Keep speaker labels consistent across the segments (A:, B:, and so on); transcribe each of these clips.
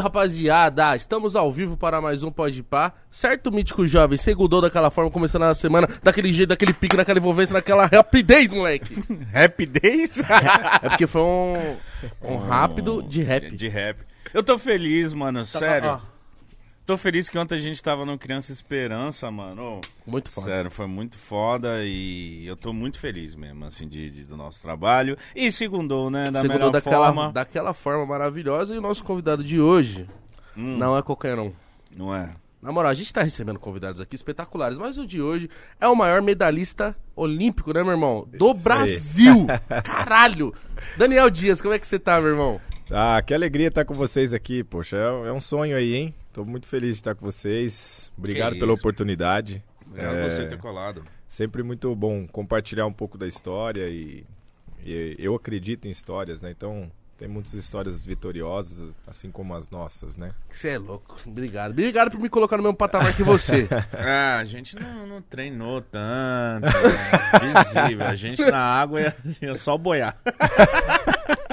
A: Rapaziada, estamos ao vivo para mais um Pode Pá. Certo, mítico jovem? Segundou daquela forma, começando na semana, daquele jeito, daquele pique, naquela envolvência, naquela rapidez, moleque.
B: Rapidez?
A: É porque foi um, um rápido de rap.
B: De rap. Eu tô feliz, mano,
A: Tá,
B: sério. Tô feliz que ontem a gente tava no Criança Esperança, mano.
A: Muito foda.
B: Sério, foi muito foda e eu tô muito feliz mesmo, assim, de, de- do nosso trabalho. E segundou, né, da
A: Segundou
B: melhor
A: daquela,
B: forma.
A: daquela forma maravilhosa. E o nosso convidado de hoje
B: Hum,
A: não é qualquer um.
B: não é?
A: Na moral, a gente tá recebendo convidados aqui espetaculares, mas o de hoje é o maior medalhista olímpico, né, meu irmão? Do Brasil! Caralho! Daniel Dias, como é que você tá, meu irmão?
C: Ah, que alegria estar com vocês aqui, poxa, é, é um sonho aí, hein? Tô muito feliz de estar com vocês. Obrigado
B: Que
C: pela
B: isso.
C: oportunidade.
B: Obrigado
C: É,
B: por você ter colado.
C: Sempre muito bom compartilhar um pouco da história e, e eu acredito em histórias, né? Então, tem muitas histórias vitoriosas, assim como as nossas, né?
A: Você é louco. Obrigado. Obrigado por me colocar no mesmo patamar que você.
B: Ah, a gente não, não treinou tanto, né? visível. A gente na água ia, ia só boiar.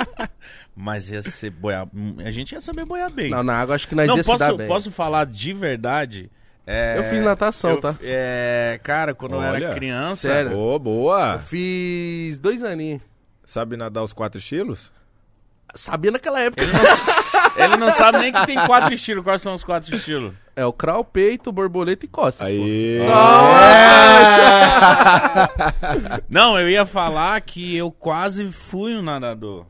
B: Mas ia ser boiar. A gente ia saber boiar bem.
A: Não, na água acho que nós
B: Não,
A: ia se dar
B: posso,
A: bem.
B: posso falar de verdade? É,
A: Eu fiz natação,
B: eu-
A: tá?
B: É, cara, quando eu era
C: Olha,
B: criança.
A: sério.
C: Ô, boa!
A: Eu fiz dois aninhos.
C: Sabe nadar os quatro estilos?
A: Sabia naquela época.
B: Ele não, ele não sabe nem que tem quatro estilos. Quais são os quatro estilos?
A: É o crawl, peito, borboleta e costas.
C: Aí.
B: Não, eu ia falar que eu quase fui um nadador.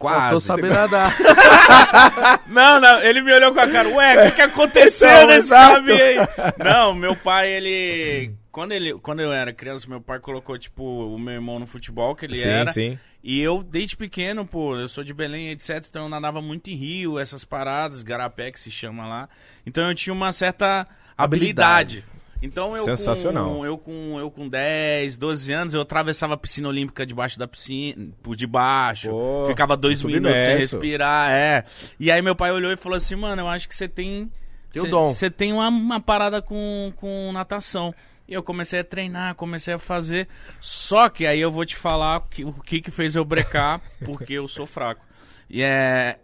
A: Tô
B: Quase.
A: sabendo nadar.
B: Não, não, ele me olhou com a cara, ué, o que, que aconteceu
C: Então,
B: nesse caminho aí? Não, meu pai, ele. Quando, ele. quando eu era criança, meu pai colocou, tipo, o meu irmão no futebol, que ele
C: Sim,
B: era.
C: sim.
B: E eu, desde pequeno, pô, eu sou de Belém, etc. Então eu nadava muito em rio, essas paradas, garapé que se chama lá. Então eu tinha uma certa
A: Habilidade.
B: habilidade. Então eu
C: Sensacional.
B: com, eu com eu com 10, 12 anos, eu atravessava a piscina olímpica debaixo da piscina, por debaixo.
C: Pô,
B: ficava dois minutos sem respirar, é. E aí meu pai olhou e falou assim, mano, eu acho que você tem
A: o
B: cê-
A: dom.
B: Você tem uma, uma parada com, com natação. E eu comecei a treinar, comecei a fazer. Só que aí eu vou te falar que- o que que fez eu brecar, porque eu sou fraco. E é.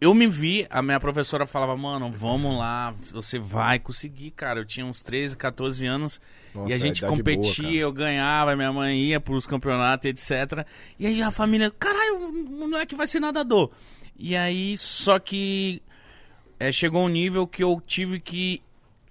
B: Eu me vi, a minha professora falava, mano, vamos lá, você vai conseguir, cara. Eu tinha uns 13, 14 anos
C: Nossa,
B: e a gente
C: idade
B: competia,
C: boa,
B: eu ganhava, minha mãe ia pros campeonatos, etc. E aí a família, caralho, o moleque vai ser nadador. E aí, só que é, chegou um nível que eu tive que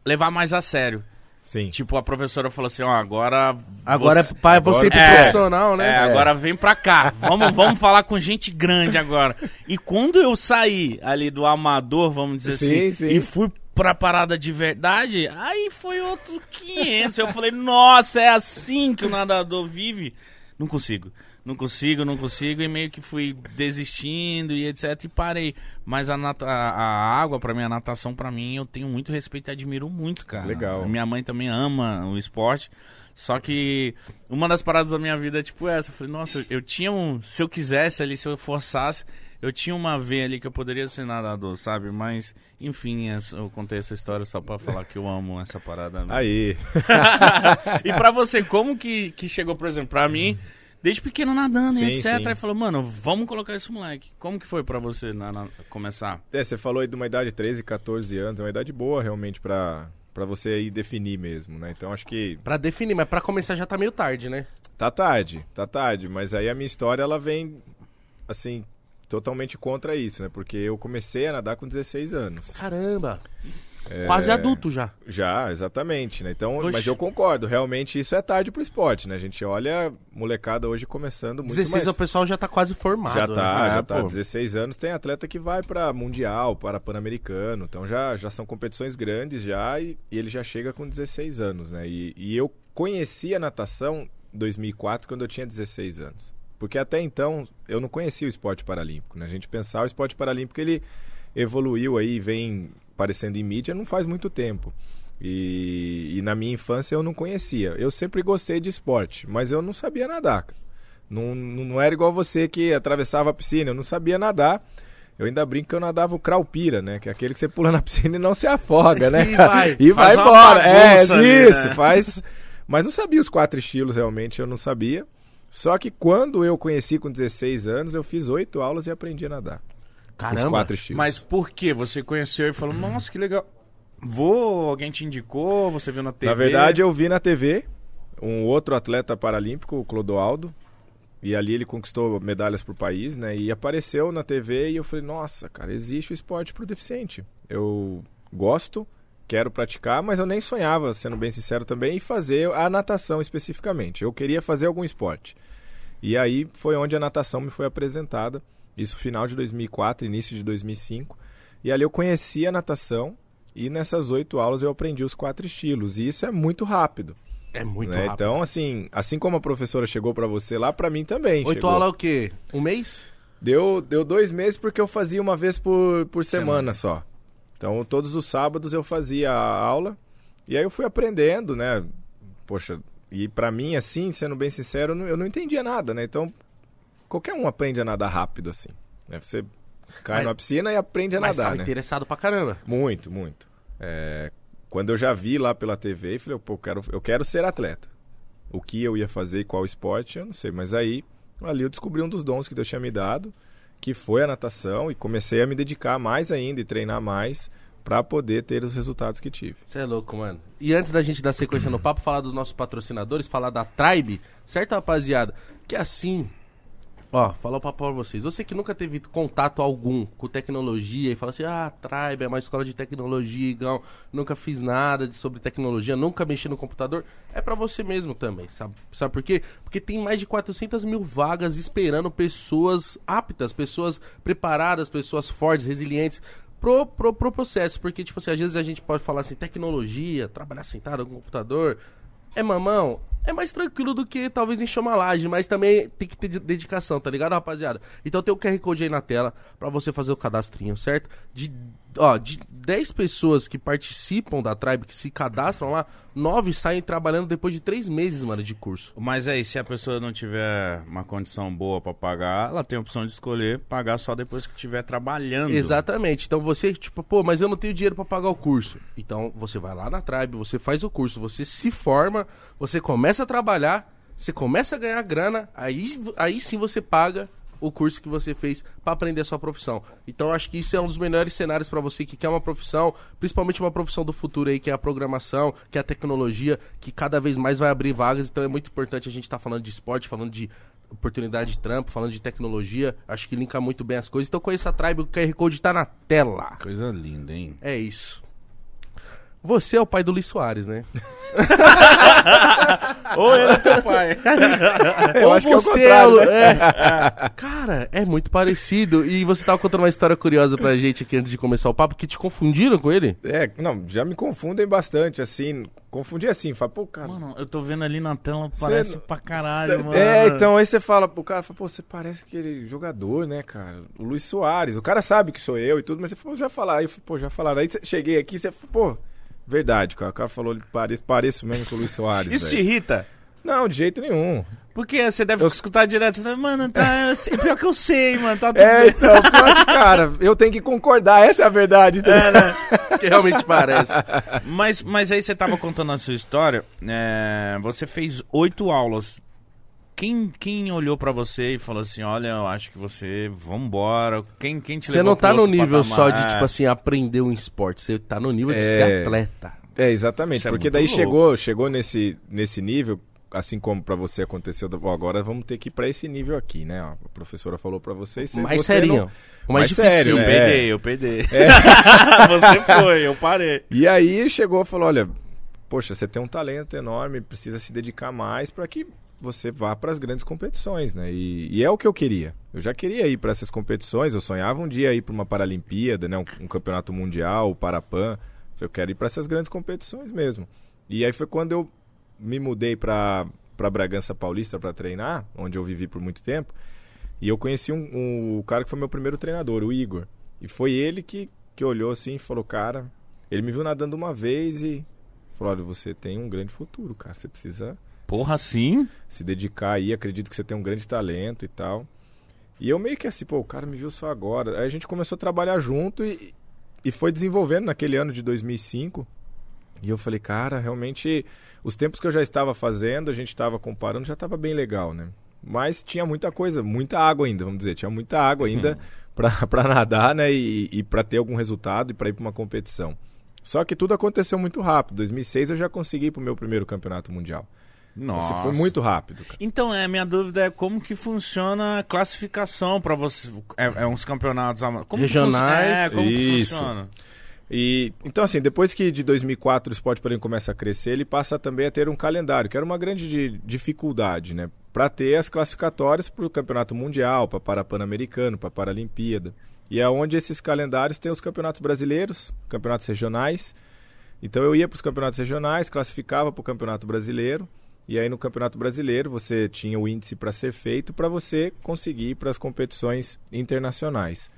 B: levar mais a sério.
C: Sim.
B: Tipo, a professora falou assim, ó, agora...
A: Agora
B: você-
A: é pai você ir pro
B: É.
A: profissional, né?
B: É, agora vem pra cá. Vamos, vamos falar com gente grande agora. E quando eu saí ali do amador, vamos dizer
C: Sim,
B: assim,
C: sim.
B: e fui pra parada de verdade, aí foi outro 500. Eu falei, nossa, é assim que o nadador vive? Não consigo. Não consigo, não consigo. E meio que fui desistindo e etc. E parei. Mas a, nata- a, água, pra mim, a natação, pra mim, eu tenho muito respeito e admiro muito, cara.
C: Legal.
B: Minha mãe também ama o esporte. Só que uma das paradas da minha vida é tipo essa. Eu falei, nossa, eu, tinha um. Se eu quisesse ali, se eu forçasse, eu tinha uma veia ali que eu poderia ser nadador, sabe? Mas, enfim, eu contei essa história só pra falar que eu amo essa parada. né?
C: Aí.
B: e pra você, como que, que chegou, por exemplo, pra mim, desde pequeno nadando
C: Sim,
B: e etc.
C: sim.
B: Aí falou, mano, vamos colocar esse moleque. Como que foi pra você na- na- começar?
C: É, você falou aí de uma idade de 13, 14 anos, é uma idade boa realmente pra, pra você aí definir mesmo, né? Então acho que
A: Pra definir, mas pra começar já tá meio tarde, né?
C: tá tarde, tá tarde, mas aí a minha história ela vem assim totalmente contra isso, né? Porque eu comecei a nadar com 16 anos.
A: Caramba.
C: É,
A: Quase adulto já.
C: Já, exatamente, né? Então,
B: Oxi.
C: mas eu concordo, realmente isso é tarde pro esporte, né? A gente olha molecada hoje começando muito
A: 16
C: mais...
A: o pessoal já tá quase formado.
C: Já tá,
A: né?
C: já
B: É,
C: tá.
B: pô.
C: 16 anos tem atleta que vai para mundial, para pan-americano. Então já, já são competições grandes já e, e ele já chega com 16 anos, né? E, e eu conheci a natação em 2004 quando eu tinha 16 anos. Porque até então eu não conhecia o esporte paralímpico, né? A gente pensava o esporte paralímpico ele evoluiu aí, vem aparecendo em mídia não faz muito tempo. E, e na minha infância eu não conhecia. Eu sempre gostei de esporte, mas eu não sabia nadar. Não, não era igual você que atravessava a piscina, eu não sabia nadar. Eu ainda brinco que eu nadava o craupira, né? Que é aquele que você pula na piscina e não se afoga, né?
A: E vai.
C: e vai embora. É,
B: ali,
C: isso,
B: né?
C: faz. Mas não sabia os quatro estilos, realmente, eu não sabia. Só que quando eu conheci com 16 anos, eu fiz oito aulas e aprendi a nadar.
A: Caramba.
C: Os quatro estilos.
B: Mas por que? Você conheceu e falou, nossa, que legal. Vou, alguém te indicou, você viu na TV?
C: Na verdade, eu vi na TV um outro atleta paralímpico, o Clodoaldo, e ali ele conquistou medalhas pro país, né? E apareceu na TV e eu falei, nossa, cara, existe o esporte pro deficiente. Eu gosto, quero praticar, mas eu nem sonhava, sendo bem sincero também, em fazer a natação especificamente. Eu queria fazer algum esporte. E aí foi onde a natação me foi apresentada. Isso final de 2004, início de 2005. E ali eu conheci a natação e nessas oito aulas eu aprendi os quatro estilos. E isso é muito rápido.
A: É muito
C: né?
A: rápido.
C: Então, assim, assim como a professora chegou para você lá, para mim também
A: Oito aulas é o quê? Um mês?
C: Deu, deu dois meses porque eu fazia uma vez por, por semana,
B: Semana.
C: só. Então, todos os sábados eu fazia a aula. E aí eu fui aprendendo, né? Poxa, e pra mim, assim, sendo bem sincero, eu não, eu não entendia nada, né? Então, qualquer um aprende a nadar rápido, assim. né? Você cai
A: Mas-
C: na piscina e aprende a
A: Mas
C: nadar,
A: tava
C: né?
A: interessado pra caramba.
C: Muito, muito. É, quando eu já vi lá pela TV, eu falei, pô, eu quero, eu quero ser atleta. O que eu ia fazer e qual esporte, eu não sei. Mas aí, ali eu descobri um dos dons que Deus tinha me dado, que foi a natação, e comecei a me dedicar mais ainda e treinar mais para poder ter os resultados que tive.
A: Você é louco, mano. E antes da gente dar sequência no papo, falar dos nossos patrocinadores, falar da Tribe, certo, rapaziada? Que assim, ó, falar papo pra vocês. Você que nunca teve contato algum com tecnologia e fala assim, ah, Tribe é uma escola de tecnologia, igual, nunca fiz nada de, sobre tecnologia, nunca mexi no computador, é pra você mesmo também, sabe? Sabe por quê? Porque tem mais de 400 mil vagas esperando pessoas aptas, pessoas preparadas, pessoas fortes, resilientes, pro, pro, pro processo. Porque, tipo assim, às vezes a gente pode falar assim, tecnologia, trabalhar sentado no computador. É mamão, é mais tranquilo do que talvez encher uma laje, mas também tem que ter de- dedicação, tá ligado, rapaziada? Então tem o QR Code aí na tela pra você fazer o cadastrinho, certo? De, ó, de 10 pessoas que participam da Tribe, que se cadastram lá, 9 saem trabalhando depois de 3 meses, mano, de curso.
B: Mas aí, se a pessoa não tiver uma condição boa pra pagar, ela tem a opção de escolher pagar só depois que estiver trabalhando.
A: Exatamente. Então você, tipo, pô, mas eu não tenho dinheiro pra pagar o curso. Então você vai lá na Tribe, você faz o curso, você se forma, você começa a trabalhar, você começa a ganhar grana, aí, aí sim você paga o curso que você fez pra aprender a sua profissão. Então acho que isso é um dos melhores cenários pra você que quer uma profissão, principalmente uma profissão do futuro aí, que é a programação, que é a tecnologia, que cada vez mais vai abrir vagas. Então é muito importante a gente estar falando de esporte, falando de oportunidade de trampo, falando de tecnologia. Acho que linka muito bem as coisas. Então conheça a Tribe, o QR Code tá na tela.
B: Coisa linda, hein?
A: É isso. Você é o pai do Luiz Soares, né?
B: Ou ele é teu pai.
C: Eu
A: Ou
C: acho que é o
A: você
C: contrário,
A: o-
C: né?
A: é. Cara, é muito parecido. E você tava contando uma história curiosa pra gente aqui antes de começar o papo, que te confundiram com ele?
C: É, não, já me confundem bastante, assim. Confundi assim, fala, pô, cara.
B: Mano, eu tô vendo ali na tela, parece
C: não-
B: pra caralho, mano.
C: É, então aí você fala, o cara fala, pô, você parece aquele jogador, né, cara? O Luiz Soares. O cara sabe que sou eu e tudo, mas você falou, já falaram. Aí eu falei, pô, já falaram. Aí você- cheguei aqui, você falou, pô, verdade, cara. O cara falou, pareço, pareço mesmo com o Luiz Soares.
B: Isso te
C: velho.
B: irrita?
C: Não, de jeito nenhum.
B: Porque você deve
C: Eu-
B: escutar direto. Você fala, mano, tá, eu sei, pior que eu sei, mano. Tá tudo
C: É,
B: bem.
C: então, pior que, cara, eu tenho que concordar, essa é a verdade. entendeu?
A: Que realmente parece.
B: Mas, mas aí você tava contando a sua história. é, você fez oito aulas. Quem, quem olhou pra você e falou assim: Olha, eu acho que você. Vambora. Quem, quem te
A: Você
B: levou
A: não tá no nível só
B: patamar?
A: de, tipo assim, aprender um esporte. Você tá no nível de
C: É.
A: ser atleta.
C: É, exatamente.
B: Isso é
C: porque
B: muito
C: daí
B: louco.
C: chegou, chegou nesse, nesse nível, assim como pra você aconteceu. Bom, agora vamos ter que ir pra esse nível aqui, né? A professora falou pra vocês. você-
A: mais
C: você
A: serinho.
C: não-
A: O mais,
C: mais
A: difícil.
C: sério,
B: Eu
C: né?
B: peidei, eu peidei. você foi, eu parei.
C: E aí chegou e falou: olha, poxa, você tem um talento enorme, precisa se dedicar mais para que você vá para as grandes competições, né? E, e é o que eu queria. Eu já queria ir para essas competições, eu sonhava um dia ir para uma Paralimpíada, né? Um, um campeonato mundial, o Parapan. Eu quero ir para essas grandes competições mesmo. E aí foi quando eu me mudei para Bragança Paulista para treinar, onde eu vivi por muito tempo. E eu conheci um, um- o cara que foi meu primeiro treinador, o Igor. E foi ele que, que olhou assim e falou: Cara, ele me viu nadando uma vez e falou: Olha, você tem um grande futuro, cara. Você precisa
B: Porra, sim?
C: se dedicar aí. Acredito que você tem um grande talento e tal. E eu meio que assim, pô, o cara me viu só agora. Aí a gente começou a trabalhar junto e, e foi desenvolvendo naquele ano de 2005. E eu falei, cara, realmente, os tempos que eu já estava fazendo, a gente estava comparando, já estava bem legal, né? Mas tinha muita coisa, muita água ainda, vamos dizer. Tinha muita água ainda para nadar, né? E, e para ter algum resultado e para ir para uma competição. Só que tudo aconteceu muito rápido. Em 2006 eu já consegui ir para o meu primeiro campeonato mundial.
B: Nossa.
C: Assim, foi muito rápido. Cara.
B: Então, é, minha dúvida é como que funciona a classificação para você. É, é, uns campeonatos como
A: regionais.
B: É, como
C: Isso.
B: funciona?
C: E então assim, depois que de 2004 o esporte paralímpico começa a crescer, ele passa também a ter um calendário, que era uma grande de, dificuldade, né, para ter as classificatórias para o Campeonato Mundial, para para Pan-Americano, para Paralimpíada. E é onde esses calendários têm os campeonatos brasileiros, campeonatos regionais. Então eu ia para os campeonatos regionais, classificava para o Campeonato Brasileiro, e aí no Campeonato Brasileiro você tinha o índice para ser feito para você conseguir ir para as competições internacionais.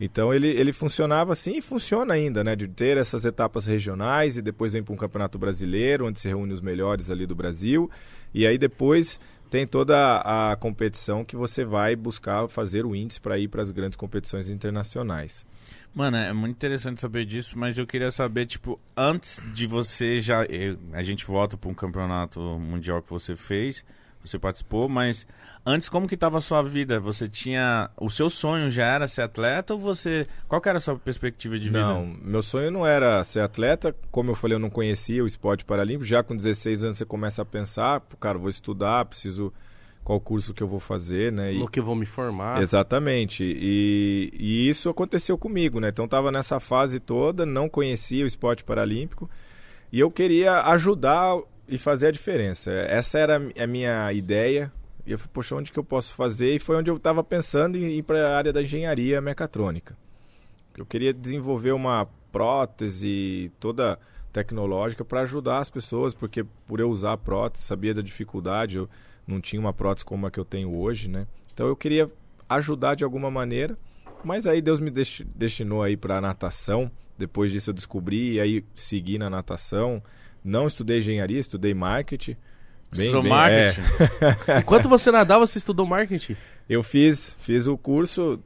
C: Então ele, ele funcionava assim e funciona ainda, né? De ter essas etapas regionais e depois vem para um campeonato brasileiro, onde se reúne os melhores ali do Brasil. E aí depois tem toda a competição que você vai buscar fazer o índice para ir para as grandes competições internacionais.
B: Mano, é muito interessante saber disso, mas eu queria saber, tipo, antes de você já. A gente volta para um campeonato mundial que você fez você participou, mas antes como que estava a sua vida? Você tinha o seu sonho já era ser atleta ou você qual era a sua perspectiva de vida?
C: Não, meu sonho não era ser atleta, como eu falei, eu não conhecia o esporte paralímpico. Já com 16 anos você começa a pensar, cara, vou estudar, preciso qual curso que eu vou fazer, né?
A: E... No que eu vou me formar.
C: Exatamente. E, e isso aconteceu comigo, né? Então estava nessa fase toda, não conhecia o esporte paralímpico e eu queria ajudar e fazer a diferença. Essa era a minha ideia. E eu falei, poxa, onde que eu posso fazer? E foi onde eu estava pensando em ir para a área da engenharia mecatrônica. Eu queria desenvolver uma prótese toda tecnológica para ajudar as pessoas, porque por eu usar prótese, sabia da dificuldade, eu não tinha uma prótese como a que eu tenho hoje, né? Então eu queria ajudar de alguma maneira, mas aí Deus me destinou aí para a natação. Depois disso eu descobri e aí segui na natação. Não estudei engenharia, estudei marketing.
B: Bem, Estudou bem, marketing?
A: É. Enquanto você nadava, você estudou marketing?
C: Eu fiz, fiz o curso.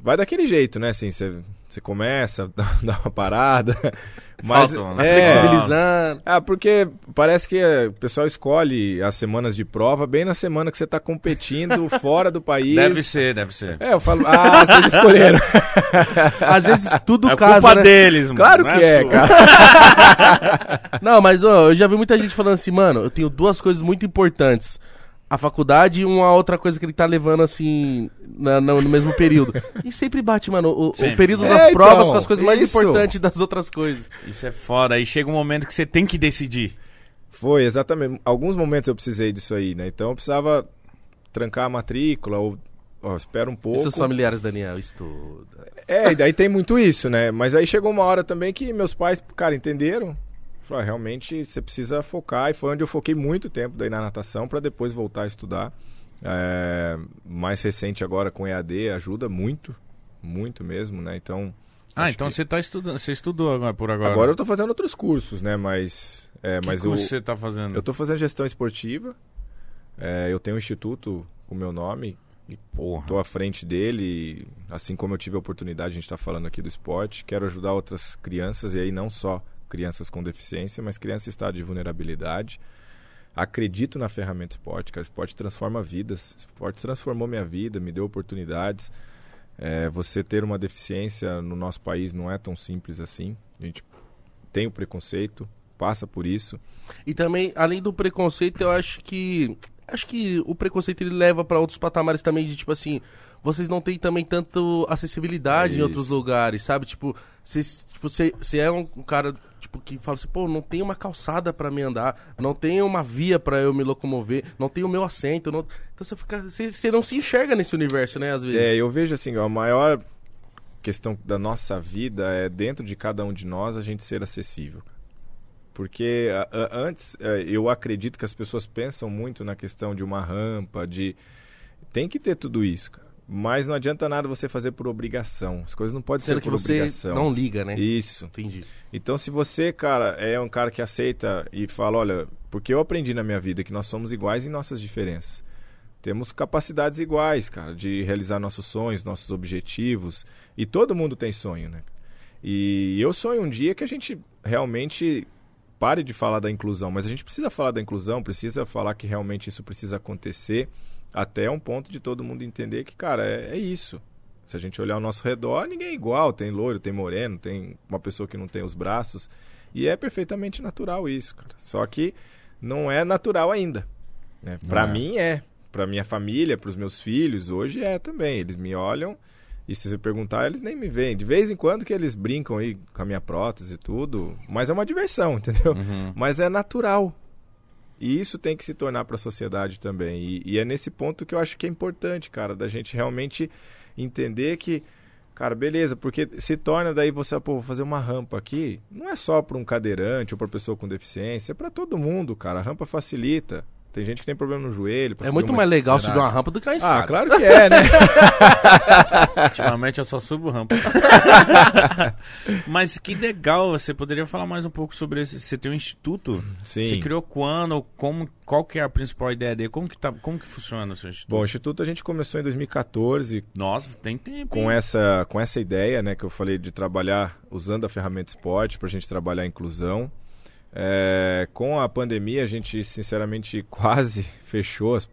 C: Vai daquele jeito, né? Assim, você você começa, dá uma parada. Mas,
A: Faltam, né? é, flexibilizando.
C: Ah, porque parece que o pessoal escolhe as semanas de prova bem na semana que você está competindo fora do país.
B: Deve ser, deve ser.
C: É, eu falo, ah, vocês escolheram.
A: Às vezes tudo
B: é
A: casa,
B: culpa
A: né?
B: deles, mano.
C: Claro que é, é cara.
A: Não, mas ó, eu já vi muita gente falando assim, mano, eu tenho duas coisas muito importantes a faculdade e uma outra coisa que ele tá levando assim na, no, no mesmo período. E sempre bate, mano, o, o período das é, provas então, com as coisas mais isso. importantes das outras coisas.
B: Isso é foda. Aí chega um momento que você tem que decidir.
C: Foi, exatamente. Alguns momentos eu precisei disso aí, né? Então eu precisava trancar a matrícula ou ó, espera um pouco. E
A: seus familiares, Daniel, estuda.
C: É, e daí tem muito isso, né? Mas aí chegou uma hora também que meus pais, cara, entenderam Falei, ah, realmente você precisa focar. E foi onde eu foquei muito tempo daí na natação para depois voltar a estudar. É, mais recente agora com EAD ajuda muito, muito mesmo, né? Então.
B: Ah, então que... você tá estudando, você estudou agora, por agora?
C: Agora eu estou fazendo outros cursos, né? Mas. É,
B: que
C: mas
B: curso
C: eu,
B: você está fazendo?
C: Eu estou fazendo gestão esportiva. É, eu tenho um instituto com meu nome. Estou à frente dele, assim como eu tive a oportunidade, a gente está falando aqui do esporte. Quero ajudar outras crianças e aí não só crianças com deficiência, mas crianças em estado de vulnerabilidade. Acredito na ferramenta esporte, o esporte transforma vidas. Esporte transformou minha vida, me deu oportunidades. É, você ter uma deficiência no nosso país não é tão simples assim. A gente tem o preconceito, passa por isso.
A: E também, além do preconceito, eu acho que acho que o preconceito ele leva para outros patamares também de tipo assim, vocês não têm também tanto acessibilidade é em outros lugares, sabe? Tipo, você tipo, é um cara tipo que fala assim, pô, não tem uma calçada para me andar, não tem uma via para eu me locomover, não tem o meu assento, não... então você fica, você, você não se enxerga nesse universo, né, às vezes.
C: É, eu vejo assim, a maior questão da nossa vida é dentro de cada um de nós a gente ser acessível. Porque a, a, antes é, eu acredito que as pessoas pensam muito na questão de uma rampa, de tem que ter tudo isso, cara. Mas não adianta nada você fazer por obrigação. As coisas não podem Sendo ser por
A: você
C: obrigação.
A: Não liga, né?
C: Isso.
A: Entendi.
C: Então, se você, cara, é um cara que aceita e fala, olha, porque eu aprendi na minha vida que nós somos iguais em nossas diferenças. Temos capacidades iguais, cara, de realizar nossos sonhos, nossos objetivos. E todo mundo tem sonho, né? E eu sonho um dia que a gente realmente pare de falar da inclusão, mas a gente precisa falar da inclusão, precisa falar que realmente isso precisa acontecer até um ponto de todo mundo entender que, cara, é, é isso. Se a gente olhar ao nosso redor, ninguém é igual. Tem loiro, tem moreno, tem uma pessoa que não tem os braços. E é perfeitamente natural isso, cara. Só que não é natural ainda. Né? Para
B: é.
C: mim é. Para minha família, para os meus filhos, hoje é também. Eles me olham e se você perguntar, eles nem me veem. De vez em quando que eles brincam aí com a minha prótese e tudo. Mas é uma diversão, entendeu?
B: Uhum.
C: Mas é natural. E isso tem que se tornar para a sociedade também. E, e é nesse ponto que eu acho que é importante, cara, da gente realmente entender que, cara, beleza, porque se torna daí você, pô, vou fazer uma rampa aqui, não é só para um cadeirante ou para pessoa com deficiência, é para todo mundo, cara. A rampa facilita. Tem gente que tem problema no joelho.
A: É muito mais legal
C: escada.
A: subir uma rampa do que uma escada.
C: Ah, claro que é, né?
B: Ultimamente eu só subo rampa. Mas que legal, você poderia falar mais um pouco sobre esse. Você tem um instituto?
C: Sim.
B: Você criou quando? Como, qual que é a principal ideia dele? Como que, tá, como que funciona o seu instituto?
C: Bom, o Instituto a gente começou em 2014
B: Nossa, tem tempo.
C: com
B: hein?
C: essa, com essa ideia, né, que eu falei de trabalhar usando a ferramenta esporte para a gente trabalhar a inclusão. É, com a pandemia, a gente sinceramente quase fechou. as-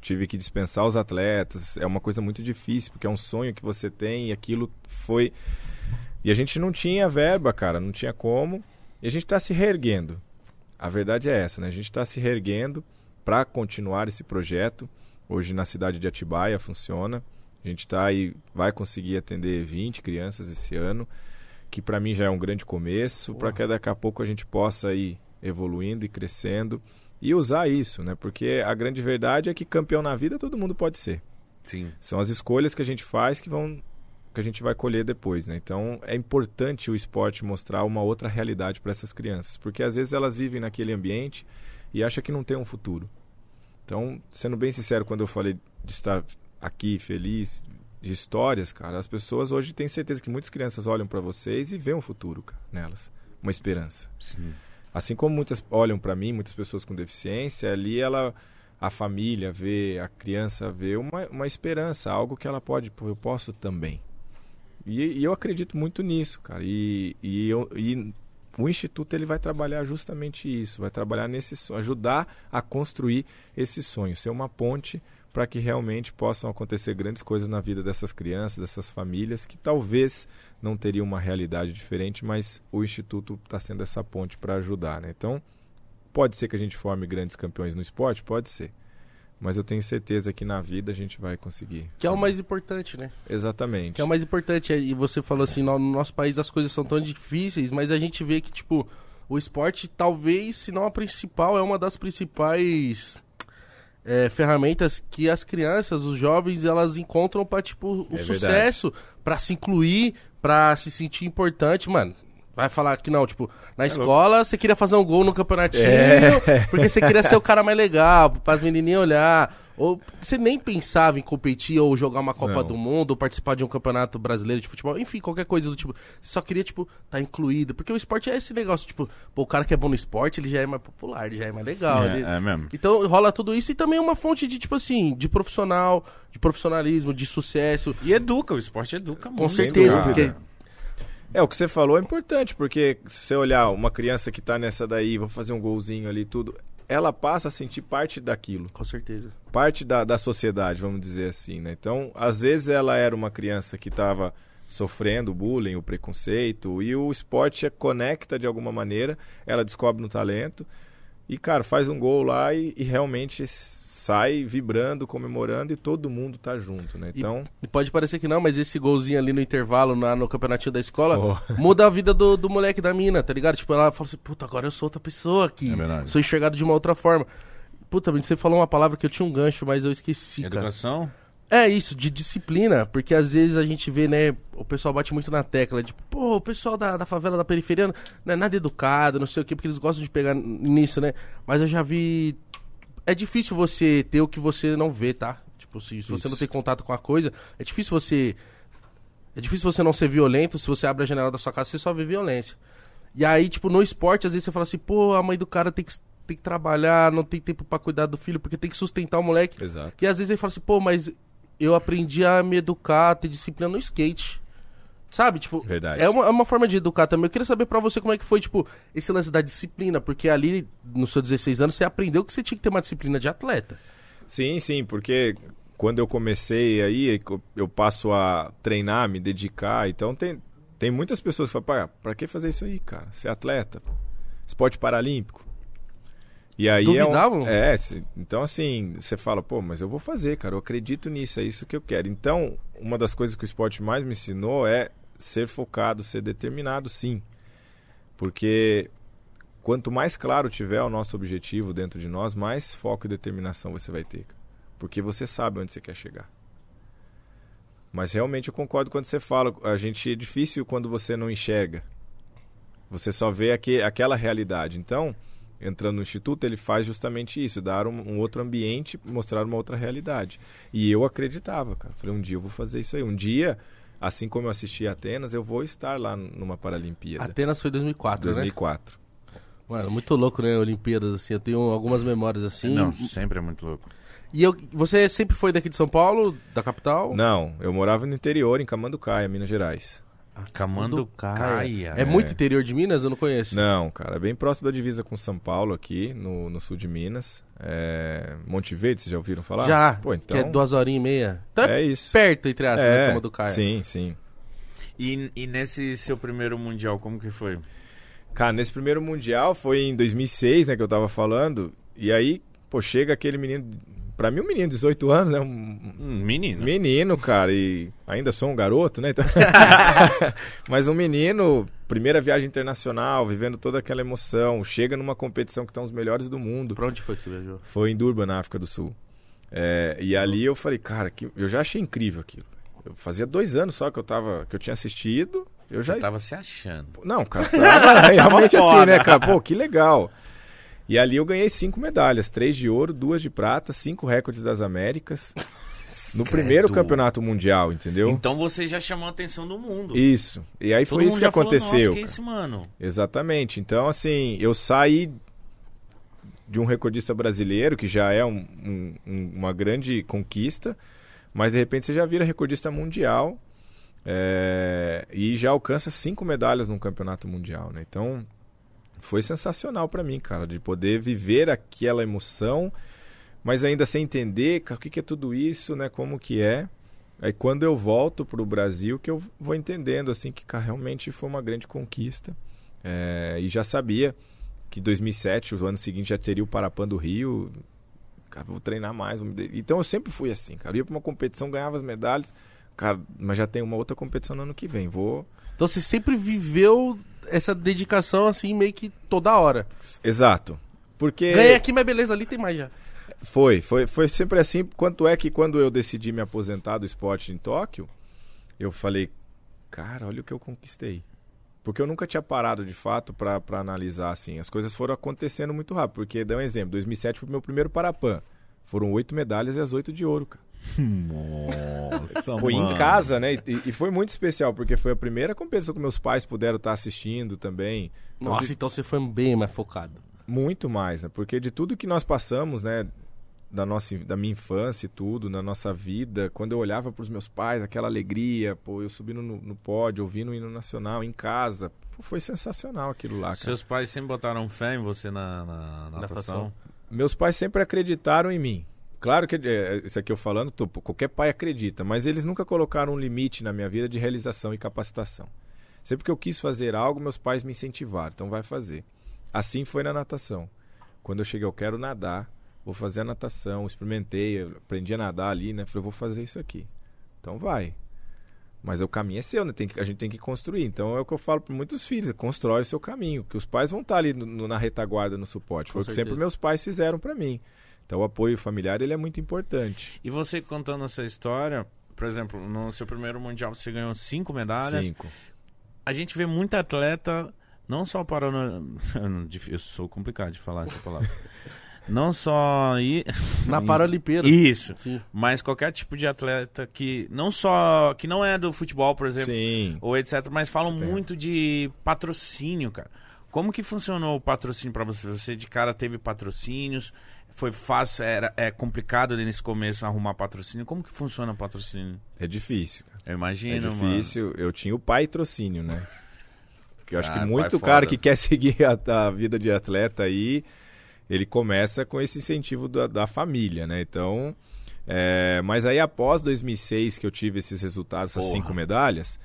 C: Tive que dispensar os atletas. É uma coisa muito difícil, porque é um sonho que você tem e aquilo foi. E a gente não tinha verba, cara, não tinha como. E a gente está se reerguendo. A verdade é essa, né? A gente está se reerguendo para continuar esse projeto. Hoje na cidade de Atibaia funciona. A gente está aí, vai conseguir atender 20 crianças esse ano, que para mim já é um grande começo, para que daqui a pouco a gente possa ir evoluindo e crescendo e usar isso, né? Porque a grande verdade é que campeão na vida todo mundo pode ser.
B: Sim.
C: São as escolhas que a gente faz que vão que a gente vai colher depois, né? Então é importante o esporte mostrar uma outra realidade para essas crianças, porque às vezes elas vivem naquele ambiente e acham que não tem um futuro. Então, sendo bem sincero, quando eu falei de estar aqui feliz de histórias, cara, as pessoas hoje têm certeza que muitas crianças olham para vocês e veem um futuro, cara, nelas, uma esperança.
B: Sim.
C: Assim como muitas olham para mim, muitas pessoas com deficiência, ali ela a família vê, a criança vê uma, uma esperança, algo que ela pode, pô, eu posso também. E, e eu acredito muito nisso, cara. E, e, eu, e o instituto ele vai trabalhar justamente isso, vai trabalhar nesse ajudar a construir esse sonho, ser uma ponte para que realmente possam acontecer grandes coisas na vida dessas crianças, dessas famílias que talvez não teriam uma realidade diferente, mas o instituto está sendo essa ponte para ajudar, né? Então pode ser que a gente forme grandes campeões no esporte, pode ser. Mas eu tenho certeza que na vida a gente vai conseguir.
A: Que é o mais importante, né?
C: Exatamente.
A: Que é o mais importante. E você falou assim, no no nosso país as coisas são tão difíceis, mas a gente vê que, tipo, o esporte talvez, se não a principal, é uma das principais é, ferramentas que as crianças, os jovens, elas encontram pra, tipo, o
C: É
A: sucesso, pra se incluir, pra se sentir importante, mano. Vai falar que não, tipo, na escola você queria fazer um gol no campeonatinho,
C: É.
A: porque você queria ser o cara mais legal, pras menininhas olhar. Ou você nem pensava em competir ou jogar uma Copa
C: Não.
A: do Mundo, ou participar de um campeonato brasileiro de futebol, enfim, qualquer coisa do tipo. Você só queria, tipo, tá incluído. Porque o esporte é esse negócio, tipo, pô, o cara que é bom no esporte, ele já é mais popular, ele já é mais legal. ele-
B: É, é mesmo.
A: Então rola tudo isso e também uma fonte de, tipo assim, de profissional, de profissionalismo, de sucesso.
B: E educa, o esporte educa muito.
A: Com certeza, porque.
C: É, o que você falou é importante, porque se você olhar uma criança que tá nessa daí, vou fazer um golzinho ali e tudo, ela passa a sentir parte daquilo.
A: Com certeza.
C: parte da, da sociedade, vamos dizer assim, né? Então, às vezes ela era uma criança que estava sofrendo o bullying, o preconceito, e o esporte a conecta de alguma maneira, ela descobre no talento e, cara, faz um gol lá e, e realmente sai vibrando, comemorando e todo mundo tá junto, né? Então,
A: E pode parecer que não, mas esse golzinho ali no intervalo, na- no campeonatinho da escola,
C: Oh.
A: muda a vida do, do moleque da mina, tá ligado? Tipo, ela fala assim, puta, agora eu sou outra pessoa aqui.
B: É verdade.
A: Sou enxergado de uma outra forma. Puta, você falou uma palavra que eu tinha um gancho, mas eu esqueci, cara.
B: Educação?
A: É isso, de disciplina, porque às vezes a gente vê, né, o pessoal bate muito na tecla, tipo, pô, o pessoal da, da favela, da periferia não é nada educado, não sei o quê, porque eles gostam de pegar nisso, né? Mas eu já vi. É difícil você ter o que você não vê, tá? Tipo, se, se você não tem contato com a coisa, é difícil você. É difícil você não ser violento, se você abre a janela da sua casa, você só vê violência. E aí, tipo, no esporte, às vezes você fala assim, pô, a mãe do cara tem que, tem que trabalhar, não tem tempo pra cuidar do filho, porque tem que sustentar o moleque.
C: exato.
A: E às vezes ele fala assim, pô, mas eu aprendi a me educar, ter disciplina no skate. Sabe? Tipo,
C: Verdade.
A: é uma, é uma forma de educar também. Eu queria saber pra você como é que foi, tipo, esse lance da disciplina, porque ali, nos seus 16 anos, você aprendeu que você tinha que ter uma disciplina de atleta.
C: Sim, sim, porque quando eu comecei aí, eu passo a treinar, me dedicar. Então tem, tem muitas pessoas que falam, pra que fazer isso aí, cara? Ser atleta, esporte paralímpico. E aí
A: Duvidavam?
C: é, um, é então assim, você fala, pô, mas eu vou fazer, cara, eu acredito nisso, é isso que eu quero. Então, uma das coisas que o esporte mais me ensinou é ser focado, ser determinado, sim. Porque quanto mais claro tiver o nosso objetivo dentro de nós, mais foco e determinação você vai ter. Porque você sabe onde você quer chegar. Mas realmente eu concordo quando você fala, a gente é difícil quando você não enxerga. Você só vê aque, aquela realidade. Então, entrando no instituto, ele faz justamente isso, dar um, um outro ambiente, mostrar uma outra realidade. E eu acreditava, cara. Falei, um dia eu vou fazer isso aí. Um dia, assim como eu assisti a Atenas, eu vou estar lá numa Paralimpíada.
A: Atenas foi 2004, né?
C: 2004.
A: Mano, muito louco, né? Olimpíadas, assim. Eu tenho algumas memórias assim.
B: Não, sempre é muito louco.
A: E eu, você sempre foi daqui de São Paulo, da capital?
C: Não, eu morava no interior, em Camanducaia, Minas Gerais.
B: Camanducaia.
A: É muito interior de Minas? Eu não conheço.
C: Não, cara, é bem próximo da divisa com São Paulo aqui, no, no sul de Minas. É... Monte Verde, vocês já ouviram falar?
A: Já,
C: Pô, então...
A: que é duas horinhas e meia. Então é
C: É isso.
A: perto, entre aspas, da
C: É,
A: cama do Caia.
C: sim, sim.
B: E, e nesse seu primeiro mundial, como que foi?
C: Cara, nesse primeiro Mundial foi em 2006, né, que eu tava falando. E aí, pô, chega aquele menino... Pra mim, um menino de 18 anos, né? Um
B: Um menino.
C: menino, cara, e ainda sou um garoto, né? Então... Mas um menino, primeira viagem internacional, vivendo toda aquela emoção, chega numa competição que estão os melhores do mundo.
A: Pra onde foi que você viajou?
C: Foi em Durban, na África do Sul. É, e ali eu falei, cara, que, eu já achei incrível aquilo. Eu fazia dois anos só que eu tava, que eu tinha assistido. Eu já
B: Você tava se achando.
C: não, cara, tava realmente assim, né, cara? Pô, que legal. E ali eu ganhei cinco medalhas, três de ouro, duas de prata, cinco recordes das Américas. No primeiro
B: Credo.
C: campeonato mundial, entendeu?
B: Então você já chamou a atenção do mundo.
C: Isso. E aí
B: Todo
C: foi isso que
B: já falou,
C: aconteceu.
B: Nossa, que
C: cara.
B: esse mano?
C: Exatamente. Então, assim, eu saí de um recordista brasileiro, que já é um- um- uma grande conquista, mas de repente você já vira recordista mundial é, e já alcança cinco medalhas num campeonato mundial, né? Então, foi sensacional pra mim, cara, de poder viver aquela emoção, mas ainda sem entender cara, o que, que é tudo isso, né? Como que é. Aí quando eu volto pro Brasil que eu vou entendendo assim que cara, realmente foi uma grande conquista. É, e já sabia que 2007, o ano seguinte já teria o Parapan do Rio. Cara, vou treinar mais. vou Então eu sempre fui assim, cara. Eu ia pra uma competição, ganhava as medalhas. Cara, mas já tem uma outra competição no ano que vem. Vou.
A: Então você sempre viveu essa dedicação assim, meio que toda hora.
C: Exato. Porque.
A: Ganhei aqui, mas beleza, ali tem mais já.
C: Foi, foi, foi sempre assim. Quanto é que quando eu decidi me aposentar do esporte em Tóquio, eu falei, cara, olha o que eu conquistei. Porque eu nunca tinha parado de fato pra analisar assim. As coisas foram acontecendo muito rápido. Porque, dá um exemplo, 2007 foi o meu primeiro Parapan. Foram oito medalhas e as oito de ouro, cara.
B: Nossa,
C: Foi em casa, né? E, e foi muito especial, porque foi a primeira competição que meus pais puderam estar assistindo também. Então,
A: Nossa,
C: de-
A: então você foi bem mais focado.
C: muito mais, né? Porque de tudo que nós passamos, né? Da, nossa, da minha infância e tudo, na nossa vida, quando eu olhava para os meus pais, aquela alegria, pô, eu subindo no, no pódio, ouvindo o hino nacional em casa, pô, foi sensacional aquilo lá, cara.
B: Seus pais sempre botaram fé em você na, na natação?
A: Natação.
C: Meus pais sempre acreditaram em mim. Claro que é, isso aqui eu falando, tô- qualquer pai acredita, mas eles nunca colocaram um limite na minha vida de realização e capacitação. Sempre que eu quis fazer algo, meus pais me incentivaram, então vai fazer. Assim foi na natação. Quando eu cheguei, eu quero nadar, vou fazer a natação, experimentei, aprendi a nadar ali, né? Falei, vou fazer isso aqui. Então vai. Mas o caminho é seu, né? Tem que- a gente tem que construir. Então é o que eu falo para muitos filhos: constrói o seu caminho. Que os pais vão estar ali no- no- na retaguarda, no suporte.
A: Com
C: Foi o que sempre meus pais fizeram para mim. Então o apoio familiar ele é muito importante.
B: E você contando essa história, por exemplo, no seu primeiro mundial você ganhou cinco medalhas.
C: Cinco.
B: A gente vê muito atleta, não só para. Eu sou complicado de falar essa palavra. não só. I...
A: Na Paralimpíada.
B: Isso.
A: Sim.
B: Mas qualquer tipo de atleta que não só. que não é do futebol, por exemplo,
C: Sim.
B: ou etc, mas falam muito de patrocínio, cara. Como que funcionou o patrocínio pra você? Você de cara teve patrocínios? Foi fácil, era, é complicado nesse começo arrumar patrocínio? Como que funciona patrocínio?
C: É difícil. cara.
B: Eu
C: É
B: imagino,
C: difícil. Eu tinha o pai trocínio, né? Que eu acho
B: Ah,
C: que
B: pai
C: muito
B: foda.
C: cara que quer seguir a, a vida de atleta aí, ele começa com esse incentivo da, da família, né? Então, É, mas aí após 2006 que eu tive esses resultados, essas
B: Porra.
C: cinco medalhas,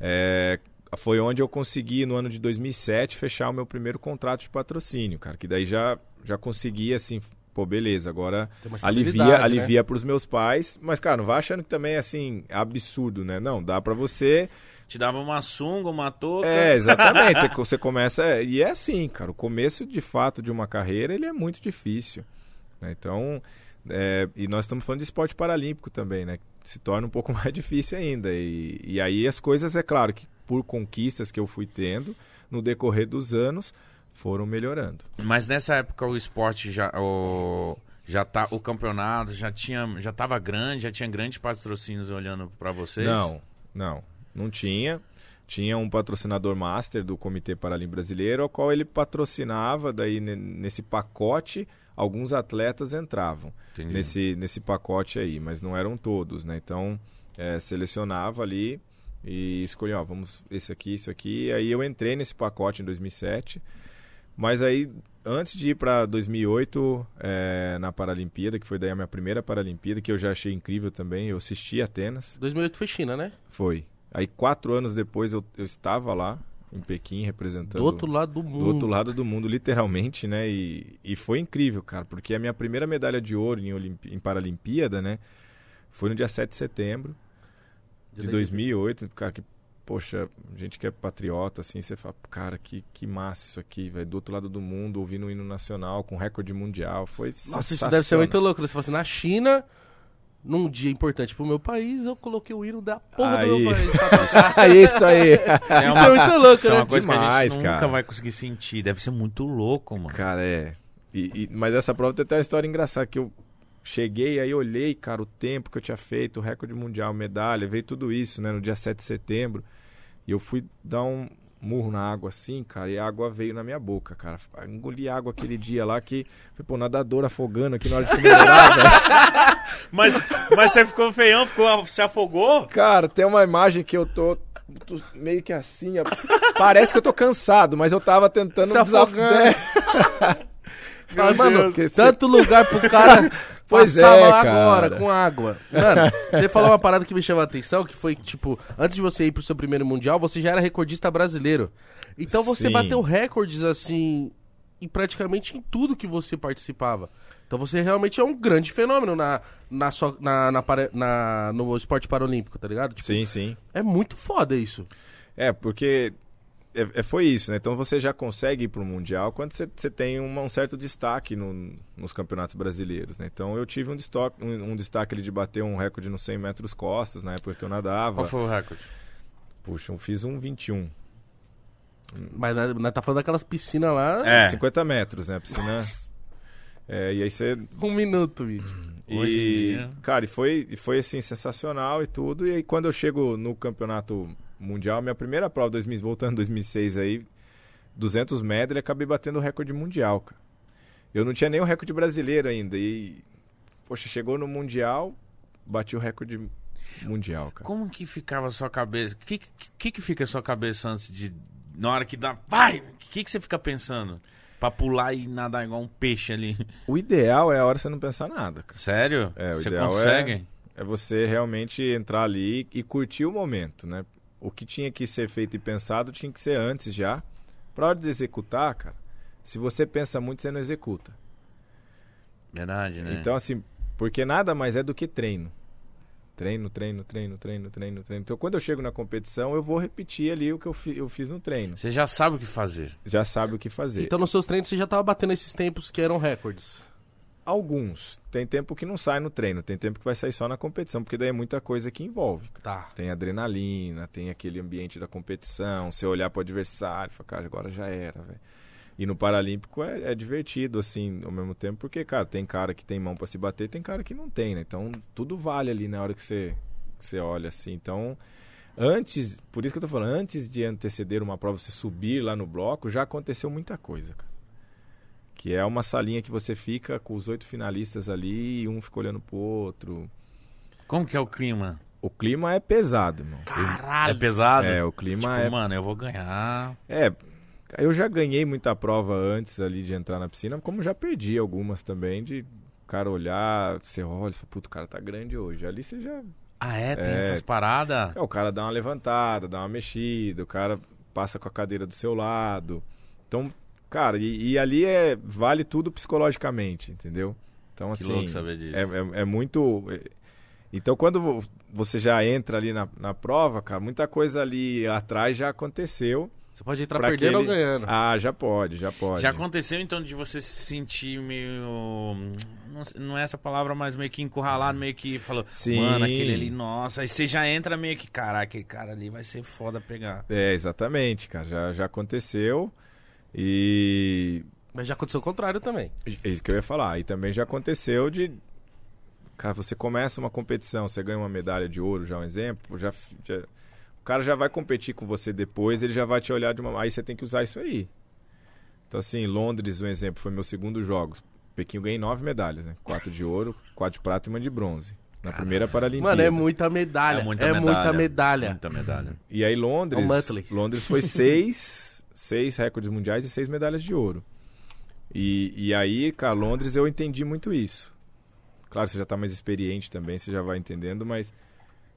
C: é, foi onde eu consegui no ano de 2007 fechar o meu primeiro contrato de patrocínio, cara, que daí já já consegui assim, pô, beleza, agora
A: Tem uma
C: alivia
A: né?
C: alivia pros meus pais, mas cara, não vai achando que também é assim absurdo, né? Não, dá pra você
B: Te dava uma sunga, uma touca.
C: é, exatamente. você, você começa. E é assim, cara. O começo, de fato, de uma carreira, ele é muito difícil. né? Então. é, e nós estamos falando de esporte paralímpico também, né? Se torna um pouco mais difícil ainda. E, e aí as coisas, é claro, que por conquistas que eu fui tendo no decorrer dos anos, foram melhorando.
B: Mas nessa época o esporte já. O... Já tá, o campeonato já tinha, já tava grande, já tinha grandes patrocínios olhando pra vocês.
C: Não, não. Não tinha. Tinha um patrocinador master do Comitê Paralímpico Brasileiro, ao qual ele patrocinava, daí ne- nesse pacote, alguns atletas entravam
B: Entendi.
C: nesse, nesse pacote aí, mas não eram todos, né? Então, é, selecionava ali e escolhia, ó, vamos esse aqui, isso aqui. Aí eu entrei nesse pacote em 2007, mas aí, antes de ir para 2008, é, na Paralimpíada, que foi daí a minha primeira Paralimpíada, que eu já achei incrível também, eu assisti Atenas,
A: 2008 foi China, né?
C: foi. Aí, quatro anos depois, eu, eu estava lá, em Pequim, representando...
A: Do outro lado do mundo.
C: Do outro lado do mundo, literalmente, né? E, e foi incrível, cara, porque a minha primeira medalha de ouro em, em Paralimpíada, né? Foi no dia 7 de setembro de
A: Diz aí,
C: 2008. Cara, que, poxa, gente que é patriota, assim, você fala, cara, que, que massa isso aqui, velho. Do outro lado do mundo, ouvindo o hino nacional, com recorde mundial. Foi
A: Nossa, isso deve ser muito louco. Você fala assim, na China, num dia importante pro meu país, eu coloquei o hino da porra do
C: Aí.
A: meu país. pra tocar.
C: Ah, isso aí!
B: É
A: Isso
B: uma-
A: é muito louco,
B: Isso é
A: né?
B: uma coisa que a
C: Demais,
B: gente nunca
C: cara.
B: vai conseguir sentir. Deve ser muito louco, mano.
C: Cara, é. E- e- mas essa prova tem até uma história engraçada, que eu cheguei, aí olhei, cara, o tempo que eu tinha feito, o recorde mundial, medalha, veio tudo isso, né, no dia 7 de setembro. E eu fui dar um murro na água assim, cara, e a água veio na minha boca, cara. Eu Engoli água aquele dia lá que, foi, pô, nadador afogando aqui na hora de comemorar.
B: Mas, mas você ficou feião, ficou, se afogou?
C: Cara, tem uma imagem que eu tô, meio que assim, parece que eu tô cansado, mas eu tava tentando
A: Se afogando.
C: É.
A: Fala, mano, tanto lugar pro cara
C: Pois
A: passar
C: é, cara.
A: agora com água. Mano, você falou uma parada que me chamou a atenção, que foi, tipo, antes de você ir pro seu primeiro mundial, você já era recordista brasileiro. Então você
C: Sim.
A: bateu recordes, assim, em praticamente em tudo que você participava. Então você realmente é um grande fenômeno na, na sua, na, na, na- no esporte paralímpico, tá ligado? Tipo,
C: Sim, sim.
A: É muito foda isso.
C: É, porque é, é- foi isso, né? Então você já consegue ir para o Mundial quando você, você tem uma- um certo destaque no- nos campeonatos brasileiros, né? Então eu tive um destaque, um, um destaque ali de bater um recorde nos 100 metros costas, na época que eu nadava.
B: Qual foi o recorde?
C: Puxa, eu fiz um 21.
A: Mas nós, tá falando daquelas piscinas lá,
B: É.
C: 50 metros, né? A piscina... É, e aí você
A: um minuto, vídeo.
B: Hoje em
C: E,
B: dia-
C: cara, e foi, e foi assim, sensacional e tudo. E aí, quando eu chego no campeonato mundial, minha primeira prova, 2000, voltando 2006 aí, 200 medley, acabei batendo o recorde mundial, cara. Eu não tinha nem o recorde brasileiro ainda. E, poxa, chegou no mundial, bati o recorde mundial, cara.
B: Como que ficava a sua cabeça? O que, que que fica a sua cabeça antes de. Na hora que dá. Vai! O que, que você fica pensando? Pra pular e nadar igual um peixe ali.
C: O ideal é a hora você não pensar nada, cara.
B: Sério?
C: É, o
B: você
C: ideal
B: consegue?
C: É você realmente entrar ali e curtir o momento, né? O que tinha que ser feito e pensado tinha que ser antes já. Pra hora de executar, cara, se você pensa muito, você não executa.
B: Verdade, né?
C: Então, assim, porque nada mais é do que treino. Treino, treino, treino, treino, treino, treino. Então, quando eu chego na competição, eu vou repetir ali o que eu, fi- eu fiz no treino.
B: Você já sabe o que fazer.
C: Já sabe o que fazer.
A: Então nos seus treinos você já tava batendo esses tempos que eram recordes.
C: Alguns. Tem tempo que não sai no treino, tem tempo que vai sair só na competição, porque daí é muita coisa que envolve.
A: Tá.
C: Tem adrenalina, tem aquele ambiente da competição, você olhar pro adversário e falar, cara, agora já era, velho. E no Paralímpico é, é divertido, assim, ao mesmo tempo, porque, cara, tem cara que tem mão pra se bater, tem cara que não tem, né? Então, tudo vale ali na hora que você, que você olha, assim. Então, antes, por isso que eu tô falando, antes de anteceder uma prova, você subir lá no bloco, já aconteceu muita coisa, cara. Que é uma salinha que você fica com os oito finalistas ali e um fica olhando pro outro.
B: Como que é o clima?
C: O clima é pesado, irmão.
B: Caralho! É pesado?
C: É, o clima
B: tipo,
C: é
B: mano, eu vou ganhar.
C: É, eu já ganhei muita prova antes ali de entrar na piscina, como já perdi algumas também de o cara olhar, você olha e fala, puto, o cara tá grande hoje. Ali você já.
B: Ah, é? Tem
C: É.
B: essas paradas?
C: É, o cara dá uma levantada, dá uma mexida, o cara passa com a cadeira do seu lado. Então, cara, e, e ali é vale tudo psicologicamente, entendeu? Então,
B: Que
C: assim.
B: louco saber disso.
C: É, é- é muito. é- Então, quando vo- você já entra ali na, na prova, cara, muita coisa ali atrás já aconteceu.
A: Você pode entrar perdendo
C: aquele-
A: ou ganhando.
C: Ah, já pode, já pode.
B: Já aconteceu então de você se sentir meio. Não é essa palavra, mas meio que encurralado, meio que falou.
C: Sim.
B: Mano, aquele ali, nossa. Aí você já entra meio que, caraca, aquele cara ali vai ser foda pegar.
C: É, exatamente, cara. Já, já aconteceu. E.
A: Mas já aconteceu o contrário também.
C: É isso que eu ia falar. E também já aconteceu de. Cara, você começa uma competição, você ganha uma medalha de ouro, já é um exemplo, já, já- o cara já vai competir com você depois, ele já vai te olhar de uma. Aí você tem que usar isso aí. Então, assim, Londres, um exemplo, foi meu segundo jogo. Pequim eu ganhei nove medalhas, né? Quatro de ouro, quatro de prata e uma de bronze. Na primeira Paralimpíada.
A: Mano, é muita medalha. É muita, medalha.
B: Muita medalha.
C: E aí Londres,
A: É o Muttley.
C: Londres foi seis, seis recordes mundiais e seis medalhas de ouro. E, e aí, cara, Londres eu entendi muito isso. Claro, você já tá mais experiente também, você já vai entendendo, mas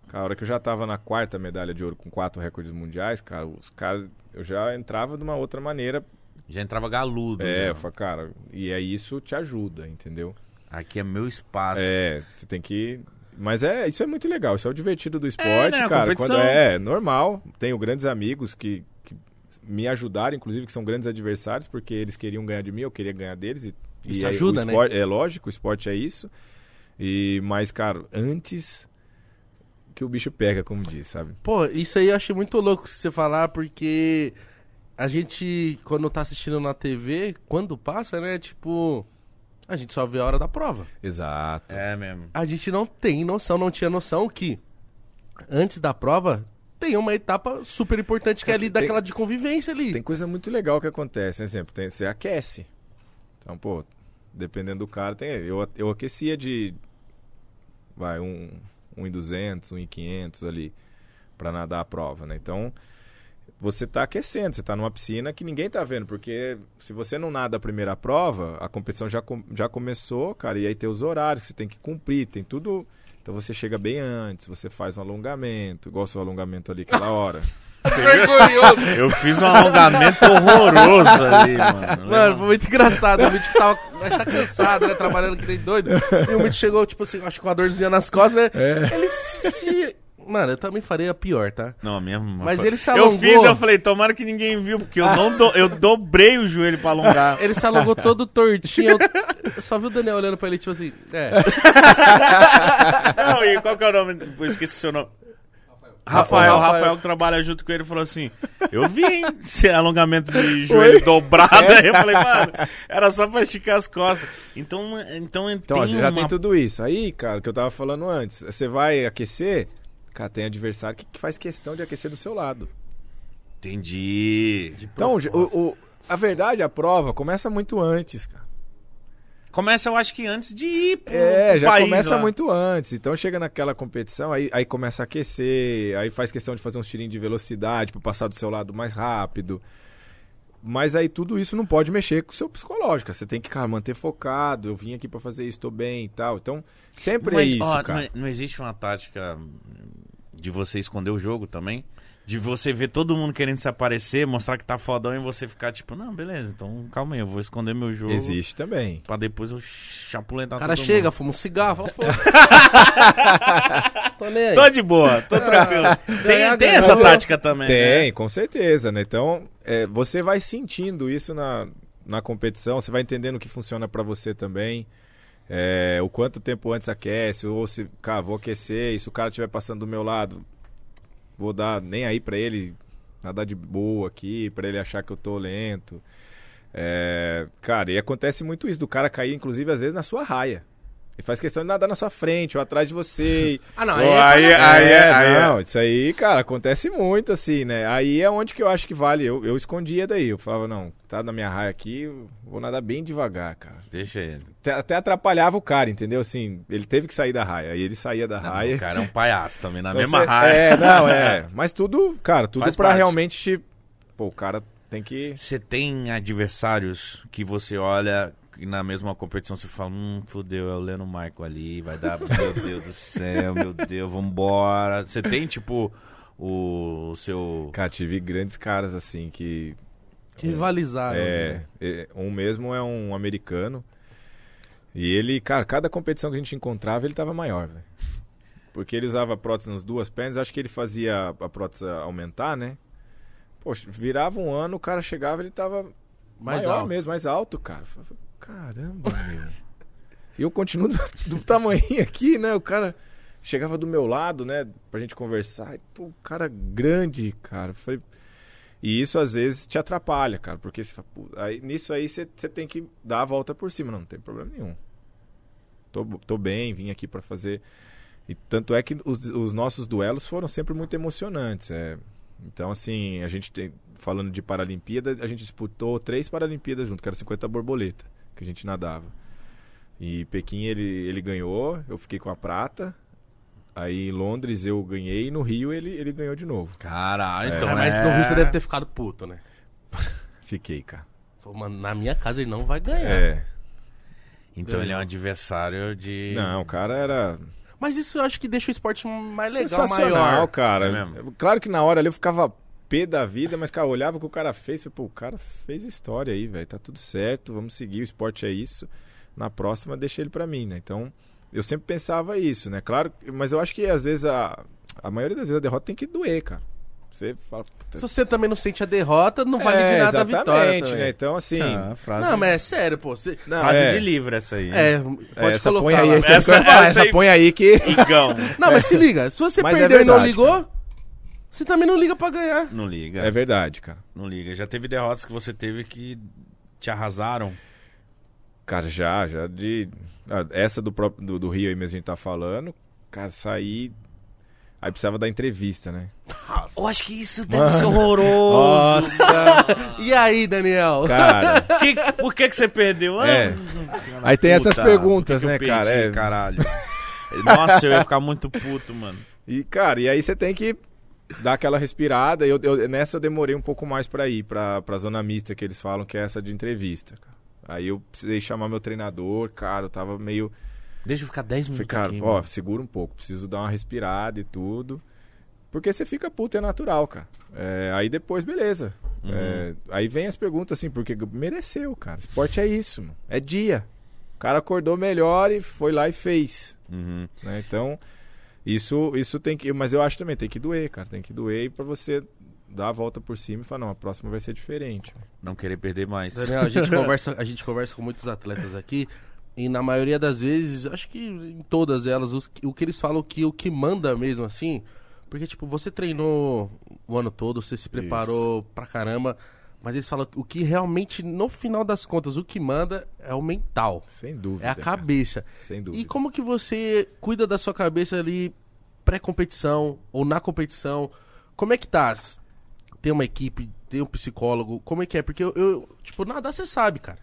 C: cara, a hora que eu já tava na quarta medalha de ouro com quatro recordes mundiais, cara, os caras, eu já entrava de uma outra maneira.
B: Já entrava galudo.
C: É,
B: já.
C: eu falei, cara, e aí isso te ajuda, entendeu?
B: Aqui é meu espaço.
C: É, você tem que. Mas é, isso é muito legal, isso é o divertido do esporte,
B: né, a
C: cara. Quando é normal, tenho grandes amigos que me ajudaram, inclusive que são grandes adversários, porque eles queriam ganhar de mim, eu queria ganhar deles. E,
A: Isso
C: e aí
A: ajuda, né?
C: esporte, É lógico, o esporte é isso. E, mas, cara, antes que o bicho pega, como diz, sabe?
A: Pô, isso aí eu achei muito louco você falar, porque a gente, quando tá assistindo na TV, quando passa, né, tipo, a gente só vê a hora da prova.
C: Exato.
B: É mesmo.
A: A gente não tem noção, não tinha noção que antes da prova tem uma etapa super importante que é ali
C: Tem-
A: daquela de convivência ali.
C: Tem coisa muito legal que acontece. Exemplo, tem, você aquece. Então, pô, dependendo do cara, tem, eu, eu aquecia de. Vai, um, um em 200, um em 500 ali, pra nadar a prova, né? Então, você tá aquecendo, você tá numa piscina que ninguém tá vendo, porque se você não nada a primeira prova, a competição já, já começou, cara, e aí tem os horários que você tem que cumprir, tem tudo. Então você chega bem antes, você faz um alongamento, igual o seu alongamento ali aquela hora.
A: Vergonhoso.
B: Eu fiz um alongamento horroroso ali, mano.
A: Mano, foi muito engraçado. O Mitch tava. Mas tá cansado, né? Trabalhando que nem doido. E o Mitch chegou, tipo assim, acho que com uma dorzinha nas costas, né? Ele se. Mano, eu também faria pior, tá?
B: Não, mesmo.
A: Mas ele se
B: Eu
A: alongou.
B: fiz, eu falei, tomara que ninguém viu, porque eu não do- eu dobrei o joelho pra alongar.
A: Ele se alongou todo tortinho. Eu, eu só vi o Daniel olhando pra ele, tipo assim, é.
B: Não, e qual que é o nome? Eu esqueci o seu nome. Rafael,
A: Rafael.
B: Rafael que trabalha junto com ele falou assim: Eu vi, hein, esse alongamento de joelho dobrado. Aí eu falei, mano, era só pra esticar as costas. Então, então,
C: Então, ó,
B: tem
C: já
B: uma...
C: tem tudo isso. Aí, cara, o que eu tava falando antes, você vai aquecer, cara, tem adversário que, que faz questão de aquecer do seu lado.
B: Entendi.
C: Então, o, o- a verdade, a prova começa muito antes, cara.
B: Começa, eu acho que antes de ir pro,
C: É,
B: pro
C: já
B: país
C: começa
B: lá.
C: muito antes. Então chega naquela competição, aí, aí começa a aquecer, aí faz questão de fazer uns tirinhos de velocidade pra passar do seu lado mais rápido. Mas aí tudo isso não pode mexer com o seu psicológico. Você tem que, cara, manter focado. Eu vim aqui pra fazer isso, tô bem e tal. Então, sempre
B: Mas,
C: é isso,
B: ó,
C: cara.
B: Não, não existe uma tática de você esconder o jogo também? De você ver todo mundo querendo se aparecer, mostrar que tá fodão e você ficar tipo, não, beleza, então calma aí, eu vou esconder meu jogo.
C: Existe também.
B: Pra depois eu chapuletar
A: O cara
B: todo
A: chega,
B: mundo.
A: fuma um cigarro, fala, foda-se. Tô nem aí.
B: Tô de boa, tô tranquilo. Tem,
A: ganhar,
B: tem essa tática também.
C: Tem,
B: né?
C: com certeza, né? Então, é, você vai sentindo isso na, na competição, você vai entendendo o que funciona pra você também. É, o quanto tempo antes aquece, ou se, cara, vou aquecer, e se o cara estiver passando do meu lado, vou dar nem aí pra ele nadar de boa aqui, pra ele achar que eu tô lento. É, cara, e acontece muito isso, do cara cair, inclusive, às vezes, na sua raia. Ele faz questão de nadar na sua frente ou atrás de você.
A: Ah, não,
B: Pô,
A: aí, é
B: aí-
A: palhaçada.
B: aí é- aí é-
C: não, isso aí, cara, acontece muito, assim, né? Aí é onde que eu acho que vale. Eu, eu escondia daí. Eu falava, não, tá na minha raia aqui, vou nadar bem devagar, cara.
B: Deixa ele.
C: Até, até atrapalhava o cara, entendeu? Assim, ele teve que sair da raia. Aí ele saía da
B: Não,
C: raia.
B: o cara é um palhaço também, na
C: Então
B: mesma
C: você-
B: raia.
C: É, não, é. Mas tudo, cara, tudo
B: Faz
C: pra
B: parte.
C: realmente te. Pô, o cara tem que.
B: Você tem adversários que você olha na mesma competição você fala, hum, fudeu, é o Leno Michael ali, vai dar, meu Deus do céu, meu Deus, vambora. Você tem, tipo, o, o seu...
C: Cara, tive grandes caras assim que.
A: Que rivalizaram.
C: É,
A: né?
C: é, um mesmo é um americano. E ele, cara, cada competição que a gente encontrava, ele tava maior, velho. Porque ele usava prótese nas duas pernas, acho que ele fazia a prótese aumentar, né? Poxa, virava um ano, o cara chegava, ele tava
A: Mais
C: maior
A: alto.
C: mesmo, mais alto, cara. Caramba, meu. E eu continuo do, do tamanho aqui, né? O cara chegava do meu lado, né? Pra gente conversar. E, pô, cara grande, cara. Falei... E isso às vezes te atrapalha, cara. Porque você fala, aí, nisso aí você tem que dar a volta por cima. Não, não tem problema nenhum. Tô, tô bem, vim aqui pra fazer. E tanto é que os, os nossos duelos foram sempre muito emocionantes. É. Então, assim, a gente tem. Falando de Paralimpíada, a gente disputou três Paralimpíadas junto, que era 50 borboleta, que a gente nadava. E Pequim ele, ele ganhou, eu fiquei com a prata. Aí em Londres eu ganhei e no Rio ele, ele ganhou de novo.
B: Caralho,
A: É,
B: então
A: mas
B: é...
A: no Rio você deve ter ficado puto, né?
C: Fiquei, cara.
A: Mano, na minha casa ele não vai ganhar.
C: É.
B: Então ele é um adversário de...
C: Não, o cara era
A: Mas isso eu acho que deixa o esporte mais legal,
C: sensacional,
A: maior.
C: cara.
B: É mesmo?
C: Claro que na hora ali eu ficava pé da vida, mas, cara, olhava o que o cara fez. Falei, pô, o cara fez história aí, velho. Tá tudo certo, vamos seguir, o esporte é isso. Na próxima, deixa ele pra mim, né? Então, eu sempre pensava isso, né? Claro, mas eu acho que às vezes a, a maioria das vezes a derrota tem que doer, cara. Você fala. puta,
A: Se você também não sente a derrota, não vale
C: é,
A: de nada a vitória também.
C: né? Então, assim.
B: Ah, frase...
A: Não, mas é sério, pô. Você...
C: não,
B: Frase
C: é,
B: de livro essa aí.
A: É,
B: hein?
A: pode
C: é, essa
A: colocar
C: põe aí, essa,
B: Essa-
C: essa, põe aí que.
B: Igão.
A: Não, mas se liga. Se você
C: Mas é
A: perdeu e não ligou, você também não liga pra ganhar.
B: Não liga.
C: É verdade, cara.
B: Não liga. Já teve derrotas que você teve que te arrasaram.
C: Cara, já, já de. ah, Essa do, próprio, do, do Rio aí mesmo a gente tá falando. Cara, saí. Aí precisava dar entrevista, né?
B: Eu acho que isso deve ser horroroso.
C: Nossa!
A: E aí, Daniel?
C: cara.
B: Que- por que, que você perdeu? Ah,
C: É.
B: da
C: Aí tem essas
B: puta,
C: perguntas,
B: que que
C: né,
B: eu
C: cara?
B: perdi,
C: É.
B: Caralho. Nossa, eu ia ficar muito puto, mano.
C: E, cara, e aí você tem que dar aquela respirada. Eu, eu- nessa eu demorei um pouco mais pra ir, pra, pra zona mista que eles falam, que é essa de entrevista. cara. Aí eu precisei chamar meu treinador, cara, eu tava meio.
A: Deixa eu ficar 10
C: Falei,
A: minutos
C: cara,
A: aqui.
C: ó,
A: mano.
C: segura um pouco, preciso dar uma respirada e tudo. Porque você fica puto, é natural, cara. É, aí depois, beleza. É, aí vem as perguntas assim, porque mereceu, cara. Esporte é isso, mano. é dia. O cara acordou melhor e foi lá e fez.
B: Uhum.
C: né? Então, isso, isso tem que. Mas eu acho também, tem que doer, cara. Tem que doer pra você dar a volta por cima e falar, não, a próxima vai ser diferente.
B: Não querer perder mais.
A: Daniel, a gente, conversa, a gente conversa com muitos atletas aqui. E na maioria das vezes, acho que em todas elas, os- o que eles falam que o que manda mesmo assim. Porque, tipo, você treinou o ano todo, você se preparou pra caramba. Mas eles falam que o que realmente, no final das contas, o que manda é o mental.
C: Sem dúvida.
A: É a
C: cara.
A: cabeça.
C: Sem dúvida.
A: E como que você cuida da sua cabeça ali pré-competição ou na competição? Como é que tá? Tem uma equipe, tem um psicólogo, como é que é? Porque eu, eu tipo, nada você sabe, cara.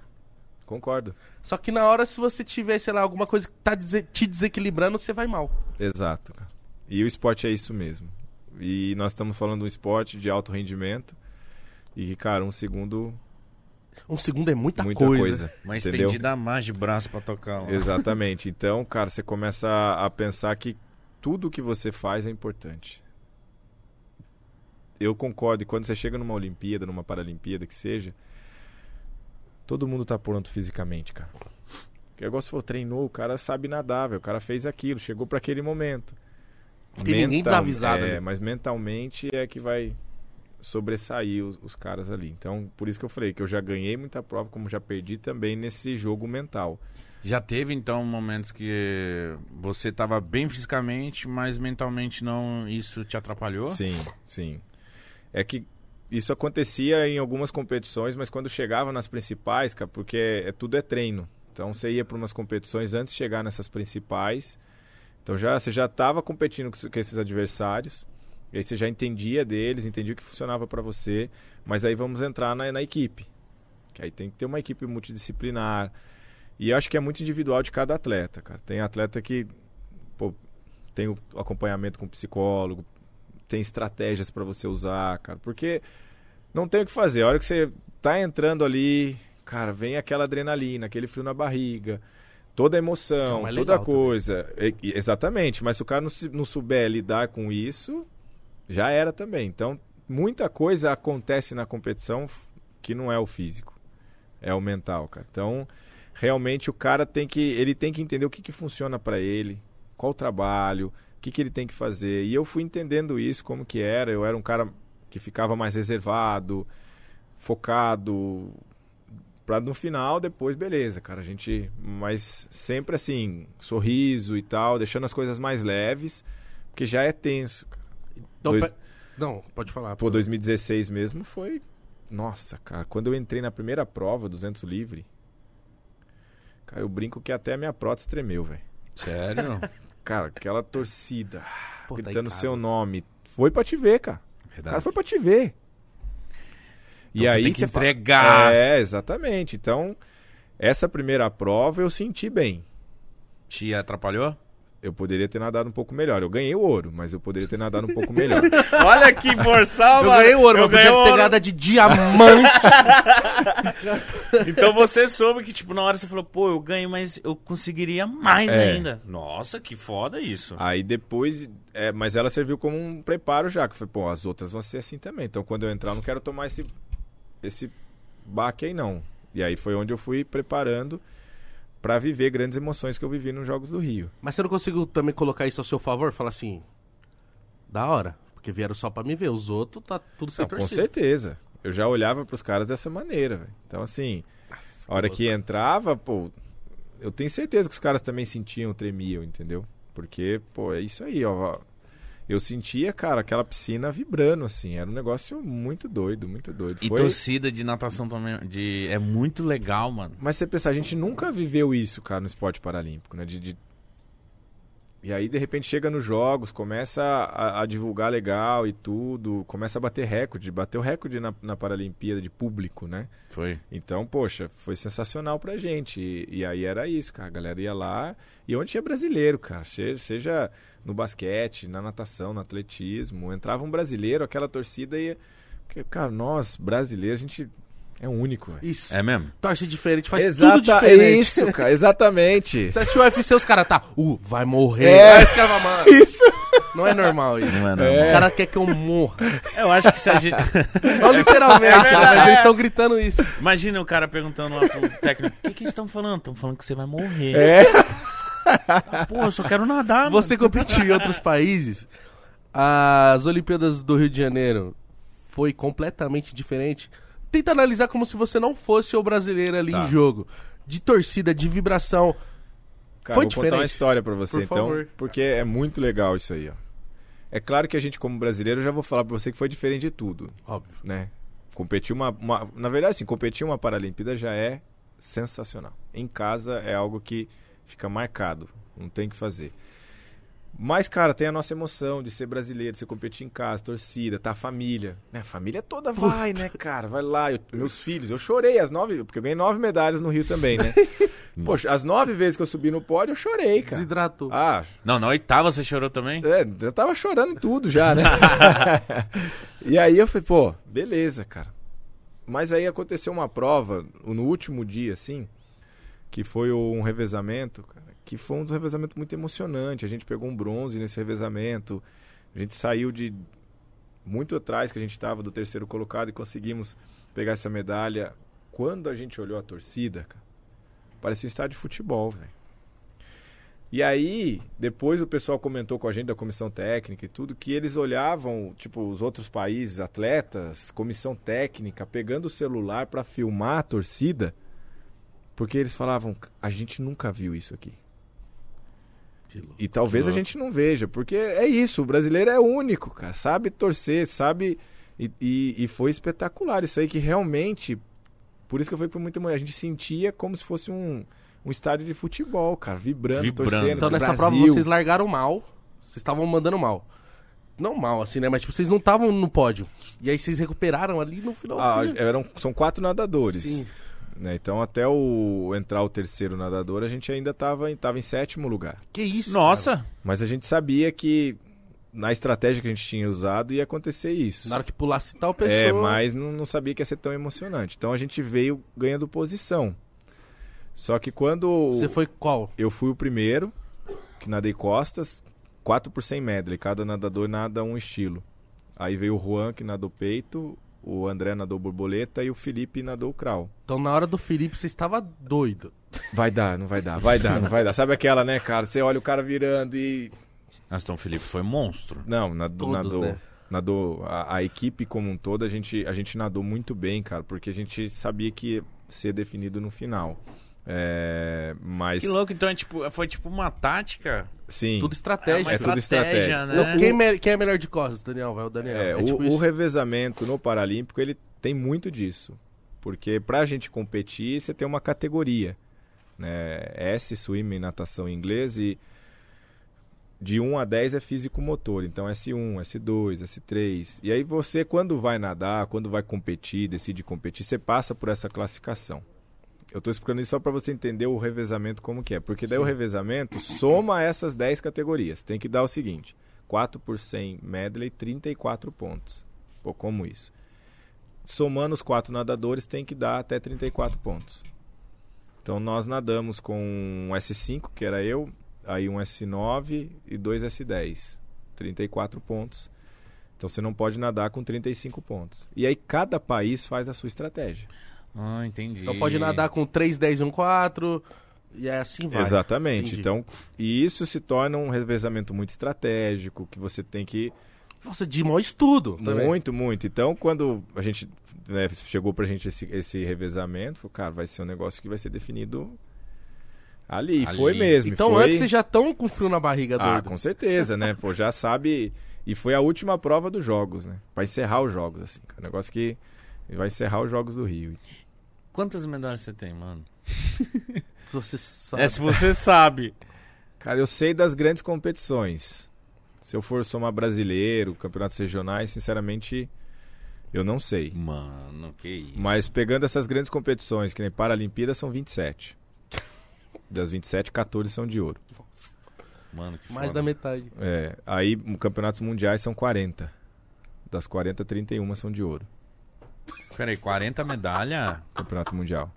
C: Concordo.
A: Só que na hora, se você tiver, sei lá, alguma coisa que tá te desequilibrando, você vai mal.
C: Exato, cara. E o esporte é isso mesmo. E nós estamos falando de um esporte de alto rendimento. E que, cara, um segundo,
A: Um segundo é muita,
C: muita
A: coisa.
C: coisa.
B: Mas
C: entendeu?
B: tem de dar mais de braço pra tocar lá.
C: Exatamente. Então, cara, você começa a, pensar que tudo que você faz é importante. Eu concordo. E quando você chega numa Olimpíada, numa Paralimpíada, que seja, todo mundo tá pronto fisicamente, cara. Porque igual você falou, treinou, o cara sabe nadar, velho. O cara fez aquilo, chegou para aquele momento.
A: Tem ninguém desavisado
C: É,
A: ali.
C: mas mentalmente é que vai sobressair os, os caras ali. Então, por isso que eu falei que eu já ganhei muita prova, como já perdi também nesse jogo mental.
B: Já teve, então, momentos que você tava bem fisicamente, mas mentalmente não, isso te atrapalhou?
C: Sim, sim. É que isso acontecia em algumas competições, mas quando chegava nas principais, cara, porque é, tudo é treino. Então você ia para umas competições antes de chegar nessas principais. Então já você já estava competindo com, com esses adversários. E aí você já entendia deles, entendia o que funcionava para você. Mas aí vamos entrar na, na equipe. Que aí tem que ter uma equipe multidisciplinar. E eu acho que é muito individual de cada atleta, cara. Tem atleta que pô, tem o acompanhamento com psicólogo, tem estratégias para você usar, cara. Porque não tem o que fazer. A hora que você tá entrando ali, cara, vem aquela adrenalina, aquele frio na barriga, toda a emoção,
A: é
C: toda a coisa. Exatamente, mas se o cara não, não souber lidar com isso, já era também. Então, muita coisa acontece na competição que não é o físico, é o mental, cara. Então, realmente o cara tem que, ele tem que entender o que, que funciona para ele, qual o trabalho, o que, que ele tem que fazer. E eu fui entendendo isso, como que era. Eu era um cara que ficava mais reservado, focado, pra no final, depois, beleza, cara. A gente. Mas sempre assim, sorriso e tal, deixando as coisas mais leves, porque já é tenso. cara.
A: Então,
C: Dois-
A: pe- Não, pode falar.
C: Pô, 2016 mesmo foi. Nossa, cara, quando eu entrei na primeira prova, 200 livre, cara, eu brinco que até a minha prótese tremeu, velho.
B: Sério?
C: Cara, aquela torcida,
A: Pô, tá
C: gritando
A: casa.
C: seu nome. Foi pra te ver, cara. O
B: Verdade.
C: cara foi pra te ver.
B: Então você tem que entregar.
C: É, exatamente. Então, essa primeira prova eu senti bem.
B: Te atrapalhou?
C: Eu poderia ter nadado um pouco melhor. Eu ganhei o ouro, mas eu poderia ter nadado um pouco melhor.
B: Olha que borsal,
A: Eu
B: mano.
A: ganhei o ouro,
B: Eu
A: mas podia
B: ganhei
A: ter
B: ouro.
A: pegada de diamante.
B: Então você soube que, tipo, na hora você falou, pô, eu ganho, mas eu conseguiria mais
C: É.
B: ainda. Nossa, que foda isso.
C: Aí depois, é, mas ela serviu como um preparo já, que eu falei, pô, as outras vão ser assim também. Então quando eu entrar, eu não quero tomar esse, esse baque aí não. E aí foi onde eu fui preparando pra viver grandes emoções que eu vivi nos Jogos do Rio.
A: Mas você não conseguiu também colocar isso ao seu favor? Falar assim, da hora. Porque vieram só pra me ver. Os outros tá tudo sem
C: Não, com certeza. Eu já olhava pros caras dessa maneira, velho. Então assim,
A: Nossa,
C: a hora
A: louco.
C: que entrava, pô, eu tenho certeza que os caras também sentiam, tremiam, entendeu? Porque, pô, é isso aí, ó. Eu sentia, cara, aquela piscina vibrando, assim. Era um negócio muito doido, muito doido.
B: E
C: Foi-
B: torcida de natação também de... é muito legal, mano.
C: Mas você pensar, a gente nunca viveu isso, cara, no esporte paralímpico, né? De, de- E aí, de repente, chega nos jogos, começa a, a divulgar legal e tudo, começa a bater recorde, bateu recorde na, na Paralimpíada de público, né?
B: Foi.
C: Então, poxa, foi sensacional pra gente. E, e aí era isso, cara. A galera ia lá. E onde tinha brasileiro, cara. Seja, seja no basquete, na natação, no atletismo. Entrava um brasileiro, aquela torcida ia. Porque, cara, nós, brasileiros, a gente é único, velho.
A: Isso.
B: É mesmo?
A: Torce diferente, faz
C: Exata-
A: tudo diferente.
C: Isso, cara, exatamente.
A: Você assistiu o UFC, os caras tá, uh, vai morrer.
C: É.
A: Aí os caras falam, mano,
C: Isso.
A: não é normal isso.
B: Não é, não.
A: Os caras querem que eu morra.
B: Eu acho que se a gente...
A: Não literalmente,
B: verdade.
A: né, mas eles estão gritando isso.
B: Imagina o cara perguntando lá pro técnico, o que, que eles estão falando? Estão falando que você vai morrer.
C: É.
B: Pô, eu só quero nadar,
A: Você competiu em outros países, as Olimpíadas do Rio de Janeiro foi completamente diferente. Tenta analisar como se você não fosse o brasileiro ali
C: Tá.
A: em jogo. De torcida, de vibração.
C: Cara,
A: Foi
C: vou contar uma
A: diferente.
C: história pra você,
A: Por
C: então,
A: favor.
C: porque é muito legal isso aí, ó. É claro que a gente, como brasileiro, eu já vou falar pra você que foi diferente de tudo,
A: Óbvio.
C: né? Competir uma, uma- Na verdade, assim, competir uma Paralimpíada já é sensacional. Em casa é algo que fica marcado, não tem o que fazer. Mas, cara, tem a nossa emoção de ser brasileiro, de você competir em casa, torcida, tá a família. Né? A família toda vai, né, cara? Vai lá. Eu- meus filhos, eu chorei as nove, porque eu ganhei nove medalhas no Rio também, né? Poxa, as nove vezes que eu subi no pódio, eu chorei, cara.
A: Desidratou.
C: Ah,
B: Não, na oitava você chorou também?
C: é, eu tava chorando tudo já, né? e aí eu falei, pô, beleza, cara. Mas aí aconteceu uma prova no último dia, assim, que foi um revezamento, cara, que foi um revezamento muito emocionante. A gente pegou um bronze nesse revezamento. A gente saiu de muito atrás que a gente estava do terceiro colocado e conseguimos pegar essa medalha. Quando a gente olhou a torcida, cara, parecia um estádio de futebol, velho. E aí, depois o pessoal comentou com a gente da comissão técnica e tudo, que eles olhavam, tipo, os outros países, atletas, comissão técnica, pegando o celular para filmar a torcida, porque eles falavam, a gente nunca viu isso aqui. E talvez a gente não veja, porque é isso, o brasileiro é único, cara, sabe torcer, sabe. E, e, e foi espetacular isso aí, que realmente. Por isso que eu falei por muita mulher, a gente sentia como se fosse um, um estádio de futebol, cara, vibrando,
B: Vibrando.
C: torcendo.
A: Então nessa
C: Brasil.
A: prova vocês largaram mal. Vocês estavam mandando mal. Não mal, assim, né? Mas tipo, vocês não estavam no pódio. E aí vocês recuperaram ali no final.
C: Ah, eram, são quatro nadadores.
A: Sim.
C: Né? Então, até o entrar o terceiro nadador, a gente ainda estava em, tava em sétimo lugar.
A: Que isso?
B: Nossa!
C: Mas a gente sabia que na estratégia que a gente tinha usado ia acontecer isso.
A: Na hora que pulasse tal pessoa.
C: É, mas não, não sabia que ia ser tão emocionante. Então a gente veio ganhando posição. Só que quando
A: Você foi qual?
C: eu fui o primeiro, que nadei costas, 4 por 100 medley, cada nadador nada um estilo. Aí veio o Juan, que nadou peito, o André nadou borboleta e o Felipe nadou crawl.
A: Então na hora do Felipe você estava doido.
C: Vai dar, não vai dar, vai dar, não vai dar. Sabe aquela, né, cara? Você olha o cara virando e.
B: Aston Felipe foi monstro.
C: Não, nadou.
A: Todos,
C: nadou,
A: né?
C: nadou a, a equipe como um todo, a gente, a gente nadou muito bem, cara, porque a gente sabia que ia ser definido no final. É, mas.
B: Que louco, então é tipo, foi tipo uma tática.
C: Sim.
A: Tudo
B: É
A: estratégia.
B: uma
C: É tudo
B: estratégia, né?
A: Então, quem, me- quem é melhor de costas, Daniel? Vai o Daniel.
C: É,
A: É,
C: o,
A: tipo
C: o revezamento no Paralímpico, ele tem muito disso. Porque pra gente competir, você tem uma categoria. Né? S, swim, natação em inglês e de 1 a 10 é físico-motor. Então S1, S2, S3. E aí você, quando vai nadar, quando vai competir, decide competir, você passa por essa classificação. Eu estou explicando isso só para você entender o revezamento como que é. Porque daí o revezamento soma essas 10 categorias. Tem que dar o seguinte. 4 por 100 medley, 34 pontos. Pô, como isso? Somando os quatro nadadores, tem que dar até 34 pontos. Então nós nadamos com um S5, que era eu, aí um S9 e dois S10. 34 pontos. Então você não pode nadar com 35 pontos. E aí cada país faz a sua estratégia.
B: Ah, entendi.
A: Então pode nadar com 3, 10 e um 4. E é assim vai.
C: Exatamente.
A: Entendi.
C: Então, e isso se torna um revezamento muito estratégico, que você tem que
A: Nossa, de maior estudo. também.
C: Muito, muito. Então, quando a gente né, chegou pra gente esse, esse revezamento, falou, cara, vai ser um negócio que vai ser definido ali.
B: Ali.
C: Foi mesmo.
A: Então
C: foi...
A: antes vocês já estão com frio na barriga,
C: Ah,
A: doido.
C: com certeza, né? Pô, já sabe. E foi a última prova dos jogos, né? Pra encerrar os jogos, assim. Um negócio que vai encerrar os jogos do Rio.
B: Quantas medalhas você tem, mano?
A: Se você sabe.
B: É, se você sabe.
C: Cara, eu sei das grandes competições. Se eu for somar brasileiro, campeonatos regionais, sinceramente, eu não sei.
B: Mano, que isso.
C: Mas pegando essas grandes competições, que nem Paralimpíadas, são 27. Das 27, 14 são de ouro.
B: Mano, que
A: Mais
B: foda.
A: da metade.
C: É, aí, m- campeonatos mundiais são 40. Das 40, 31 são de ouro.
B: Peraí, 40 medalha?
C: Campeonato mundial.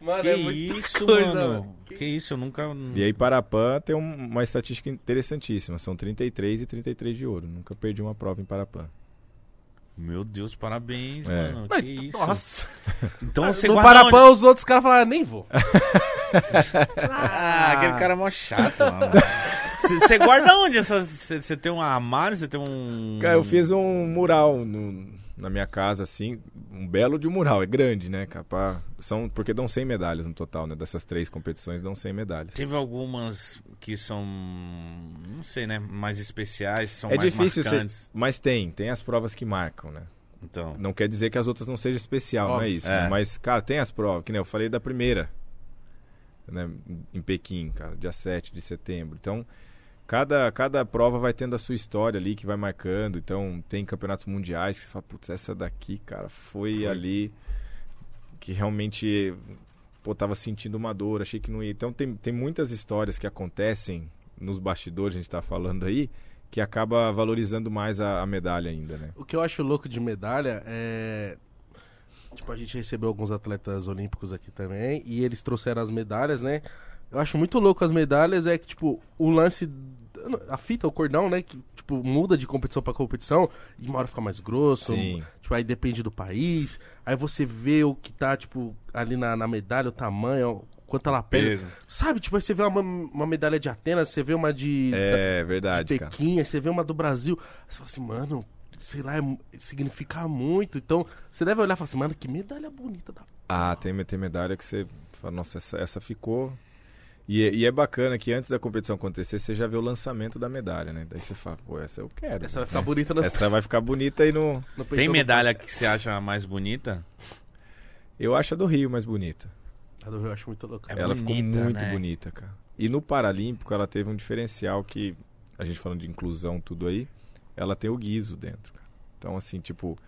A: Mano,
B: Que
A: é
B: isso,
A: coisa,
B: mano? Que isso, eu nunca...
C: E aí, para a PAN, tem um- uma estatística interessantíssima. São 33 e 33 de ouro. Nunca perdi uma prova em Parapan.
B: Meu Deus, parabéns,
C: É.
B: mano.
A: Mas,
B: Que isso.
A: Nossa.
B: Então você
A: no
B: guarda onde?
A: Parapã, os outros caras falaram, nem vou.
B: Ah, aquele cara é mó chato, mano. Você guarda onde essas... Você tem um armário, você tem um...
C: Cara, eu fiz um mural no- na minha casa, assim. Um belo de um mural. É grande, né, cara? Pra- são, porque dão 100 medalhas no total, né? Dessas três competições, dão 100 medalhas.
B: Teve algumas que são, não sei, né, mais especiais, são
C: é
B: mais
C: difícil, ser,
B: marcantes.
C: mas tem. Tem as provas que marcam, né?
B: Então,
C: Não quer dizer que as outras não sejam especial, não é
A: Óbvio.
C: isso.
B: É.
C: né? Mas, cara, tem as provas, que nem eu falei da primeira, né, em Pequim, cara, dia 7 de setembro. Então, cada, cada prova vai tendo a sua história ali, que vai marcando. Então, tem campeonatos mundiais que você fala, putz, essa daqui, cara, foi,
B: Foi.
C: ali que realmente, pô, tava sentindo uma dor, achei que não ia. Então, tem, tem muitas histórias que acontecem nos bastidores, a gente tá falando aí, que acaba valorizando mais a, a medalha ainda, né?
A: O que eu acho louco de medalha é. Tipo, a gente recebeu alguns atletas olímpicos aqui também e eles trouxeram as medalhas, né? Eu acho muito louco as medalhas é que, tipo, o lance. A fita, o cordão, né? Que, tipo, muda de competição pra competição e uma hora fica mais grosso.
C: Sim.
A: Tipo, aí depende do país. Aí você vê o que tá, tipo, ali na, na medalha, o tamanho, quanto ela pesa. Sabe, tipo, aí você vê uma, uma medalha de Atenas, você vê uma de.
C: É
A: de
C: verdade, cara.
A: Pequim, aí você vê uma do Brasil. Aí você fala assim, mano, sei lá, é significa muito. Então, você deve olhar e falar assim, mano, que medalha bonita da.
C: Ah, tem, tem medalha que você fala, nossa, essa, essa ficou. E, é- e é bacana que antes da competição acontecer, você já vê o lançamento da medalha, né? Daí você fala, pô, essa eu quero.
A: Essa vai ficar
C: né?
A: bonita no,
C: Essa vai ficar bonita aí no.
A: no
B: Tem
A: do-
B: medalha que você acha mais bonita?
C: Eu acho a do Rio mais bonita.
A: A do Rio eu acho muito louca.
B: É
C: ela
B: bonita,
C: ficou muito
B: né?
C: bonita, cara. E no Paralímpico ela teve um diferencial que, a gente falando de inclusão, tudo aí, ela tem o guiso dentro. cara. Então, assim, tipo,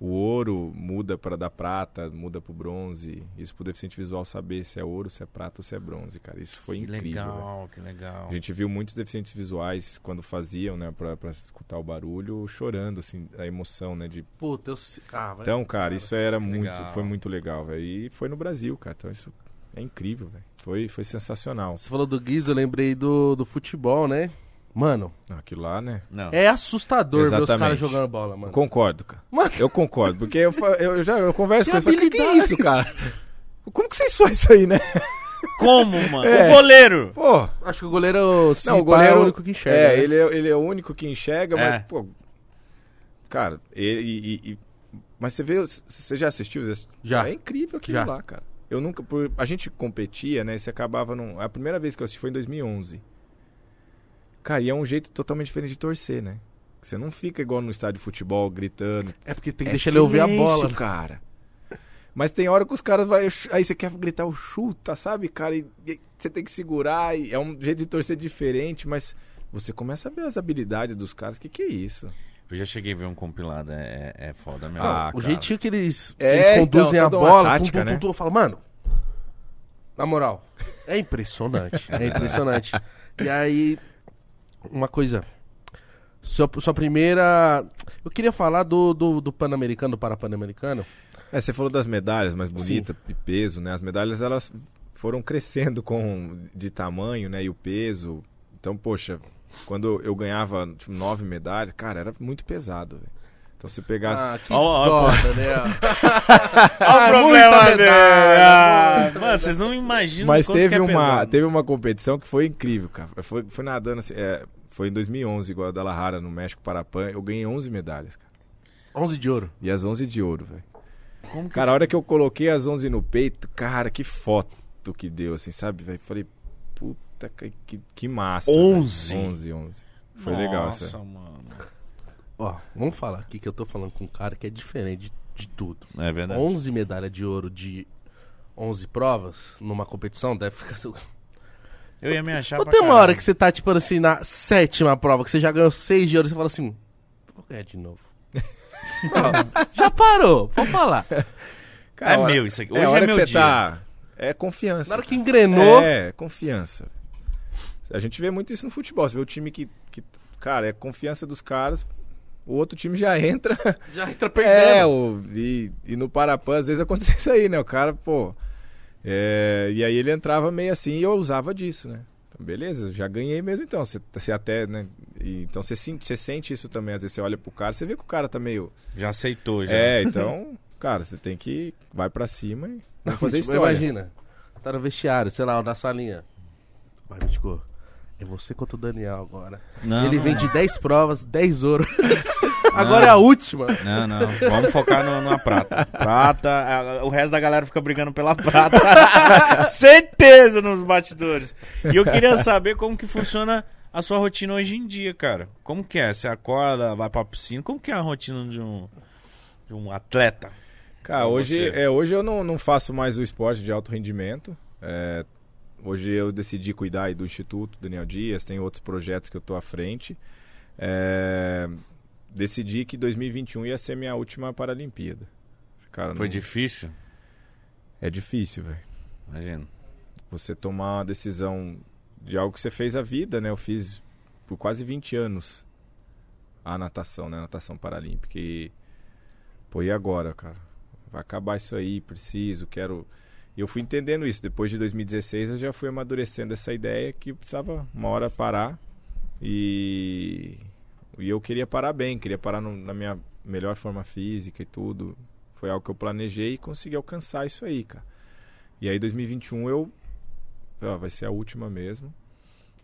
C: o ouro muda para da prata, muda para o bronze. Isso pro deficiente visual saber se é ouro, se é prata ou se é bronze, cara. Isso foi
B: Que
C: incrível.
B: legal, que legal.
C: A gente viu muitos deficientes visuais quando faziam, né, pra escutar o barulho, chorando, assim, a emoção, né, de...
A: Puta, eu... Ah,
C: Então, cara, isso era muito,
B: legal.
C: foi muito legal, velho. E foi no Brasil, cara, então isso é incrível, velho. Foi, foi sensacional.
A: Você falou do Guiz, eu lembrei do, do futebol, né? Mano,
C: Aquilo lá, né?
B: Não.
A: é assustador ver os
C: Exatamente.
A: caras jogando bola, mano.
C: Concordo, cara.
A: Mano.
C: Eu concordo, porque eu, eu já eu converso
A: Que
C: com eles, falo, que, é isso, cara? Como que vocês fazem isso aí, né?
B: Como, mano?
C: É.
B: O goleiro!
C: Pô,
A: Acho que o goleiro, se
C: Não, o goleiro
A: é o único que enxerga.
C: É,
A: né?
C: ele é, ele é o único que enxerga,
B: É.
C: mas, pô. Cara, ele. e- e- mas você vê, você já assistiu?
A: Já.
C: É incrível aquilo
A: Já.
C: lá, cara. Eu nunca. Por, a gente competia, né? e Você acabava num. A primeira vez que eu assisti foi em 2011. Cara, e é um jeito totalmente diferente de torcer, né? Você não fica igual no estádio de futebol gritando.
A: É porque tem que
C: É
A: deixar ele ouvir a
C: silêncio,
A: bola. né?
C: cara. Mas tem hora que os caras vai, aí você quer gritar o chuta, sabe, cara? E, e você tem que segurar, e é um jeito de torcer diferente, mas você começa a ver as habilidades dos caras. Que que é isso?
B: Eu já cheguei a ver um compilado, é, é foda mesmo.
C: Ah,
A: o
C: cara.
A: jeitinho que eles,
C: É,
A: eles conduzem
C: então,
A: a bola,
C: tática,
A: tum, tum,
C: né?
A: tum, eu falo, mano, na moral, é impressionante, é impressionante. e aí, uma coisa, sua, sua primeira, eu queria falar do, do, do Pan-Americano, do Parapan-Americano,
C: É, você falou das medalhas mais bonitas e peso, né? As medalhas elas foram crescendo com de tamanho, né? E o peso. Então, poxa, quando eu ganhava tipo, nove medalhas, cara, era muito pesado, velho. Então você pegasse.
A: ah, que
B: Ó, ó,
A: dó, né?
B: Olha
A: Ah,
B: o problema
A: muita
B: dele. Ah, mano, vocês não imaginam
C: Mas teve
B: que é
C: uma,
B: pesado.
C: teve uma competição que foi incrível, cara. Foi, foi nadando assim, é, foi em 2011, igual a Guadalajara, no México, Parapan. Eu ganhei 11 medalhas, cara.
A: 11 de ouro.
C: E as 11 de ouro, velho. Cara, a hora que eu coloquei as 11 no peito, cara, que foto que deu, assim, sabe, velho? Falei, puta, que, que, massa.
B: 11?
C: velho. 11, 11. Foi legal
B: Nossa, mano.
A: Ó, vamos falar aqui que eu tô falando com um cara que é diferente de, de tudo.
B: É verdade.
A: 11 medalhas de ouro de 11 provas numa competição deve ficar...
B: Eu ia me achar
A: Não tem uma hora que você tá, tipo assim, na sétima prova, que você já ganhou 6 de ouro, você fala assim, vou ganhar de novo. Ó, já parou, pode falar.
C: Cara,
B: É
C: hora-
B: meu isso aqui. Hoje
C: é, a hora
B: é meu
C: que você
B: dia.
C: tá. É confiança.
A: Na hora que engrenou,
C: É, confiança. A gente vê muito isso no futebol. Você vê o time que, que cara, é confiança dos caras. O outro time já entra.
A: já entra
C: É,
A: perdendo.
C: o, e, e no Parapan às vezes acontecia isso aí, né? O cara, pô. é, e aí ele entrava meio assim e eu usava disso, né? Então, beleza, já ganhei mesmo então. Você, você até, né? e- então você, você sente isso também. Às vezes você olha pro cara, você vê que o cara tá meio.
B: Já aceitou, já.
C: É, então, cara, você tem que. Vai pra cima e. Vamos fazer
A: Tipo,
C: história.
A: Imagina, tá no vestiário, sei lá, na salinha. Vai, Mítico, é você contra o Daniel agora.
B: Não,
A: Ele
B: não.
A: vem de 10 provas, 10 ouro. Agora é a última.
B: Não, não. Vamos focar no, na prata. Prata, a- o resto da galera fica brigando pela prata. Certeza nos batidores. E eu queria saber como que funciona a sua rotina hoje em dia, cara. Como que é? Você acorda, vai pra piscina? Como que é a rotina de um, de um atleta?
C: Cara, hoje,
B: você.
C: é, hoje eu não, não faço mais o esporte de alto rendimento. É, hoje eu decidi cuidar aí do Instituto Daniel Dias, tem outros projetos que eu tô à frente. É, decidi que 2021 ia ser minha última Paralimpíada. Cara,
B: Foi
C: não-
B: difícil?
C: É difícil, velho.
B: Imagina.
C: Você tomar uma decisão de algo que você fez a vida, né? Eu fiz por quase 20 anos a natação, né? Natação paralímpica. E, pô, e agora, cara? Vai acabar isso aí, preciso, quero. E eu fui entendendo isso. Depois de 2016, eu já fui amadurecendo essa ideia que eu precisava uma hora parar. E, e eu queria parar bem, queria parar no- na minha melhor forma física e tudo. Foi algo que eu planejei e consegui alcançar isso aí, cara. E aí, 2021, eu. ó, vai ser a última mesmo.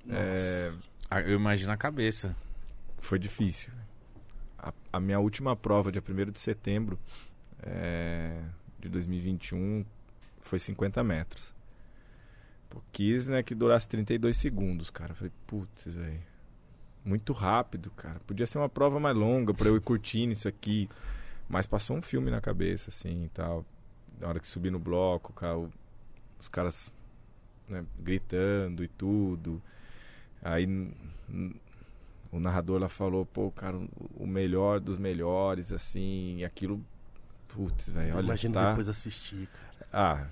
C: É,
B: Ah, Eu imagino a cabeça.
C: foi difícil. A, a minha última prova, dia 1 de setembro é, de 2021, foi 50 metros. Pô, quis né, que durasse 32 segundos, cara. Falei, putz, velho. Muito rápido, cara. Podia ser uma prova mais longa pra eu ir curtindo isso aqui. Mas passou um filme na cabeça, assim e tal. Na hora que subi no bloco, cara, os caras né, gritando e tudo. Aí o narrador lá falou, pô, cara, o- o melhor dos melhores, assim, e aquilo Putz, velho, olha,
A: Imagina
C: tá...
A: depois assistir, cara.
C: Ah,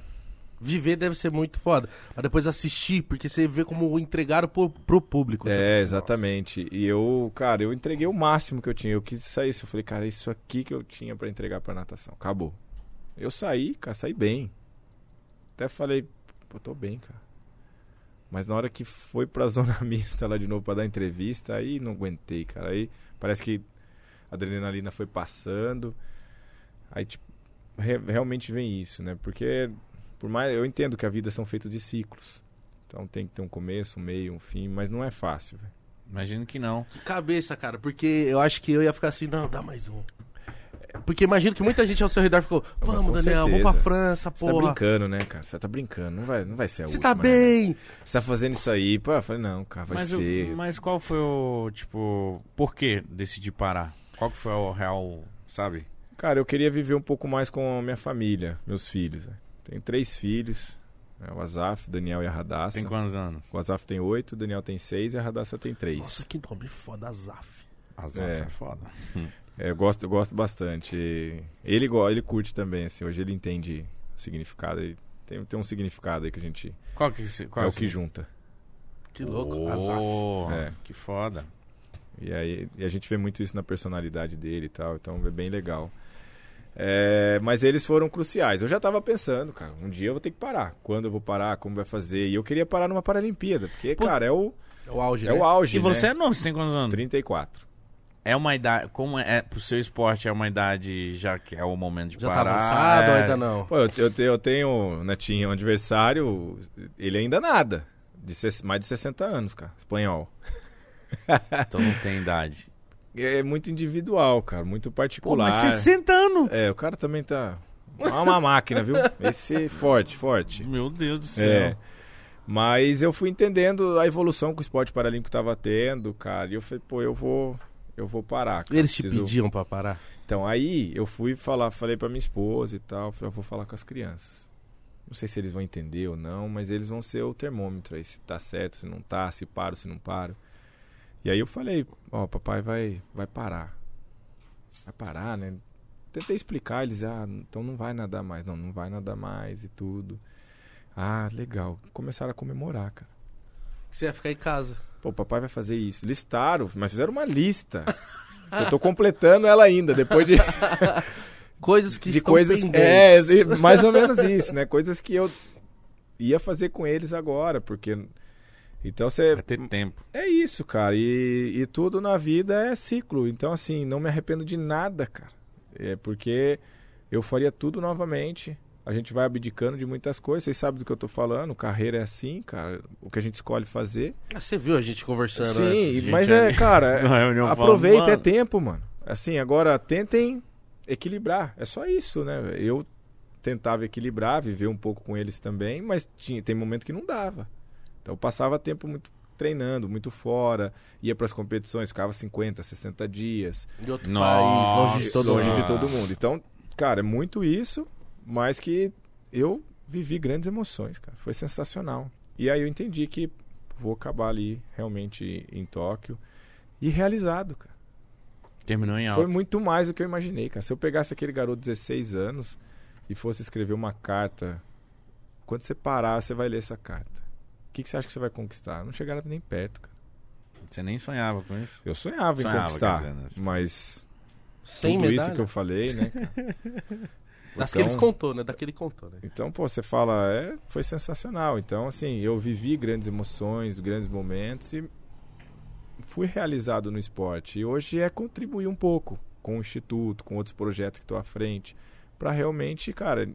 A: Viver deve ser muito foda. Mas depois assistir, porque você vê como entregaram pro, pro público.
C: É,
A: assim,
C: exatamente. E eu, cara, eu entreguei o máximo que eu tinha. Eu quis sair. Eu falei, cara, isso aqui que eu tinha pra entregar pra natação. Acabou. Eu saí, cara, saí bem. Até falei, pô, tô bem, cara. Mas na hora que foi pra zona mista lá de novo pra dar entrevista, aí não aguentei, cara. Aí parece que a adrenalina foi passando. Aí, tipo, re- realmente vem isso, né? Porque, por mais. Eu entendo que a vida são feitos de ciclos. Então tem que ter um começo, um meio, um fim, mas não é fácil, velho.
B: Imagino que não.
A: Que cabeça, cara. Porque eu acho que eu ia ficar assim, não, dá mais um. Porque imagino que muita gente ao seu redor ficou, vamos, Daniel, vamos
C: certeza.
A: pra França,
C: Você tá
A: porra.
C: brincando, né, cara? Você tá brincando. Não vai, não vai ser a
A: Você
C: última.
A: tá
C: né?
A: bem.
C: Você tá fazendo isso aí. Pô, eu falei, não, cara, vai
B: mas, o-
C: ser.
B: mas qual foi o, tipo, por que decidir parar? Qual que foi o real, sabe?
C: Cara, eu queria viver um pouco mais com a minha família, meus filhos. né? Tenho três filhos. né? O Azaf, o Daniel e a Radassa.
B: Tem quantos anos?
C: O Azaf tem oito, o Daniel tem seis e a Radassa tem três.
A: Nossa, que nome foda, Azaf.
B: Azaf
C: É.
B: é. foda.
C: É, eu gosto, eu gosto bastante. Ele, ele curte também, assim. Hoje ele entende o significado. Ele tem, tem um significado aí que a gente.
B: Qual que, qual
C: é o que junta.
A: Que louco,
B: Oh,
A: Azaf.
C: É.
B: Que foda.
C: E aí e a gente vê muito isso na personalidade dele e tal, então é bem legal. É, mas eles foram cruciais. Eu já tava pensando, cara, um dia eu vou ter que parar. Quando eu vou parar, como vai fazer? E eu queria parar numa Paralimpíada, porque,
A: Pô,
C: cara, é o,
A: É o auge,
C: é
A: né?
C: o auge.
B: E você
C: né?
B: é novo, você tem quantos anos?
C: 34.
B: É uma idade, como é, pro seu esporte é uma idade já que é o momento de
A: Já tá
B: parar?
A: avançado ou
B: é...
A: ainda não?
C: Pô, eu, eu, eu tenho, netinho, um adversário, ele ainda nada. De mais de 60 anos, cara, espanhol.
B: Então não tem idade.
C: É muito individual, cara, muito
B: Pô,
C: particular.
B: mas 60 anos!
C: É, o cara também tá. É uma máquina, viu? Esse forte, forte.
B: Meu Deus do céu.
C: É. Mas eu fui entendendo a evolução que o esporte paralímpico estava tendo, cara. E eu falei, pô, eu vou, eu vou parar. cara.
A: Eles te
C: Preciso-
A: pediam pra parar?
C: Então aí eu fui falar, falei pra minha esposa e tal, falei, eu vou falar com as crianças. Não sei se eles vão entender ou não, mas eles vão ser o termômetro aí, se tá certo, se não tá, se paro, se não paro. E aí eu falei, ó, papai vai, vai parar. Vai parar, né? Tentei explicar, eles, ah, então não vai nadar mais. Não, não vai nadar mais e tudo. Ah, legal. Começaram a comemorar, cara.
A: Você ia ficar em casa.
C: Pô, papai vai fazer isso. Listaram, mas fizeram uma lista. Eu tô completando ela ainda, depois de,
A: Coisas que
C: de
A: estão
C: coisas.
A: pendentes.
C: É, mais ou menos isso, né? Coisas que eu ia fazer com eles agora, porque. Então você.
B: Vai ter tempo.
C: É isso, cara. E, e tudo na vida é ciclo. Então, assim, não me arrependo de nada, cara. É porque eu faria tudo novamente. A gente vai abdicando de muitas coisas. Vocês sabem do que eu tô falando. Carreira é assim, cara. O que a gente escolhe fazer.
A: Ah, Você viu a gente conversando
C: Sim,
A: antes?
C: mas é, cara,
B: reunião falando,
C: aproveita, é tempo, mano. Assim, agora tentem equilibrar. É só isso, né? Eu tentava equilibrar, viver um pouco com eles também, mas tinha, tem momento que não dava. Então eu passava tempo muito treinando, muito fora, ia para as competições, ficava 50, 60 dias,
A: Em outro
B: Nossa,
A: país, longe de todo
C: longe
A: mundo.
C: de todo mundo. Então, cara, é muito isso, mas que eu vivi grandes emoções, cara. Foi sensacional. E aí eu entendi que vou acabar ali realmente em Tóquio e realizado, cara.
B: Terminou em alta.
C: Foi muito mais do que eu imaginei, cara. Se eu pegasse aquele garoto de 16 anos e fosse escrever uma carta, quando você parar, você vai ler essa carta. O que, que você acha que você vai conquistar? Não chegaram nem perto, cara.
B: Você nem sonhava com isso?
C: Eu sonhava,
B: Sonhava,
C: em conquistar,
B: dizer, né?
C: mas
A: Sem
C: tudo
A: medalha.
C: isso que eu falei, né? cara?
A: Das que
C: Então-
A: eles contou, né? Daquele contou, né?
C: Então, pô, você fala, é, foi sensacional. Então, assim, eu vivi grandes emoções, grandes momentos e fui realizado no esporte. E hoje é contribuir um pouco com o Instituto, com outros projetos que estou à frente, para realmente, cara,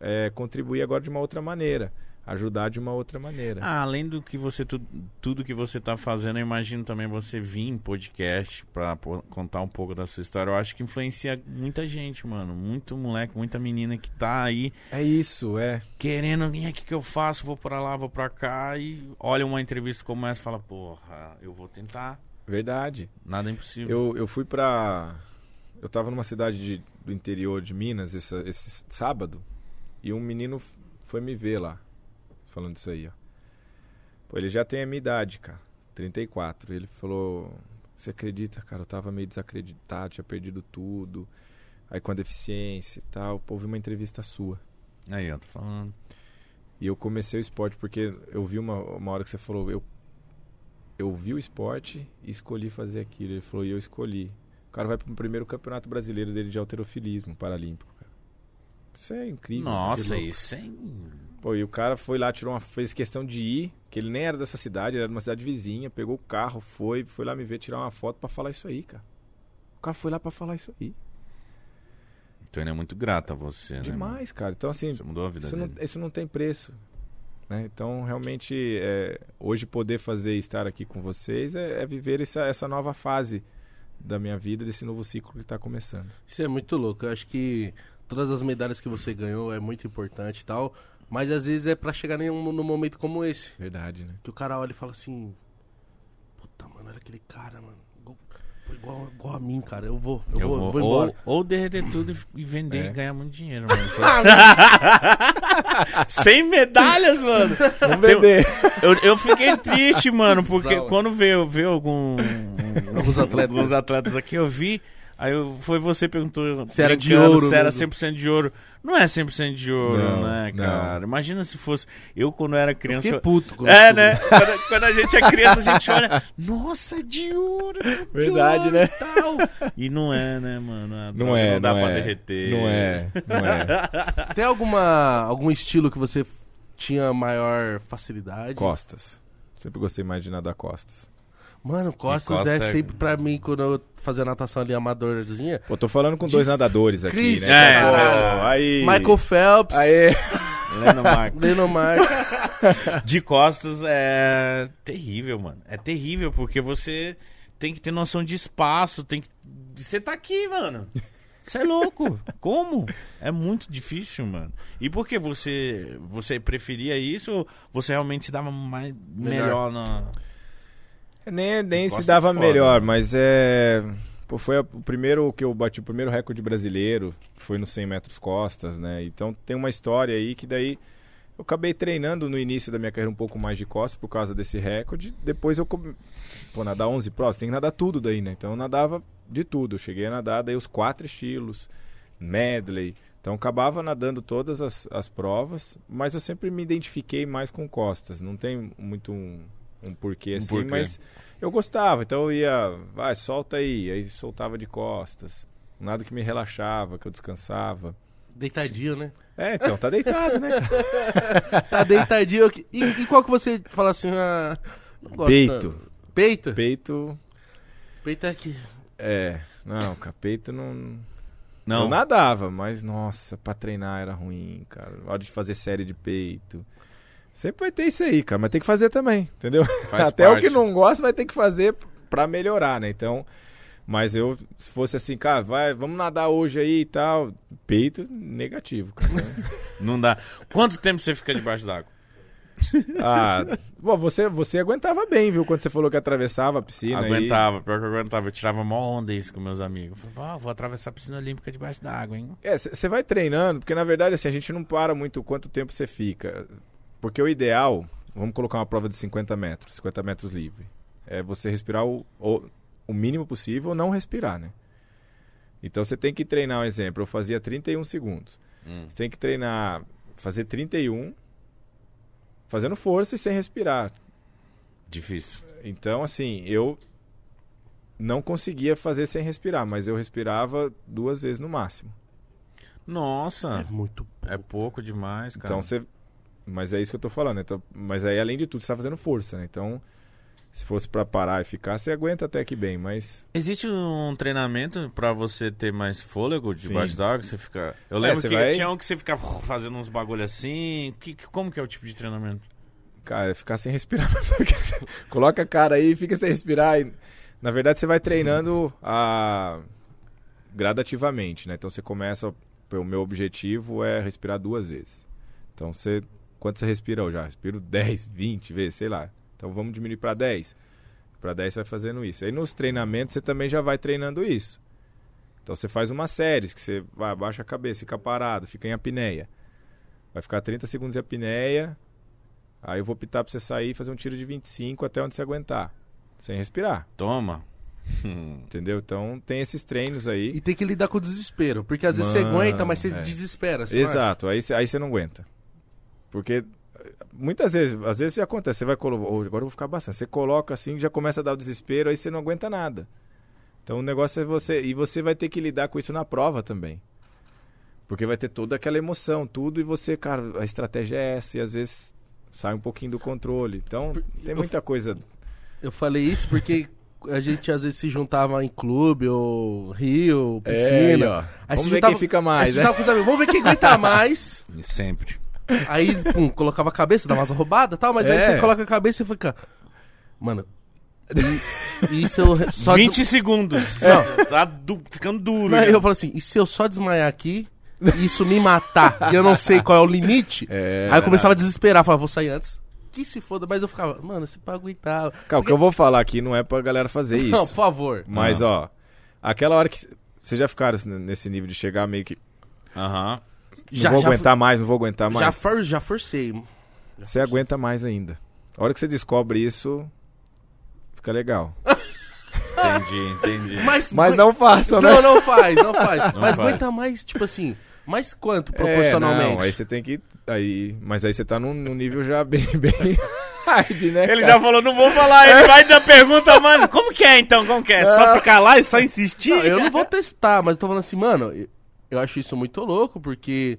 C: é, contribuir agora de uma outra maneira, ajudar de uma outra maneira.
B: Ah, além do que você tu- tudo que você tá fazendo, eu imagino também você vir em podcast pô- contar um pouco da sua história. Eu acho que influencia muita gente, mano. Muito moleque, muita menina que tá aí
C: É isso, é.
B: querendo vir aqui que eu faço, vou pra lá, vou pra cá e olha uma entrevista como essa e fala, porra, eu vou tentar.
C: Verdade.
B: Nada é impossível.
C: Eu, eu fui pra. Eu tava numa cidade de- do interior de Minas esse, esse sábado e um menino foi me ver lá, falando isso aí, ó. Pô, ele já tem a minha idade, cara, 34. Ele falou: Você acredita, cara? Eu tava meio desacreditado, tinha perdido tudo. aí com a deficiência e tal. Pô, vi uma entrevista sua.
B: Aí, eu tô falando.
C: E eu comecei o esporte porque eu vi uma, uma hora que você falou, eu, eu vi o esporte e escolhi fazer aquilo. Ele falou, e eu escolhi. O cara vai pro primeiro campeonato brasileiro dele de alterofilismo paralímpico. Isso é incrível.
B: Nossa,
C: que louco.
B: isso é.
C: Pô, e o cara foi lá, tirou uma, fez questão de ir, que ele nem era dessa cidade, ele era de uma cidade vizinha, pegou o carro, foi, foi lá me ver tirar uma foto pra falar isso aí, cara. O cara foi lá pra falar isso aí.
B: Então ele é muito grato a você, né?
C: Demais, cara. Então, assim?
B: Você mudou a vida
C: isso não,
B: dele.
C: isso não tem preço. né? Então, realmente, é, hoje poder fazer e estar aqui com vocês é, é viver essa, essa nova fase da minha vida, desse novo ciclo que está começando.
A: Isso é muito louco. Eu acho que todas as medalhas que você ganhou é muito importante e tal. Mas às vezes é pra chegar num, num momento como esse.
C: Verdade, né?
A: Que o cara olha e fala assim. Puta, mano, olha aquele cara, mano. Igual, igual, igual a mim, cara. Eu vou, eu,
B: Eu
A: vou,
B: vou,
A: vou embora.
B: ou, ou derreter tudo e- vender
C: É.
B: e ganhar muito dinheiro, mano. Sem medalhas, mano. Tem-
C: vender!
B: Eu, eu fiquei triste, mano, porque
A: Sala.
B: quando veio, veio algum,
A: Alguns atletas.
B: alguns atletas aqui, eu vi. Aí foi você que perguntou
A: Se era de ouro
B: se era
A: mesmo.
B: 100% de ouro. Não é 100% de ouro,
C: Não,
B: né,
C: não.
B: cara? Imagina se fosse. Eu, quando era criança. eu-
A: puto. quando
B: É, né? Quando, quando a gente é criança, a gente olha. Nossa, é de ouro! de
C: Verdade,
B: ouro
C: né?
B: e Tal. E não é, né, mano? A
C: Não é,
B: Não dá
C: não
B: pra
C: é.
B: derreter.
C: Não é, não é.
A: Tem alguma, algum estilo que você tinha maior facilidade?
C: Costas. Sempre gostei mais de nadar costas.
A: Mano, costas
B: Costa
A: é
B: é-
A: sempre pra mim, quando eu fazia natação ali amadorzinha.
C: Pô, tô falando com dois nadadores aqui,
A: Cristo,
C: né?
B: É,
C: Pô,
A: caralho.
C: aí.
A: Michael Phelps,
C: Aê!
B: Leno Marco.
A: Leno Mark.
B: De costas é terrível, mano. É terrível porque você tem que ter noção de espaço, tem que você tá aqui, mano. Você é louco. Como? É muito difícil, mano. E por que você você preferia isso ou você realmente se dava mais melhor,
A: Melhor.
B: na
C: Nem, nem se dava
B: foda,
C: melhor,
B: né?
C: mas é. Pô, foi o primeiro que eu bati, o primeiro recorde brasileiro, foi nos 100 metros costas, né? Então tem uma história aí que daí eu acabei treinando no início da minha carreira um pouco mais de costas por causa desse recorde. Depois eu. Pô, nadar 11 provas, tem que nadar tudo daí, né? Então eu nadava de tudo. Eu cheguei a nadar daí os quatro estilos, medley. Então eu acabava nadando todas as, as provas, mas eu sempre me identifiquei mais com costas. Não tem muito um, um porquê
B: Um
C: assim,
B: porquê.
C: mas eu gostava. Então eu ia, vai, solta aí. Aí soltava de costas. Nada que me relaxava, que eu descansava.
A: Deitadinho, né?
C: É, então, tá deitado, né?
A: Tá deitadinho. E, e qual que você fala assim? Ah, não gosto
C: Peito.
A: Peito?
C: Peito,
A: Peito é aqui.
C: é. Não, cara, peito não.
B: Não.
C: Eu nadava, mas nossa, pra treinar era ruim, cara. Na hora de fazer série de peito. Sempre vai ter isso aí, cara, mas tem que fazer também, entendeu?
B: Faz
C: Até o
B: parte.
C: que não gosta vai ter que fazer pra melhorar, né? Então, mas eu, se fosse assim, cara, vai, vamos nadar hoje aí e tal. Peito negativo, cara.
B: Não dá. Quanto tempo você fica debaixo d'água?
C: ah, bom, você, você aguentava bem, viu? Quando você falou que atravessava a piscina. aí.
B: aguentava, pior que eu aguentava. Eu tirava mó onda isso com meus amigos. Eu falava, ah, vou atravessar a piscina olímpica debaixo d'água, hein?
C: É, você vai treinando, porque na verdade assim, a gente não para muito quanto tempo você fica. Porque o ideal, vamos colocar uma prova de 50 metros, 50 metros livre. É você respirar o, o, o mínimo possível ou não respirar, né? Então você tem que treinar, um exemplo, eu fazia 31 segundos.
B: Hum.
C: Você tem que treinar, fazer 31, fazendo força e sem respirar.
B: Difícil.
C: Então, assim, eu não conseguia fazer sem respirar, mas eu respirava duas vezes no máximo.
B: Nossa,
A: É muito.
B: é pouco demais, cara.
C: Então você. Mas é isso que eu tô falando. Então, mas aí, além de tudo, você tá fazendo força, né? Então, se fosse pra parar e ficar, você aguenta até que bem, mas.
B: Existe um treinamento pra você ter mais fôlego debaixo d'água? Você fica. Eu lembro
C: você
B: que
C: vai-
B: tinha um que você ficava fazendo uns bagulho assim. Que, como que é o tipo de treinamento?
C: Cara, é ficar sem respirar. Coloca a cara aí e fica sem respirar. E, na verdade, você vai treinando a... gradativamente, né? Então você começa. O meu objetivo é respirar duas vezes. Então você. Quanto você respira? Eu já respiro 10, 20 vezes, sei lá. Então vamos diminuir para 10. Para 10 você vai fazendo isso. Aí nos treinamentos você também já vai treinando isso. Então você faz uma série que você vai, abaixa a cabeça, fica parado, fica em apneia. Vai ficar 30 segundos em apneia. Aí eu vou optar pra você sair e fazer um tiro de 25 até onde você aguentar. Sem respirar.
B: Toma.
C: Entendeu? Então tem esses treinos aí.
A: E tem que lidar com o desespero. Porque às vezes você aguenta, mas você
C: é.
A: desespera. você?
C: Exato, aí, aí você não aguenta. Porque muitas vezes, às vezes acontece, você vai colocar, agora eu vou ficar bastante, você coloca assim, já começa a dar o desespero, aí você não aguenta nada. Então o negócio é você, e você vai ter que lidar com isso na prova também. Porque vai ter toda aquela emoção, tudo, e você, cara, a estratégia é essa, e às vezes sai um pouquinho do controle. Então tem
A: eu-
C: muita coisa.
A: Eu falei isso porque a gente às vezes se juntava em clube ou rio, piscina.
C: É, ó.
A: Aí
C: Vamos
A: se
C: ver
A: juntava-
C: quem fica mais, né?
A: juntava com os amigos, vamos ver quem aguenta mais.
B: Sempre.
A: Aí, pum, colocava a cabeça, dava umas roubadas e tal, mas aí
C: É.
A: você coloca a cabeça e fica. Mano. e- e se eu só
B: 20
A: des-
B: segundos.
A: Não.
B: Tá du- ficando duro.
A: Não,
B: já.
A: eu falo assim, e se eu só desmaiar aqui e isso me matar e eu não sei qual é o limite?
C: É,
A: aí eu começava a desesperar, falava, vou sair antes. Que se foda, mas eu ficava, mano, se pra aguentar.
C: Cara, o que eu vou falar aqui não é pra galera fazer isso.
A: Não, por favor.
C: Mas, ó, aquela hora que. Vocês já ficaram nesse nível de chegar meio que.
B: Aham.
C: Não vou aguentar mais, não vou aguentar
A: Já,
C: mais.
A: for, já forcei.
C: Você aguenta mais ainda. A hora que você descobre isso, fica legal.
B: Entendi, entendi.
A: Mas,
C: Mas não faça, né?
A: Não, não faz, não faz.
B: Não
A: mas
B: faz.
A: aguenta mais, tipo assim, mais quanto
C: É,
A: proporcionalmente?
C: não, aí você tem que. Aí, mas aí você tá num, num nível já bem, bem hard, né?
B: Ele
C: cara?
B: já falou, não vou falar, ele vai dar pergunta, mano. Como que é então? Como que é? Só ficar lá e só insistir?
A: Não, eu não vou testar, mas eu tô falando assim, mano, eu- acho isso muito louco, porque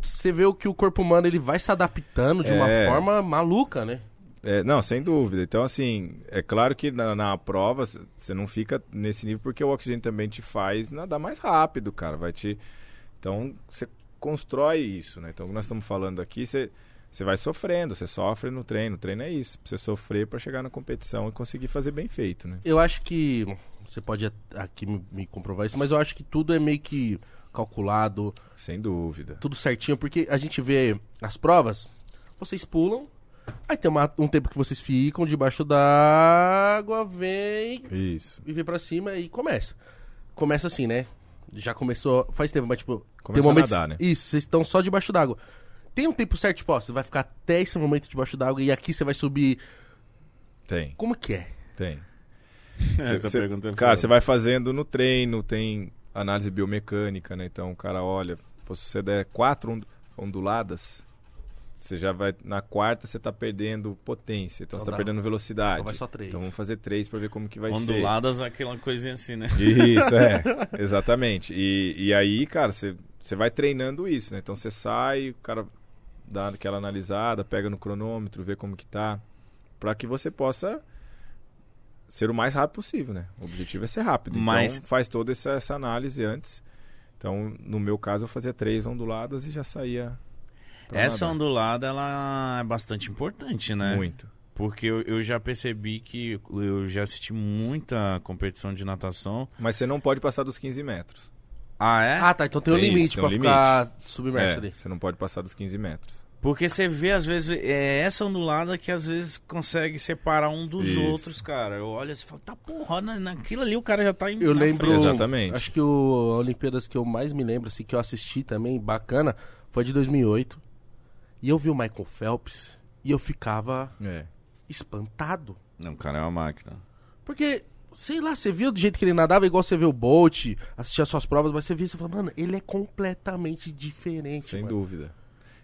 A: você vê o que o corpo humano ele vai se adaptando de uma
C: É.
A: forma maluca, né?
C: É, não, sem dúvida. Então, assim, é claro que na, na prova você não fica nesse nível porque o oxigênio também te faz nadar mais rápido, cara. Vai te. Então, você constrói isso, né? Então, o que nós estamos falando aqui, você, você vai sofrendo, você sofre no treino. O treino é isso. Você sofrer para chegar na competição e conseguir fazer bem feito, né?
A: Eu acho que. Você pode aqui me, comprovar isso, mas eu acho que tudo é meio que calculado,
C: Sem dúvida.
A: tudo certinho, porque a gente vê as provas, vocês pulam, aí tem uma- um tempo que vocês ficam debaixo d'água, vem
C: Isso.
A: e vem pra cima e começa. Começa assim, né? Já começou faz tempo, mas tipo,
C: Começa
A: tem
C: a nadar, né?
A: Isso, vocês estão só debaixo d'água. Tem um tempo certo, tipo, ó, você vai ficar até esse momento debaixo d'água e aqui você vai subir.
C: Tem,
A: Como que é?
C: tem.
B: Essa
C: Cê-
B: pergunta é
C: cara, você vai fazendo no treino, tem análise biomecânica, né? Então o cara olha, se você der quatro ond- onduladas, você já vai. Na quarta você tá perdendo potência, então,
A: Então
C: você tá perdendo velocidade.
A: Então vai só três.
C: Então vamos fazer três pra ver como que vai
B: Onduladas, aquela coisinha assim, né?
C: ser. Isso, é. Exatamente. E, e aí, cara, você, você vai treinando isso, né? Então você sai, o cara dá aquela analisada, pega no cronômetro, vê como que tá. Pra que você possa ser o mais rápido possível, né? O objetivo é ser rápido.
B: Mas-
C: Então faz toda essa, essa análise antes. Então, no meu caso, eu fazia três onduladas e já saía.
B: Essa
C: nadar.
B: ondulada, ela é bastante importante, né?
C: Muito.
B: Porque eu, eu já percebi que eu já assisti muita competição de natação.
C: Mas você não pode passar dos 15 metros.
B: Ah, é?
A: Ah, tá. Então tem um
C: Tem isso,
A: limite
C: tem um
A: ficar submerso
C: É,
A: ali.
C: você não pode passar dos 15 metros.
B: Porque você vê, às vezes, é essa ondulada que às vezes consegue separar um dos
C: Isso.
B: outros, cara. Eu olho assim e falo, tá porra, na- naquilo ali o cara já tá em
A: Eu
B: na
A: lembro.
B: frente.
C: Exatamente.
A: Acho que o a Olimpíadas que eu mais me lembro, assim, que eu assisti também, bacana, foi de 2008. E eu vi o Michael Phelps e eu ficava
C: É.
A: Espantado.
B: Não, o cara é uma máquina.
A: Porque, sei lá, você viu do jeito que ele nadava, igual você vê o Bolt, assistia as suas provas, mas você via e você fala, mano, ele é completamente diferente.
C: Sem
A: mano.
C: dúvida.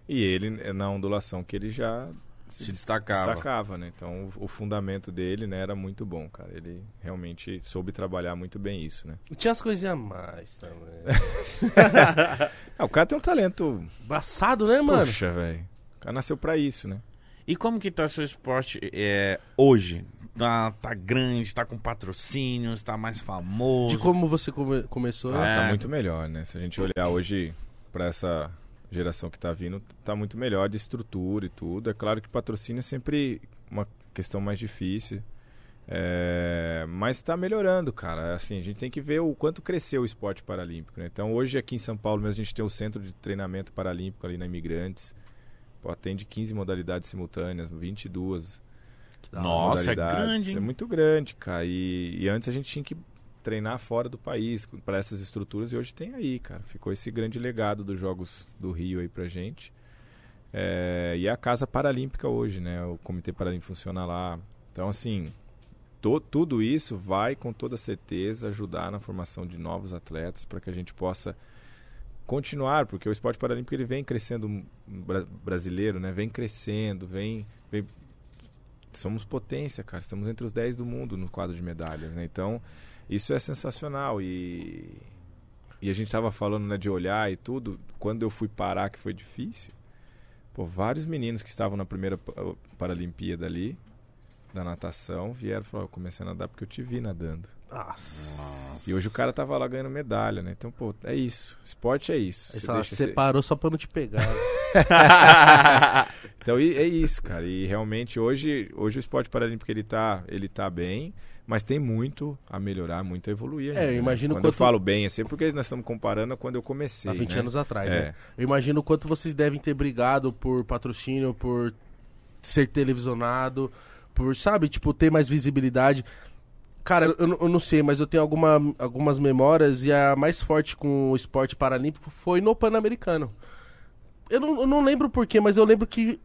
C: E ele, é na ondulação que ele já
B: Se destacava.
C: destacava, né? Então, o, o fundamento dele, né, era muito bom, cara. Ele realmente soube trabalhar muito bem isso, né?
A: E tinha as coisinhas a mais também.
C: Ah, o cara tem um talento...
A: Embaçado, né, mano?
C: Puxa, velho. O cara nasceu pra isso, né?
B: E como que tá seu esporte é, hoje? Tá, tá grande, tá com patrocínios, tá mais famoso?
A: De como você come- começou.
C: Ah,
B: É.
C: tá muito melhor, né? Se a gente olhar hoje pra essa geração que tá vindo, tá muito melhor de estrutura e tudo. É claro que patrocínio é sempre uma questão mais difícil. É, mas tá melhorando, cara. Assim, a gente tem que ver o quanto cresceu o esporte paralímpico, né? Então, hoje aqui em São Paulo mesmo a gente tem o centro de treinamento paralímpico ali na Imigrantes. Pô, atende 15 modalidades simultâneas, 22
A: Que da hora.
B: Nossa, é grande, hein?
C: É muito grande, cara. E, e antes a gente tinha que treinar fora do país para essas estruturas e hoje tem aí, cara. Ficou esse grande legado dos Jogos do Rio aí pra gente. É, e a Casa Paralímpica hoje, né? O Comitê Paralímpico funciona lá. Então, assim, to, tudo isso vai com toda certeza ajudar na formação de novos atletas para que a gente possa continuar, porque o esporte paralímpico ele vem crescendo bra brasileiro, né? Vem crescendo, vem, vem somos potência, cara. Estamos entre os 10 do mundo no quadro de medalhas, né? Então, isso é sensacional e e a gente estava falando né, de olhar e tudo. Quando eu fui parar, que foi difícil, pô, vários meninos que estavam na primeira Paralimpíada ali, da natação, vieram e falaram: Eu comecei a nadar porque eu te vi nadando.
A: Nossa.
C: E hoje o cara tava lá ganhando medalha, né? Então, pô, é isso. Esporte é isso.
A: Você,
C: Você
A: fala,
C: deixa
A: você
C: ser-
A: parou só pra não te pegar.
C: então é isso, cara. E realmente hoje, hoje o esporte paralímpico ele tá, ele tá bem, mas tem muito a melhorar, muito a evoluir.
A: É,
C: ainda,
A: eu
C: né?
A: imagino
C: Quando eu
A: quanto-
C: falo bem, assim, porque nós estamos comparando a quando eu comecei.
A: Há 20
C: né?
A: anos atrás,
C: É.
A: né? Eu imagino o quanto vocês devem ter brigado por patrocínio, por ser televisionado, por, sabe, tipo, ter mais visibilidade. Cara, eu, eu não sei, mas eu tenho alguma, algumas memórias e a mais forte com o esporte paralímpico foi no Pan-Americano. Eu não, eu não lembro porquê, mas eu lembro que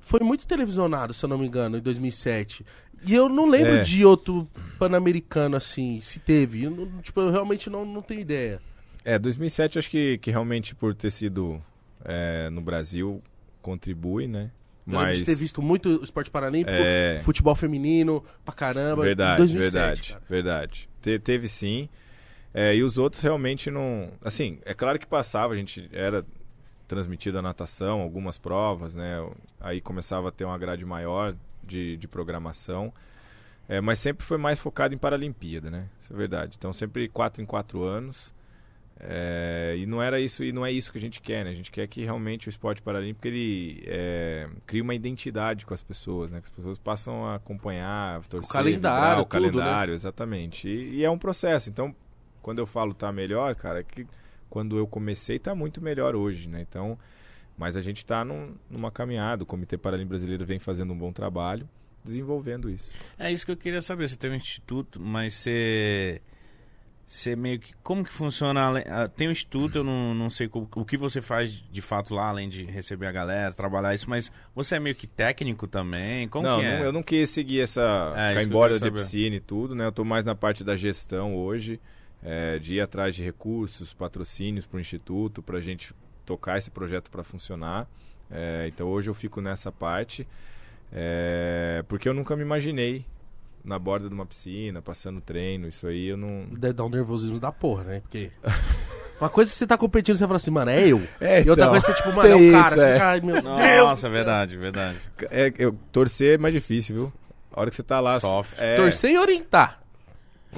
A: foi muito televisionado, se eu não me engano, em 2007. E eu não lembro
C: É.
A: de outro Pan-Americano assim, se teve. Eu não- tipo, eu realmente não, não tenho ideia.
C: É, 2007 acho que, que realmente por ter sido é, no Brasil contribui, né? Mas
A: de ter visto muito esporte paralímpico,
C: É.
A: futebol feminino, pra caramba.
C: Verdade,
A: 2007,
C: verdade,
A: cara.
C: verdade. Te- teve sim. É, e os outros realmente não. Assim, é claro que passava, a gente era transmitida a natação, algumas provas, né? Aí começava a ter uma grade maior de, de programação. É, mas sempre foi mais focado em Paralimpíada, né? Isso é verdade. Então sempre quatro em quatro anos. É, e não era isso e não é isso que a gente quer, né? A gente quer que realmente o esporte paralímpico ele é, crie uma identidade com as pessoas, né? Que as pessoas passam a acompanhar, torcer,
A: calendário,
C: vibrar, o
A: tudo, né?
C: calendário, exatamente. E, e é um processo. Então, quando eu falo tá melhor, cara, é que quando eu comecei tá muito melhor hoje, né? Então, mas a gente está num, numa caminhada. O Comitê Paralímpico Brasileiro vem fazendo um bom trabalho, desenvolvendo isso.
B: É isso que eu queria saber. Você tem um instituto, mas você. Você meio que. Como que funciona? Tem um instituto, eu não, não sei co- o que você faz de fato lá, além de receber a galera, trabalhar isso, mas você é meio que técnico também? Como
C: não,
B: que é?
C: não, eu não quis seguir essa.
B: É,
C: ficar embora
B: saber.
C: piscina e tudo, né? Eu tô mais na parte da gestão hoje, é, de ir atrás de recursos, patrocínios para o Instituto, para a gente tocar esse projeto para funcionar. É, então hoje eu fico nessa parte, é, porque eu nunca me imaginei na borda de uma piscina, passando treino, isso aí eu não.
A: Deve dar um nervosismo da porra, né? Porque. Uma coisa é você tá competindo, você fala assim, mano, é eu.
C: É,
A: e outra
C: então,
A: coisa é tipo, mano, é o cara.
C: isso,
A: Você
C: é.
A: meu Deus.
B: Nossa, é verdade, verdade.
C: É, eu, torcer é mais difícil, viu? A hora que você tá lá.
B: Sofre.
C: É,
A: Torcer e orientar.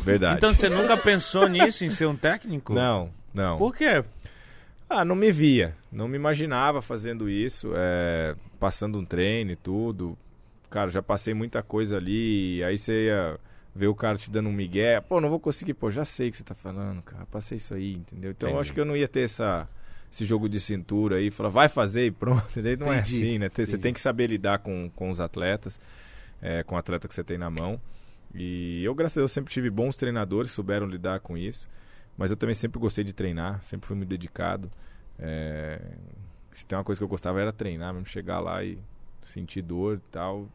C: Verdade.
B: Então você nunca pensou nisso, em ser um técnico?
C: Não, não.
B: Por quê?
C: Ah, não me via. Não me imaginava fazendo isso, é, passando um treino e tudo. Cara, já passei muita coisa ali. Aí você ia ver o cara te dando um migué. Pô, não vou conseguir. Pô, já sei o que você tá falando, cara. Passei isso aí, entendeu? Então eu acho que eu não ia ter essa, esse jogo de cintura aí. Falar, vai fazer e pronto. Entendeu? Não é assim, né? Você
A: entendi.
C: tem que saber lidar com, com os atletas, é, com o atleta que você tem na mão. E eu, graças a Deus, sempre tive bons treinadores, souberam lidar com isso. Mas eu também sempre gostei de treinar, sempre fui muito dedicado. É, se tem uma coisa que eu gostava era treinar, mesmo chegar lá e sentir dor e tal,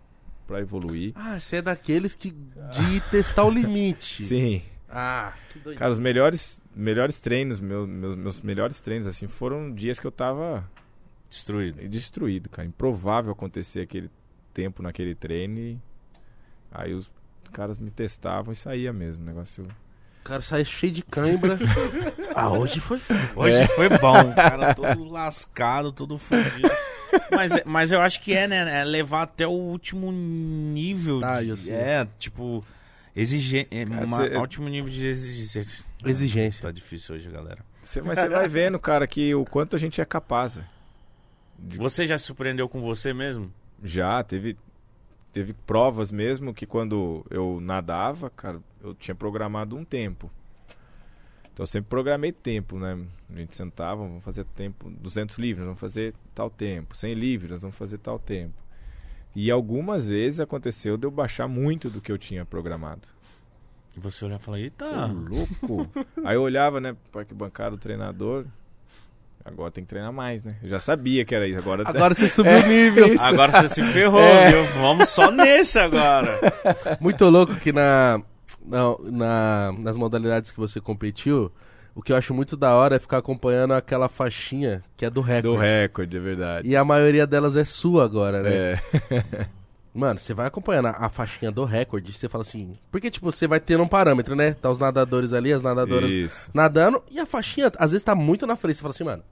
C: pra evoluir.
A: Ah, você é daqueles que. de testar o limite.
C: Sim.
A: Ah, que doido.
C: Cara, os melhores, melhores treinos, meu- meus, meus melhores treinos, assim, foram dias que eu tava
B: Destruído.
C: destruído, cara. Improvável acontecer aquele tempo naquele treino e aí os caras me testavam e saía mesmo. O negócio.
A: O cara sai cheio de cãibra. ah, hoje foi foda.
B: Hoje
C: É.
B: foi bom, cara, todo lascado, todo fudido. Mas, mas eu acho que é, né? É levar até o último nível.
A: Tá,
B: de-
A: eu sei.
B: é, tipo, exigir. É,
C: cê-
B: último nível de exigência.
A: Exigência.
B: Tá difícil hoje, galera.
C: Você, mas você vai vendo, cara, que o quanto a gente é capaz. velho. De-
B: Você já se surpreendeu com você mesmo?
C: Já, teve, teve provas mesmo que quando eu nadava, cara, eu tinha programado um tempo. Então eu sempre programei tempo, né? A gente sentava, vamos fazer tempo, 200 livros, vamos fazer tal tempo, 100 livros, vamos fazer tal tempo. E algumas vezes aconteceu de eu baixar muito do que eu tinha programado.
B: E você olhar e falar,
C: Ô,
B: eita.
C: louco! Aí eu olhava, né, para que bancada o treinador. Agora tem que treinar mais, né? Eu já sabia que era isso. Agora,
A: Agora você subiu o nível.
B: Agora você se ferrou, viu? Vamos só nesse agora.
A: Muito louco que na, na, na- nas modalidades que você competiu, o que eu acho muito da hora é ficar acompanhando aquela faixinha que é do recorde.
C: do recorde, é verdade.
A: E a maioria delas é sua agora, né?
C: É.
A: Mano, você vai acompanhando a, a faixinha do recorde, você fala assim. Porque, tipo, você vai tendo um parâmetro, né? Tá os nadadores ali, as nadadoras
C: Isso.
A: nadando, e a faixinha, às vezes, tá muito na frente. Você fala assim, mano,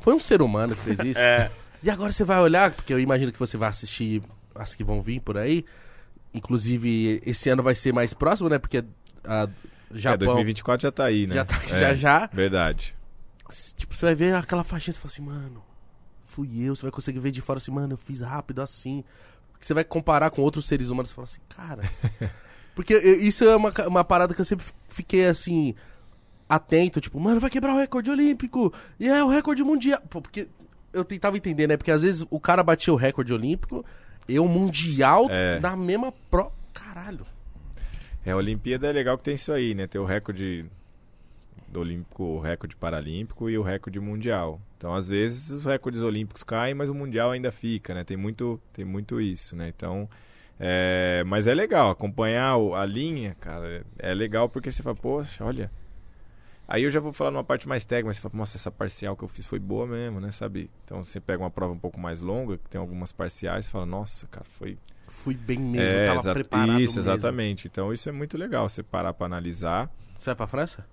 A: foi um ser humano que fez isso.
B: É.
A: E agora você vai olhar, porque eu imagino que você vai assistir as que vão vir por aí. Inclusive, esse ano vai ser mais próximo, né? Porque a
C: É,
A: Japão.
C: 2024 já tá aí, né?
A: Já tá-
C: É,
A: já, já.
C: Verdade.
A: Tipo, você vai ver aquela faixinha e você fala assim, mano, fui eu. Você vai conseguir ver de fora assim, mano, eu fiz rápido assim. Porque você vai comparar com outros seres humanos e fala assim, cara. Porque isso é uma, uma parada que eu sempre fiquei assim, atento, tipo, mano, vai quebrar o recorde olímpico. E é o recorde mundial. Pô, porque eu tentava entender, né? Porque às vezes o cara batia o recorde olímpico e o mundial
C: É.
A: na mesma pro. Caralho.
C: É, a Olimpíada é legal que tem isso aí, né? Tem o recorde do Olímpico, o recorde paralímpico e o recorde mundial. Então, às vezes, os recordes olímpicos caem, mas o mundial ainda fica, né? Tem muito, tem muito isso, né? Então, é... mas é legal acompanhar o- a linha, cara. É legal porque você fala, poxa, olha. Aí eu já vou falar numa parte mais técnica, mas você fala, nossa, essa parcial que eu fiz foi boa mesmo, né? Sabe? Então, você pega uma prova um pouco mais longa, que tem algumas parciais, você fala, nossa, cara, foi
A: Fui bem mesmo,
C: é,
A: tava
C: exa-
A: preparado
C: Isso,
A: mesmo.
C: exatamente. Então isso é muito legal, você parar pra analisar.
A: Você vai pra França?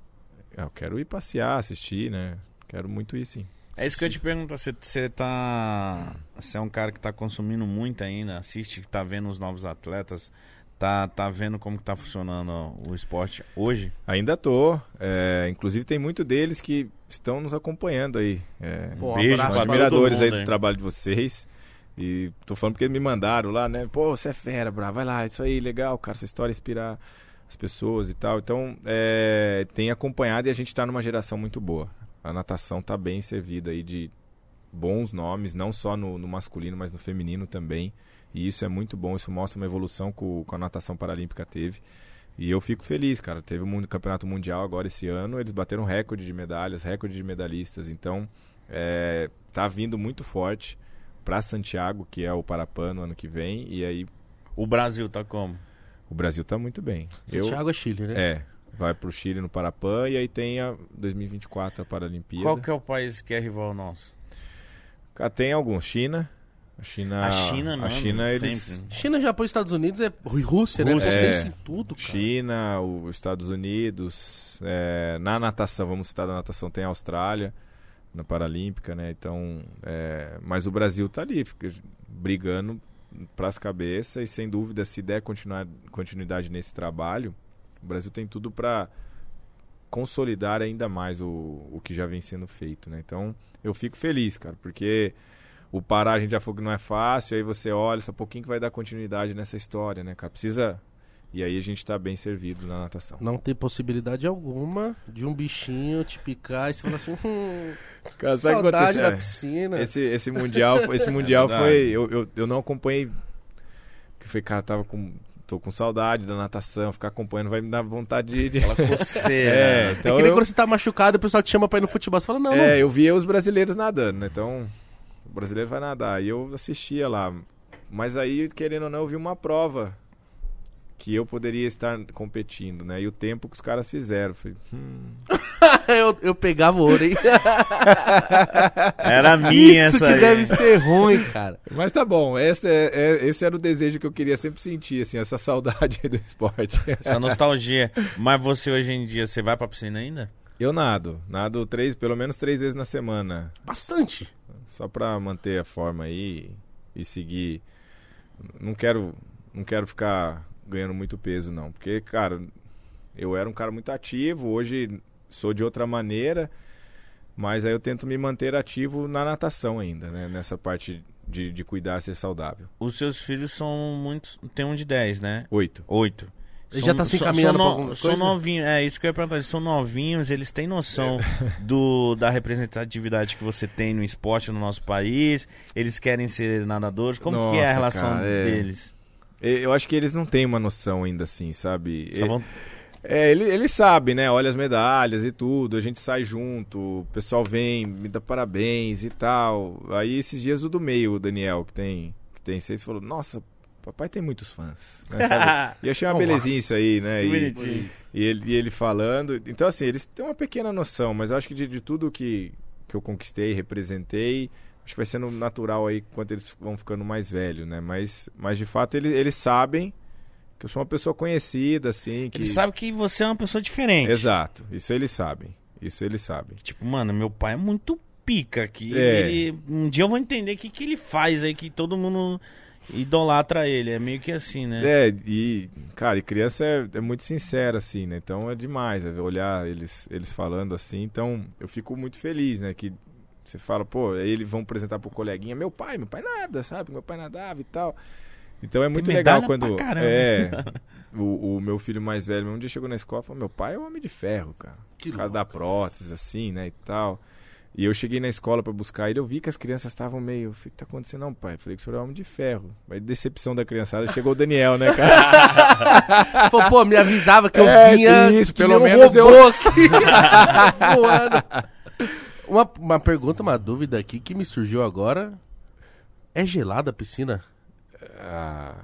C: Ah, Eu quero ir passear, assistir, né? Quero muito ir, sim.
B: É isso que eu te pergunto, você, você tá. Você é um cara que tá consumindo muito ainda, assiste, tá vendo os novos atletas, tá, tá vendo como que tá funcionando o esporte hoje?
C: Ainda tô. é, inclusive tem muito deles que estão nos acompanhando aí. É,
A: Pô, um
B: Beijo
A: abraço
C: admiradores aí do
B: hein?
C: trabalho de vocês. E tô falando porque me mandaram lá, né? Pô, você é fera, bravo. Vai lá, isso aí, legal, cara. Sua história inspirar as pessoas e tal. Então, é, tem acompanhado e a gente tá numa geração muito boa. A natação tá bem servida aí de bons nomes, não só no, no masculino, mas no feminino também. E isso é muito bom, isso mostra uma evolução que o- com a natação paralímpica teve. E eu fico feliz, cara. Teve o mundo, campeonato mundial agora esse ano, eles bateram recorde de medalhas, recorde de medalhistas. Então, é, tá vindo muito forte para Santiago, que é o Parapan no ano que vem. E aí
B: O Brasil tá como?
C: o Brasil tá muito bem. Eu-
A: Santiago é Chile, né?
C: é, vai pro Chile no Parapan e aí tem a 2024 a Paralimpíada.
B: Qual que é o país que é rival nosso?
C: Tem alguns, China. A China,
B: A China,
C: a
B: mano,
C: China eles
B: sempre.
A: China, Japão e Estados Unidos é e Rússia, né?
B: Rússia.
C: É.
A: em tudo, cara.
C: China, os Estados Unidos, é, na natação, vamos citar da natação, tem a Austrália, na Paralímpica, né? Então, é, mas o Brasil tá ali, fica brigando pras cabeças e sem dúvida, se der continuar, continuidade nesse trabalho, o Brasil tem tudo para consolidar ainda mais o, o que já vem sendo feito, né? Então, eu fico feliz, cara, porque o Pará a gente já falou que não é fácil, aí você olha, só pouquinho que vai dar continuidade nessa história, né, cara? Precisa e aí a gente tá bem servido na natação.
A: Não tem possibilidade alguma de um bichinho te picar e você falar assim, hum,
C: Cara, sabe o que
A: saudade da
C: É,
A: piscina.
C: Esse, esse mundial, foi- esse mundial
B: Verdade.
C: foi. Eu, eu, eu não acompanhei. Que foi, cara, tava com. tô com saudade da natação, ficar acompanhando vai me dar vontade de.
B: Aquela coceira.
C: É,
B: né?
C: então
A: é que nem
C: eu,
A: quando você tá machucado e o pessoal te chama pra ir no futebol. Você fala, não,
C: é,
A: não.
C: eu via os brasileiros nadando, né? Então, o brasileiro vai nadar. E eu assistia lá. Mas aí, querendo ou não, eu vi uma prova que eu poderia estar competindo, né? E o tempo que os caras fizeram. Falei, hum,
A: eu, eu pegava o ouro, hein?
B: Era minha
A: Isso
B: essa
A: que
B: aí.
A: deve ser ruim, cara.
C: Mas tá bom, esse, é, é- esse era o desejo que eu queria sempre sentir, assim, essa saudade do esporte.
B: Essa nostalgia. Mas você hoje em dia, você vai pra piscina ainda?
C: Eu nado, nado três, pelo menos três vezes na semana,
A: Bastante.
C: Só pra manter a forma aí e seguir. Não quero, não quero ficar ganhando muito peso não, porque cara, eu era um cara muito ativo, hoje sou de outra maneira, mas aí eu tento me manter ativo na natação ainda, né? Nessa parte de, de cuidar, ser saudável.
B: Os seus filhos são muitos. Tem um de 10, né?
C: Oito.
B: Oito.
A: Ele já tá se encaminhando
B: são,
A: alguma
B: são novinhos, é isso que eu ia perguntar. Eles são novinhos, eles têm noção do, da representatividade que você tem no esporte no nosso país. Eles querem ser nadadores. Como que é a
C: Nossa,
B: relação
C: cara, é.
B: deles?
C: Eu acho que eles não têm uma noção ainda assim, sabe?
B: Só vão-
C: É, ele, ele sabe, né? Olha as medalhas e tudo, a gente sai junto, o pessoal vem, me dá parabéns e tal. Aí esses dias o do meio, o Daniel, que tem, que tem seis, falou, nossa, papai tem muitos fãs. Né, e achei uma
A: Oh,
C: belezinha isso aí, né?
B: Que
C: E-
B: bonitinho.
C: E ele, e ele falando. Então, assim, eles têm uma pequena noção, mas eu acho que de, de tudo que, que eu conquistei, representei, acho que vai sendo natural aí quando eles vão ficando mais velhos, né? Mas, mas de fato, eles, eles sabem que eu sou uma pessoa conhecida, assim. Que...
B: Ele sabe que você é uma pessoa diferente.
C: Exato, isso eles sabem. Isso eles sabem.
B: Tipo, mano, meu pai é muito pica aqui.
C: É.
B: Ele, um dia eu vou entender o que, que ele faz aí, que todo mundo idolatra ele. É meio que assim, né?
C: É, e, cara, e criança é, é muito sincera, assim, né? Então é demais é, olhar eles, eles falando assim. Então eu fico muito feliz, né? Que você fala, pô, aí eles vão apresentar pro coleguinha, meu pai, meu pai nada, sabe? Meu pai nadava e tal. Então é muito legal quando. É. O, o meu filho mais velho, um dia chegou na escola e falou: Meu pai é um homem de ferro, cara.
A: Que
C: Por causa da
A: louco.
C: prótese, assim, né? E tal. E eu cheguei na escola pra buscar ele, eu vi que as crianças estavam meio. Falei, o que tá acontecendo? Não, pai. Eu falei que o senhor é homem de ferro. Aí, decepção da criançada, chegou o Daniel, né, cara?
A: Falou, pô, me avisava que eu
C: É,
A: vinha.
C: isso,
A: que
C: pelo menos eu-
A: aqui. voando. Uma, uma pergunta, uma dúvida aqui que me surgiu agora. É gelada a piscina?
C: Ah,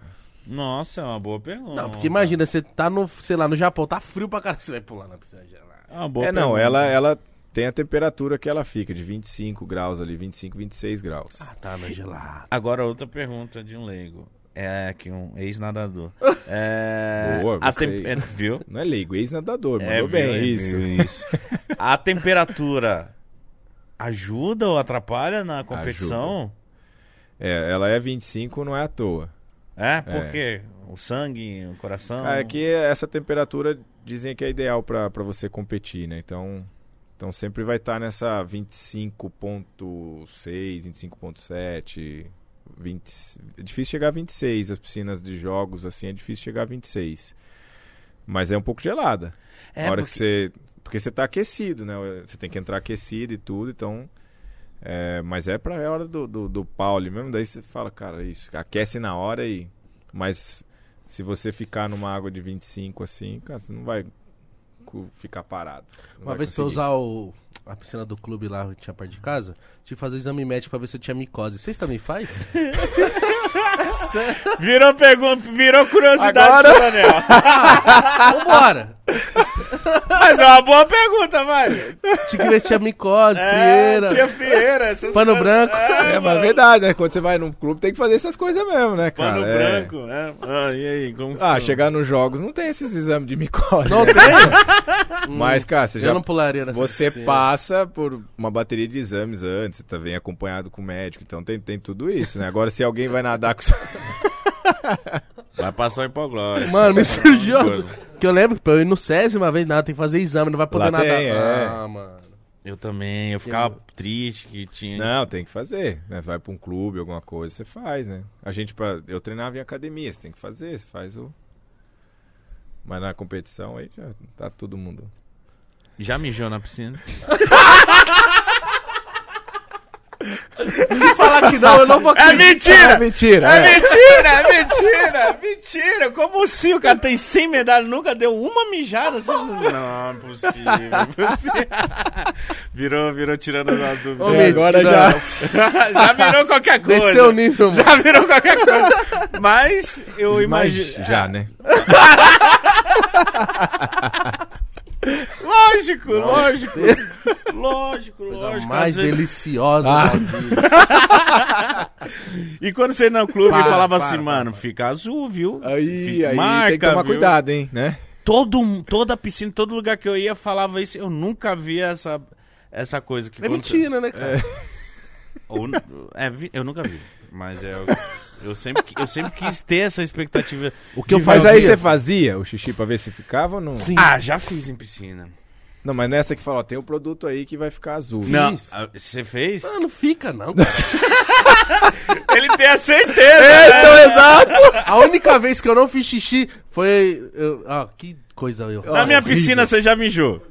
B: Nossa, é uma boa pergunta.
A: Não, porque imagina, você tá no, sei lá, no Japão, tá frio pra caralho, você vai pular na piscina gelada.
B: É uma boa
C: é, não,
B: pergunta.
C: ela, ela tem a temperatura que ela fica, de 25 graus ali, 25, 26 graus.
A: Ah, tá na gelada.
B: Agora, outra pergunta de um leigo. É aqui um ex-nadador. É,
C: Boa,
B: a tem- é, Viu?
C: Não é leigo, ex-nadador, mandou
B: É,
C: bem
B: viu, é,
C: isso.
B: viu, isso. A temperatura ajuda ou atrapalha na competição?
C: É, ela é 25, não é à toa.
B: É, por quê? O sangue, o coração?
C: Ah, é que essa temperatura dizem que é ideal pra você competir, né? Então, então sempre vai estar nessa 25.6, 25.7, 20... É difícil chegar a 26, as piscinas de jogos assim é difícil chegar a 26. Mas é um pouco gelada.
B: É,
C: a hora
B: porque-
C: que você, porque você tá aquecido, né? Você tem que entrar aquecido e tudo, então é, mas é pra hora do, do, do pau ali mesmo, daí você fala, cara, isso, aquece na hora e mas se você ficar numa água de 25 assim, cara, você não vai ficar parado. Não
A: Uma vez pra eu
C: conseguir.
A: usar o, a piscina do clube lá, que tinha perto de casa, tive que fazer exame médico pra ver se eu tinha micose. Vocês também faz?
B: Virou pergunta, virou curiosidade
C: Agora-
B: pro Daniel.
A: Vambora!
B: Mas é uma boa pergunta, vai.
A: Tinha que ver se tinha micose,
B: É,
A: frieira,
B: tinha fieira. essas
A: pano
B: coisas.
A: branco.
C: É, mas é verdade, né? Quando você vai num clube tem que fazer essas coisas mesmo, né, cara?
B: Pano
C: É.
B: branco, né? Ah, e aí, como
C: Ah,
B: foi?
C: chegar nos jogos não tem esses exames de micose.
A: Não
C: né?
A: tem?
C: Mas, cara, você
A: eu
C: já
A: não pularia nessa
C: Você
A: piscina.
C: passa por uma bateria de exames antes, você tá bem acompanhado com o médico, então tem, tem tudo isso, né? Agora, se alguém vai nadar com.
B: Vai passar o hipoglós.
A: Mano, me surgiu.
B: Coisa.
A: Que eu lembro que pra eu ir no SESI uma vez, nada, tem que fazer exame, não vai poder
C: Lá
A: nadar.
C: tem, é.
A: Ah, mano.
B: Eu também, eu ficava triste que tinha.
C: Não, tem que fazer, né? Vai pra um clube, alguma coisa, você faz, né? A gente, pra... eu treinava em academia, você tem que fazer, você faz o. Mas na competição aí já tá todo mundo.
B: Já mijou na piscina?
A: Se falar que não, eu não vou
B: É mentira!
C: mentira!
B: É mentira, é mentira, mentira. Como assim? O cara tem 100 medalhas, nunca deu uma mijada? Assim? Não, é possível, é possível. Virou, virou tirando as dúvidas.
C: É, agora já-
B: Já virou qualquer coisa.
A: Desceu o nível, mano.
B: Já virou qualquer coisa. Mas eu imagino.
C: Já, né?
B: Lógico, lógico. Lógico,
A: Coisa
B: lógico.
A: mais
B: vezes-
A: deliciosa
C: Ah.
A: da vida.
B: E quando você ia no clube
A: Para,
B: e falava
A: para,
B: assim,
A: para,
B: mano,
A: para.
B: fica azul, viu?
C: Aí,
B: Fica-
C: aí
B: marca,
C: tem que tomar
B: viu?
C: cuidado, hein, né?
B: Todo, toda piscina, todo lugar que eu ia falava isso. Eu nunca via essa, essa coisa que
A: É
B: quando você-
A: mentira, né, cara?
B: Ou- é, eu nunca vi. Mas é, eu, sempre, eu sempre quis ter essa expectativa.
A: O que eu
C: Mas
A: fazia...
C: aí você fazia o xixi pra ver se ficava ou não?
A: Sim.
B: Ah, já fiz em piscina.
C: Não, mas nessa que fala, ó, tem um produto aí que vai ficar azul.
B: Não,
A: Fiz.
B: ah, você fez?
A: Ah, não fica, não.
B: Ele tem a certeza.
A: É, então, exato. A única vez que eu não fiz xixi foi... eu- Ah, que coisa eu...
B: Na minha piscina você já mijou.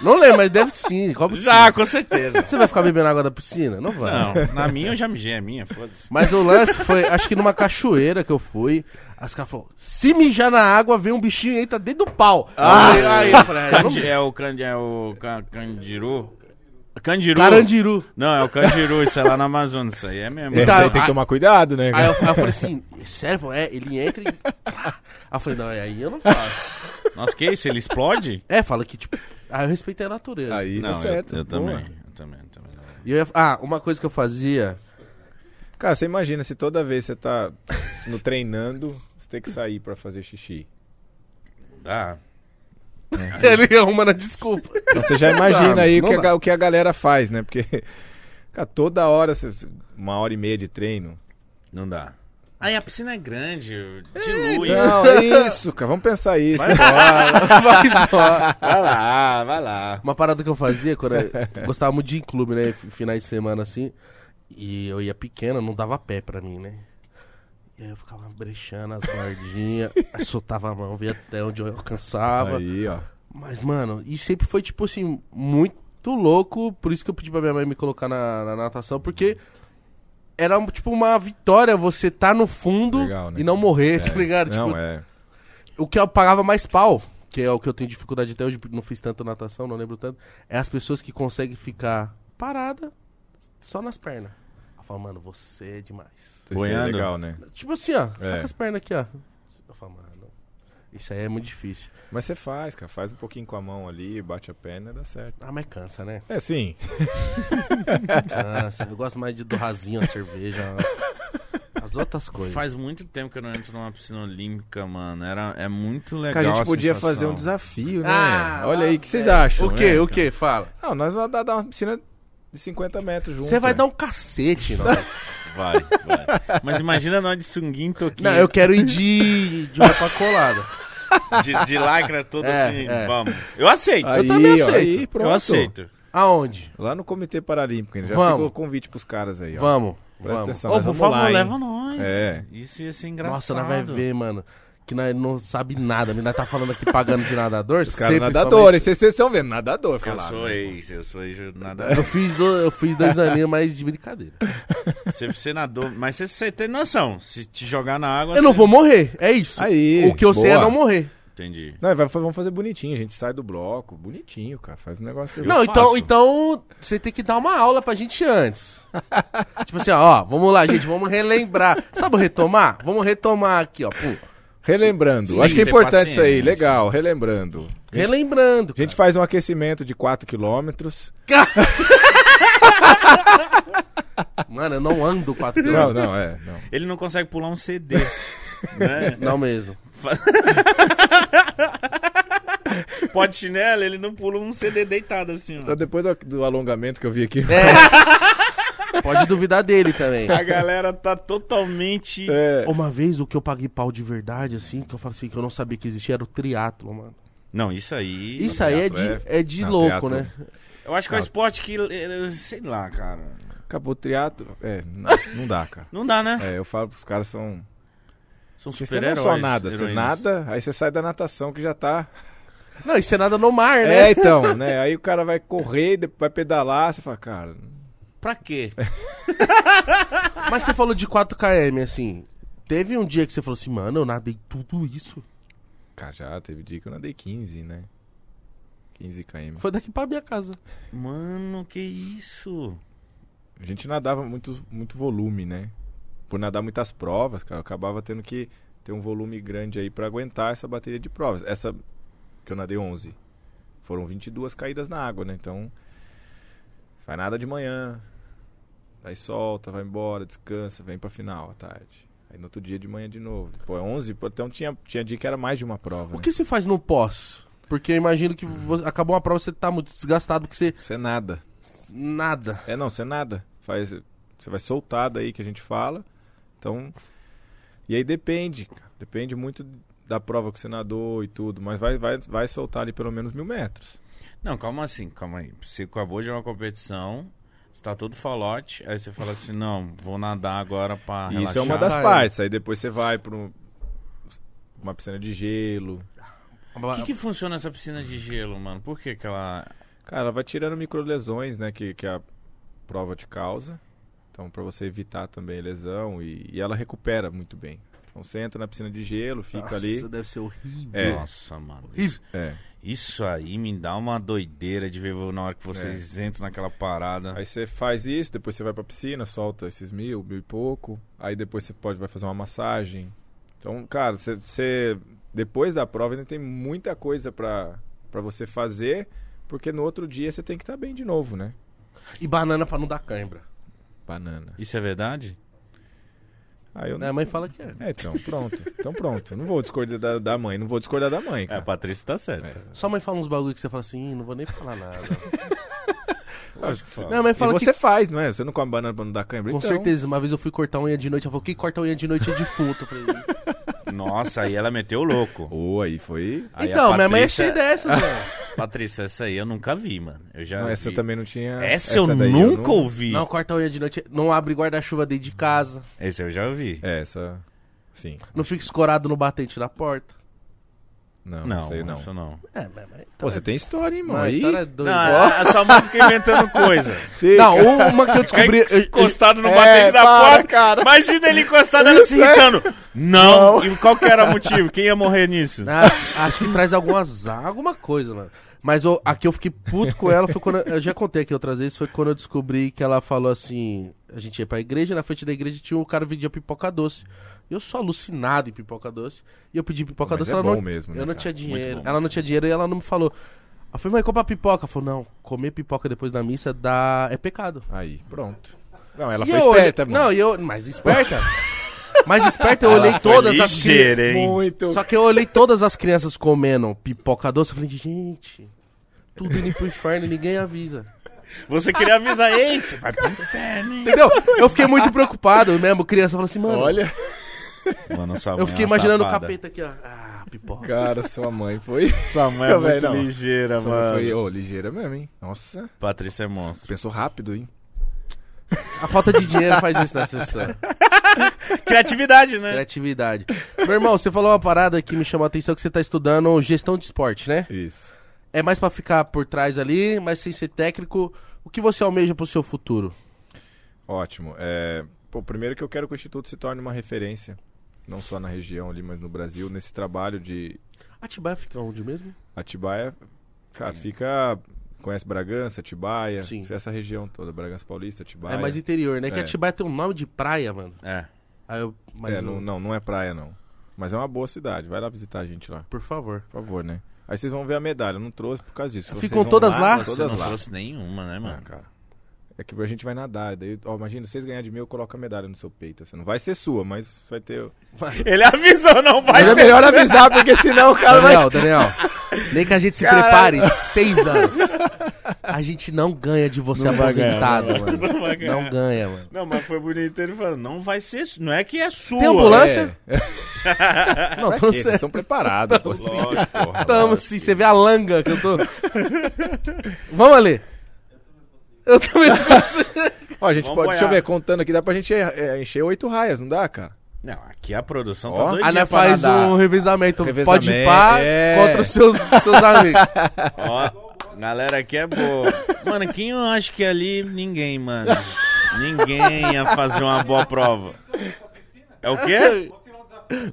A: Não lembro, mas deve sim. Qual piscina?
B: Já, com certeza.
A: Você vai ficar bebendo água da piscina? Não vai.
B: Não, na minha eu já mijei, é minha, foda-se.
A: Mas o lance foi, acho que numa cachoeira que eu fui, aí os caras falaram, se mijar na água, vem um bichinho e entra dentro do pau.
B: Ah.
A: aí, aí eu falei, ah, eu não-
B: Candi- é o candi, é o ca- candiru? Candiru?
A: Carandiru.
B: Não, é o candiru, isso é lá na Amazônia, isso aí é mesmo.
C: Esse
A: Tá,
C: aí tem que
A: a-
C: tomar cuidado, né?
A: Aí eu, aí eu falei assim, sério? É, ele entra e... Aí eu falei, não, aí eu não faço.
B: Nossa, que isso? Ele explode?
A: É, fala que, tipo, aí eu respeitei a natureza.
C: Aí
B: Não,
C: tá
B: eu-
C: certo.
B: eu,
C: boa.
B: também, eu também, eu também.
A: E eu ia- ah, uma coisa que eu fazia...
C: Cara, você imagina se toda vez você tá no treinando, você tem que sair pra fazer xixi.
B: Ah,
A: Ele arruma na desculpa.
C: Então você já imagina
A: Não,
C: aí o
A: não
C: que, a,
A: dá.
C: ga- o que a galera faz, né? Porque, cara, toda hora, você- uma hora e meia de treino.
B: não dá. Aí a piscina é grande, dilui.
C: Então, é isso, cara. Vamos pensar isso.
A: Vai embora.
B: Vai lá, vai lá.
A: Uma parada que eu fazia quando eu gostava muito de ir em clube, né? Finais de semana assim. E eu ia pequena, não dava pé pra mim, né? E aí eu ficava brechando as guardinhas, aí soltava a mão, via até onde eu alcançava.
C: Aí, ó.
A: Mas, mano, e sempre foi, tipo assim, muito louco. Por isso que eu pedi pra minha mãe me colocar na, na natação, porque era, tipo, uma vitória você tá no fundo
C: Legal, né?
A: e não morrer,
C: É.
A: tá ligado?
C: Não,
A: tipo,
C: é.
A: o que eu pagava mais pau, que é o que eu tenho dificuldade até hoje, não fiz tanta natação, não lembro tanto, é as pessoas que conseguem ficar parada só nas pernas. Eu falo, mano, você é demais.
C: É
B: Boiando.
C: legal, né?
A: Tipo assim, ó, só
C: É.
A: com as pernas aqui, ó. Eu falo, mano, isso aí é muito difícil.
C: Mas você faz, cara. Faz um pouquinho com a mão ali, bate a perna e dá certo.
A: Ah, mas cansa, né?
C: É, sim.
A: Cansa. Eu gosto mais de do rasinho, a cerveja, as outras coisas.
B: Faz muito tempo que eu não entro numa piscina olímpica, mano. Era, é muito legal.
C: Cara, a gente
B: a
C: podia
B: sensação.
C: fazer um desafio, né?
A: Ah,
C: Olha aí, o que vocês
A: velho.
C: acham?
A: O quê?
C: né,
A: o quê? Fala.
C: Não, nós vamos dar, dar uma piscina de 50 metros junto.
A: Você vai
C: né?
A: dar um cacete, nós.
B: Vai, vai. Mas imagina nós de sunguinho, toquinho,
A: Não, eu quero ir de, de roupa colada.
B: De, de lycra todo
A: É,
B: assim.
A: é.
B: Vamos. Eu aceito.
C: Aí,
A: também
C: ó,
A: aceito.
C: aí, pronto.
B: eu aceito.
A: Aonde?
C: Lá no Comitê Paralímpico, já
A: Vamos.
C: ficou o convite pros caras aí, ó.
A: Vamos,
C: Presta
A: vamos.
C: atenção,
B: por
C: vamos
B: favor,
C: lá, hein?
B: leva nós.
C: É.
B: Isso ia ser engraçado.
A: Nossa, nós vai ver, mano. Que nós não sabe nada. Nós tá falando aqui pagando de nadador.
C: Os caras
A: sempre,
C: nadadores, vocês estão vendo, nadador,
B: Eu sou
C: né?
B: ex, eu sou ex nada.
A: Eu fiz, do, eu fiz dois aninhos, mas de brincadeira.
B: Você, você nadou, mas você, você tem noção. Se te jogar na água.
A: Eu não
B: você-
A: vou morrer, é isso.
C: Aí,
A: o que eu sei é
C: boa.
A: não morrer.
B: Entendi.
C: Não, vai, vamos fazer bonitinho, a gente sai do bloco, bonitinho, cara, faz um negócio...
B: Eu
A: não, então,
B: faço.
A: então você tem que dar uma aula pra gente antes. tipo assim, ó, vamos lá, gente, vamos relembrar. Sabe o retomar? Vamos retomar aqui, ó. Pum.
C: Relembrando,
B: Sim,
C: acho que é importante isso aí, legal, relembrando. A gente,
A: Relembrando.
C: a gente faz um aquecimento de 4 quilômetros.
A: Mano, eu não ando 4
C: Não,
A: quilômetros.
C: não, é, não.
B: Ele não consegue pular um CD. né?
A: Não mesmo.
B: Pode chinelo, ele não pula um CD deitado assim, ó.
C: Então depois do, do alongamento que eu vi aqui...
A: É. Pode duvidar dele também.
B: A galera tá totalmente.
C: É,
A: Uma vez o que eu paguei pau de verdade, assim, que eu falei assim, que eu não sabia que existia, era o triatlo, mano.
B: Não, isso aí.
A: Isso aí é de, é de
C: Não,
A: louco,
C: triatlo.
A: né?
B: Eu acho que é um esporte que. eh, Sei lá, cara.
C: acabou o triatlo, é, não, não dá, cara.
B: Não dá, né?
C: É, eu falo pros caras, são...
B: São
C: Porque você
B: super-heróis.
C: não só nada, você nada, aí você sai da natação que já tá...
A: Não, isso é nada no mar,
C: É,
A: né?
C: então, né? Aí o cara vai correr, depois vai pedalar, você fala, cara,
B: Pra quê?
A: Mas você falou de 4km, assim. Teve um dia que você falou assim, mano, eu nadei tudo isso.
C: cara, já teve dia que eu nadei 15, né? 15 km.
A: Foi daqui pra minha casa.
B: Mano, que isso?
C: A gente nadava muito, muito volume, né? Por nadar muitas provas, cara, eu acabava tendo que ter um volume grande aí pra aguentar essa bateria de provas. Essa que eu nadei 11, foram 22 caídas na água, né? Então, você vai nada de manhã, aí solta, vai embora, descansa, vem pra final à tarde. Aí no outro dia de manhã de novo. Pô, é 11, pô, então tinha, tinha dia que era mais de uma prova,
A: O
C: né?
A: que você faz no pós? Porque eu imagino que vo- acabou uma prova, você tá muito desgastado, porque você...
C: Você nada.
A: Nada.
C: É, não, você nada. Faz, você vai soltado aí que a gente fala. Então. E aí depende, cara. Depende muito da prova que você nadou e tudo. Mas vai, vai, vai soltar ali pelo menos mil metros.
B: Não, calma assim, calma aí. Você acabou de uma competição, você tá todo falote, aí você fala assim, não, vou nadar agora pra
C: E isso é
B: relaxar.
C: uma das
A: Ah, é.
C: partes. Aí depois você vai para uma piscina de gelo.
B: O que, que funciona essa piscina de gelo, mano? Por que que ela...
C: Cara, ela vai tirando microlesões, né, que, que a prova te causa. Então, para você evitar também lesão e, e ela recupera muito bem. Então, você entra na piscina de gelo, fica
A: Nossa,
C: ali.
A: deve ser horrível.
C: É.
B: Nossa, mano. Isso,
C: É.
B: isso aí me dá uma doideira de ver na hora que vocês entram naquela parada.
C: Aí você faz isso, depois você vai pra piscina, solta esses mil, mil e pouco. Aí depois você pode vai fazer uma massagem. Então, cara, você, você- depois da prova ainda tem muita coisa pra, pra você fazer, porque no outro dia você tem que estar bem de novo, né?
A: E banana pra não dar cãibra.
C: Banana.
B: Isso é verdade?
C: Aí eu
A: Minha mãe fala que é.
C: É, então, pronto. Então pronto. Não vou discordar da, da mãe, não vou discordar da mãe,
B: É, a
C: cara.
B: Patrícia tá certa.
A: Sua mãe fala uns bagulho que você fala assim, "Ih, não vou nem falar nada.
B: Lógico que fala.
A: Mãe
C: E
A: fala
C: você
A: que...
C: faz, não é? Você não come banana pra não dar cãibra?
A: Com
C: então,
A: certeza, uma vez eu fui cortar unha de noite, ela falou, quem corta unha de noite é defunto. Eu falei,
B: Nossa, aí ela meteu o louco.
C: Ô, aí foi...
B: Aí a
A: então, minha mãe é
B: Patrícia-
A: cheia dessas, velho.
B: Patrícia, essa aí eu nunca vi, mano. Eu já
C: Não, essa
B: vi.
C: também não tinha...
B: Essa, eu
C: daí
B: nunca
C: não-
B: ouvi.
A: Não, corta unha de noite, não abre guarda-chuva dentro de casa,
B: Esse eu já ouvi.
C: É, essa... Sim.
A: não fica escorado no batente da porta.
C: Não,
B: Não,
C: isso aí não.
B: isso não.
A: É, mas... mas-
C: Pô, você tem história, hein, mano?
A: Mas
C: Aí...
A: a senhora é doida.
B: Não, a, a sua mãe fica inventando coisa.
A: Não, uma que eu descobri... eu-
B: encostado no
C: É,
B: batente da
C: para,
B: porta.
C: cara.
B: Imagina ele encostado ela se
C: é-
B: irritando. Não. E qual que era o motivo? Quem ia morrer nisso?
A: Ah, acho que traz algumas, alguma coisa, mano. Mas eu, aqui eu fiquei puto com ela, foi quando. Eu, eu já contei aqui outras vezes, foi quando eu descobri que ela falou assim. A gente ia pra igreja, na frente da igreja tinha um cara que vendia pipoca doce. Eu sou alucinado em pipoca doce. E eu pedi pipoca
C: Mas
A: doce,
C: é
A: ela
C: bom
A: não.
C: mesmo, né,
A: eu não
C: cara?
A: tinha dinheiro.
B: bom,
A: ela não tinha dinheiro e ela não me falou. Eu falei, mãe, compra pipoca. Ela falou, não, comer pipoca depois da missa dá... é pecado.
C: Aí, pronto. Não, ela
A: E
C: foi
A: eu
C: esperta, mano.
A: Não, e eu. Mas esperta? mais esperta, eu
B: Ela
A: olhei
B: foi
A: todas as cri-
B: ligeira, hein?
C: Muito.
A: Só que eu olhei todas as crianças comendo pipoca doce e falei, gente, tudo indo pro inferno e ninguém avisa.
B: Você queria avisar, ei, você vai pro inferno. hein?"
A: Entendeu? Eu fiquei muito preocupado mesmo, criança falou assim, mano.
C: Olha,
B: Mano, sua
A: eu
B: mãe
A: fiquei
B: é
A: imaginando o
B: safada.
A: capeta aqui, ó. Ah, pipoca.
C: cara, sua mãe foi...
B: Sua mãe é muito
C: não.
B: ligeira,
C: Sua mãe
B: mano.
C: foi, ô, ligeira mesmo, hein? Nossa,
B: Patrícia é monstro.
C: pensou rápido, hein?
A: A falta de dinheiro faz isso nas pessoas.
B: Criatividade, né?
A: Criatividade. Meu irmão, você falou uma parada que me chamou a atenção que você tá estudando gestão de esporte, né?
C: Isso.
A: É mais pra ficar por trás ali, mas sem ser técnico. O que você almeja pro seu futuro?
C: Ótimo. É, pô, primeiro que eu quero que o Instituto se torne uma referência, não só na região ali, mas no Brasil, nesse trabalho de
A: Atibaia fica onde mesmo?
C: Atibaia. Cara, fica. Conhece Bragança, Atibaia,
A: Sim.
C: essa região toda, Bragança Paulista, Atibaia.
A: É mais interior, né? Que
C: É.
A: Atibaia tem um nome de praia, mano.
B: É.
A: Aí eu, mas
C: É,
A: eu-
C: não, não, não é praia, não. Mas é uma boa cidade, vai lá visitar a gente lá,
A: Por favor.
C: por favor, né? Aí vocês vão ver a medalha, eu não trouxe por causa disso.
A: Ficam todas lá?
B: Você
C: Todas
B: não
C: lá.
B: trouxe nenhuma, né,
C: Ah,
B: mano?
C: cara. É que a gente vai nadar, daí, ó, imagina, vocês ganharem de mim, eu coloco a medalha no seu peito. Você não vai ser sua, mas vai ter.
B: Ele avisou, não vai
C: Mas é
B: ser.
C: melhor avisar, porque senão o cara vai.
A: Daniel, Daniel, nem que a gente se prepare seis anos. A gente não ganha de você
B: Não ganhar,
A: aposentado,
B: não.
A: mano.
B: Não vai ganhar.
A: Não ganha, mano.
B: Não, mas foi bonito ele falando, não vai ser, não é que é sua.
A: Tem ambulância?
C: É,
A: Não,
C: pra
A: tô?
C: Vocês são preparados, pô.
B: Lógico, porra.
A: Tamo sim, você vê a langa que eu tô. Vamos ali. Eu também não consigo.
C: Ó, a gente
B: Vamos
C: pode, deixa eu
B: boiar.
C: ver, contando aqui, dá pra gente é, encher oito raias, não dá, cara?
B: Não, aqui a produção
C: Ó.
B: tá
C: Aí
B: doidinha
A: Aí nós
B: pra
A: faz
B: nadar.
A: um revezamento.
C: Revezamento,
A: Pode ir pá
C: é.
A: contra os seus, seus amigos.
B: Ó, galera aqui é boa. Mano, quem eu acho que ali, ninguém, mano. Ninguém ia fazer uma boa prova. É o quê?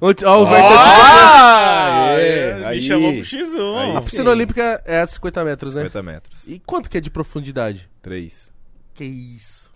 A: Ó, o Vertão-
B: Ah!
C: é,
B: Me chamou pro X1.
C: Aí
A: A
C: sim.
A: piscina olímpica é a 50 metros, né?
C: 50 metros.
A: E quanto que é de profundidade?
C: Três.
A: Que isso?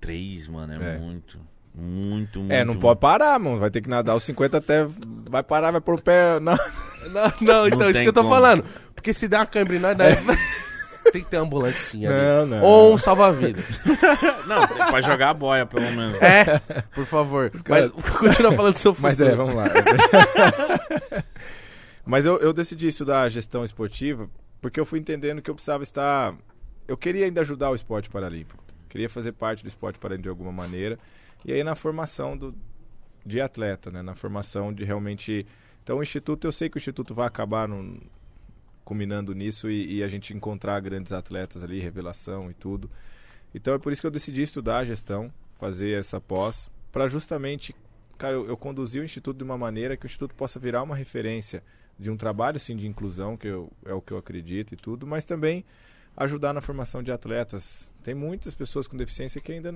B: Três, mano, é,
C: É.
B: muito. Muito, muito.
C: É, não pode parar, mano. Vai ter que nadar os 50 até. Vai parar, vai pôr o pé. Na...
A: Não, não, então, isso que eu tô
B: como.
A: falando. Porque se der uma câimbra em nós, daí- tem que ter ambulancinha ali.
C: Não, não.
A: Ou um salva-vidas.
B: Não, tem pra jogar a boia, pelo menos.
A: É, por favor.
C: caras-
A: Mas continua falando do seu futuro.
C: Mas é, vamos lá. Mas eu, eu decidi estudar gestão esportiva porque eu fui entendendo que eu precisava estar. Eu queria ainda ajudar o esporte paralímpico. Queria fazer parte do esporte paralímpico de alguma maneira. E aí na formação do, de atleta, né? Na formação de realmente. Então o Instituto, eu sei que o Instituto vai acabar num- culminando nisso e, e a gente encontrar grandes atletas ali, revelação e tudo. Então é por isso que eu decidi estudar gestão, fazer essa pós, para justamente, cara, eu, eu o Instituto de uma maneira que o Instituto possa virar uma referência de um trabalho, sim, de inclusão, que eu, é o que eu acredito e tudo, mas também ajudar na formação de atletas. Tem muitas pessoas com deficiência que ainda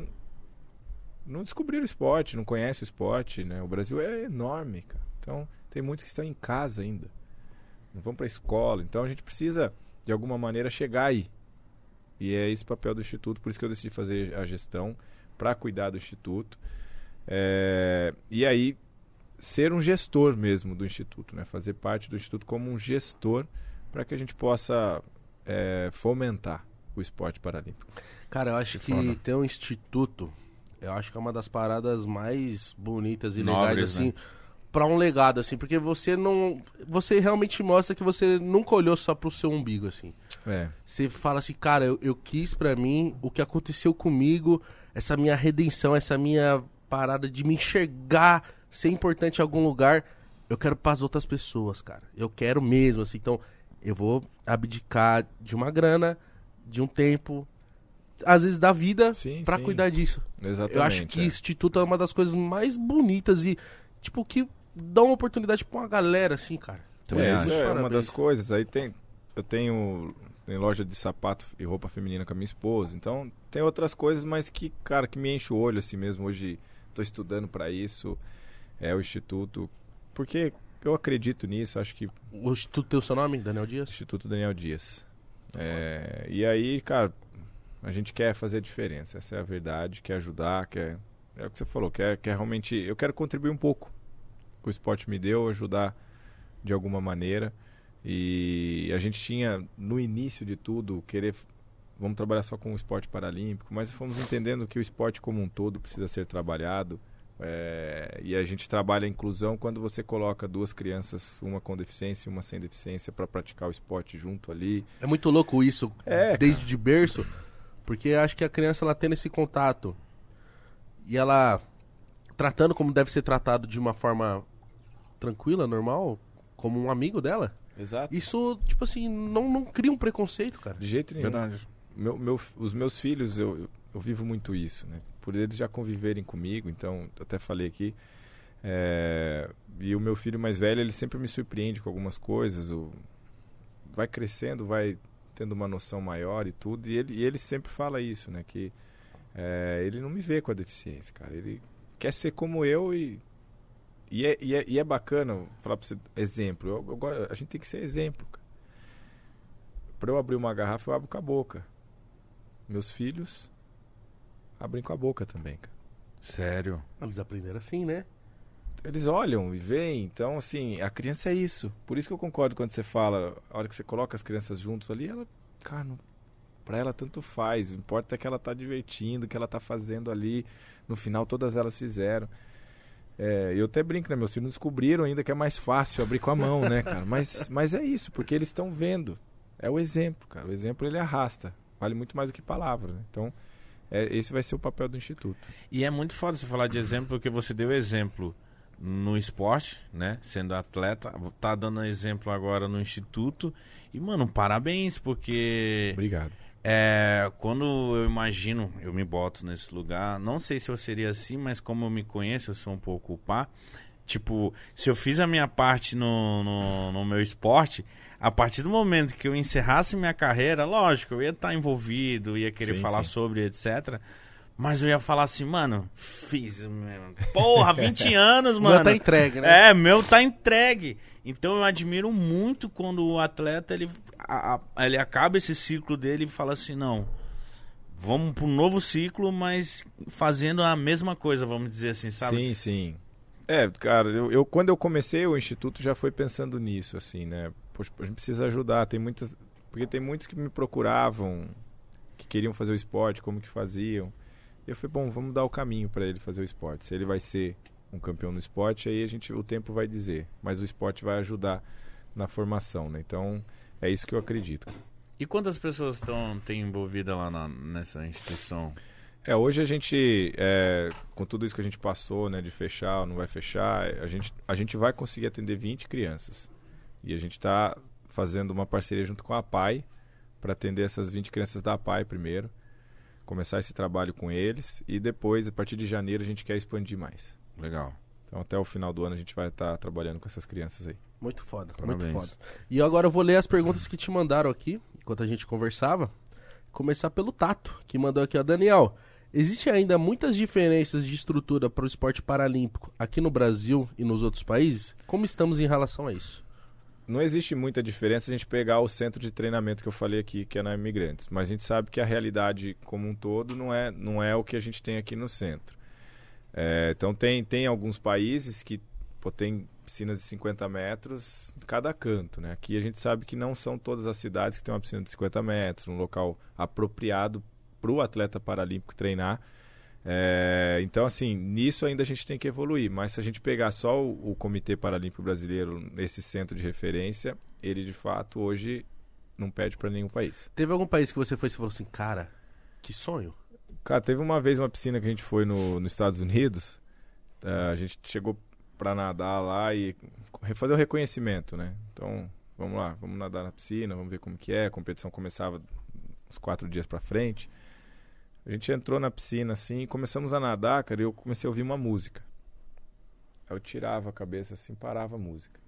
C: não descobriram o esporte, não conhecem o esporte, né? O Brasil é enorme, cara. Então, tem muitos que estão em casa ainda. Não vão para a escola. Então, a gente precisa, de alguma maneira, chegar aí. E é esse o papel do Instituto, por isso que eu decidi fazer a gestão, para cuidar do Instituto. É, e aí, ser um gestor mesmo do Instituto, né? fazer parte do Instituto como um gestor para que a gente possa é, fomentar o esporte paralímpico.
A: Cara, eu acho que ter um instituto, eu acho que é uma das paradas mais bonitas e
B: Nobres,
A: legais, assim,
B: né?
A: Pra um legado, assim, porque você não. Você realmente mostra que você nunca olhou só pro seu umbigo, assim.
C: É,
A: Você fala assim, cara, eu, eu quis pra mim o que aconteceu comigo, essa minha redenção, essa minha parada de me enxergar, ser importante em algum lugar, eu quero pras outras pessoas, cara. Eu quero mesmo, assim. Então, eu vou abdicar de uma grana, de um tempo, às vezes da vida,
C: sim.
A: cuidar disso.
C: exatamente.
A: eu acho que
C: é.
A: instituto é uma das coisas mais bonitas e, tipo, que dá uma oportunidade pra uma galera, assim, cara.
B: Também
C: É,
B: acho.
C: isso é uma das coisas. Aí tem, eu tenho tem loja de sapato e roupa feminina com a minha esposa. Então tem outras coisas, mas que, cara, que me enche o olho assim mesmo. Hoje estou estudando para isso. É o instituto, porque eu acredito nisso. Acho que
A: O instituto tem o seu nome, Daniel Dias?
C: Instituto Daniel Dias. É, e aí, cara, a gente quer fazer a diferença. Essa é a verdade. Quer ajudar, quer é o que você falou. Quer, quer realmente. Eu quero contribuir um pouco que o esporte me deu, ajudar de alguma maneira. E a gente tinha, no início de tudo, querer. Vamos trabalhar só com o esporte paralímpico, mas fomos entendendo que o esporte como um todo precisa ser trabalhado. é, e a gente trabalha a inclusão quando você coloca duas crianças, uma com deficiência e uma sem deficiência, para praticar o esporte junto ali.
A: É muito louco isso,
C: É,
A: desde de berço, porque acho que a criança ela tendo esse contato e ela tratando como deve ser tratado de uma forma tranquila, normal, como um amigo dela,
C: Exato.
A: isso, tipo assim, não, não cria um preconceito, cara.
C: De jeito nenhum.
B: Verdade.
C: Meu, meu- os meus filhos, eu, eu vivo muito isso, né? Por eles já conviverem comigo, então, eu até falei aqui. é, e o meu filho mais velho, ele sempre me surpreende com algumas coisas. O, vai crescendo, vai tendo uma noção maior e tudo. E ele, e ele sempre fala isso, né? Que é, ele não me vê com a deficiência, cara. Ele quer ser como eu e. E é, e é, e é bacana, falar pra você, exemplo. Eu, eu a gente tem que ser exemplo, cara. Pra eu abrir uma garrafa, eu abro com a boca. Meus filhos abrem com a boca também, cara.
B: Sério.
A: Eles aprenderam assim, né?
C: Eles olham e veem, então assim, a criança é isso. Por isso que eu concordo quando você fala, a hora que você coloca as crianças juntos ali, ela, cara, não, pra ela tanto faz. O importa é que ela tá divertindo, que ela tá fazendo ali. No final, todas elas fizeram. É, eu até brinco, né? Meus filhos não descobriram ainda que é mais fácil abrir com a mão, né, cara? Mas, mas é isso, porque eles estão vendo. É o exemplo, cara. O exemplo ele arrasta. Vale muito mais do que palavras, né? Então, é, esse vai ser o papel do Instituto.
B: E é muito foda você falar de exemplo, porque você deu exemplo no esporte, né? Sendo atleta, tá dando exemplo agora no instituto. E, mano, parabéns, porque
C: Obrigado.
B: É, quando eu imagino, eu me boto nesse lugar, não sei se eu seria assim, mas como eu me conheço, eu sou um pouco pá. Tipo, se eu fiz a minha parte no, no, no meu esporte, a partir do momento que eu encerrasse minha carreira, lógico, eu ia estar envolvido, ia querer
C: Sim,
B: falar
C: sim.
B: sobre, etc. Mas eu ia falar assim, mano, fiz. meu, Porra, 20 anos, mano.
A: meu tá entregue, né?
B: É, meu tá entregue. Então eu admiro muito quando o atleta ele, a- a- ele acaba esse ciclo dele e fala assim, não, vamos para um novo ciclo, mas fazendo a mesma coisa, vamos dizer assim, sabe?
C: Sim, sim. É, cara, eu, eu- quando eu comecei o instituto já foi pensando nisso, assim, né? Poxa, a gente precisa ajudar. Tem muitas, porque tem muitos que me procuravam, que queriam fazer o esporte, como que faziam. E eu falei, bom, vamos dar o caminho para ele fazer o esporte. Se ele vai ser um campeão no esporte, aí a gente, o tempo vai dizer. Mas o esporte vai ajudar na formação, né? Então é isso que eu acredito.
B: E quantas pessoas estão tem envolvidas lá na- nessa instituição?
C: É, hoje a gente, é, com tudo isso que a gente passou, né, de fechar ou não vai fechar, a gente, a gente vai conseguir atender 20 crianças. E a gente está fazendo uma parceria junto com a PAI para atender essas 20 crianças da PAI primeiro, começar esse trabalho com eles e depois, a partir de janeiro, a gente quer expandir mais.
B: Legal.
C: Então, até o final do ano, a gente vai estar trabalhando com essas crianças aí.
A: Muito foda,
B: Parabéns.
A: muito foda. E agora eu vou ler as perguntas que te mandaram aqui, enquanto a gente conversava. Começar pelo Tato, que mandou aqui, ó. Daniel, existe ainda muitas diferenças de estrutura para o esporte paralímpico aqui no Brasil e nos outros países? Como estamos em relação a isso?
C: Não existe muita diferença a gente pegar o centro de treinamento que eu falei aqui, que é na Imigrantes. Mas a gente sabe que a realidade como um todo não é, não é o que a gente tem aqui no centro. É, então tem, tem alguns países que pô, tem piscinas de 50 metros cada canto. Né? Aqui a gente sabe que não são todas as cidades que têm uma piscina de 50 metros, um local apropriado para o atleta paralímpico treinar. É, então, assim, nisso ainda a gente tem que evoluir. Mas se a gente pegar só o, o, Comitê Paralímpico Brasileiro, esse centro de referência, ele de fato hoje não pede para nenhum país.
A: Teve algum país que você foi e falou assim, cara, que sonho?
C: Cara, teve uma vez uma piscina que a gente foi no, nos Estados Unidos. Uh, a gente chegou para nadar lá e fazer o reconhecimento, né? Então, vamos lá, vamos nadar na piscina, vamos ver como que é. A competição começava uns quatro dias para frente. A gente entrou na piscina assim, começamos a nadar, cara, e eu comecei a ouvir uma música. Aí eu tirava a cabeça assim, parava a música.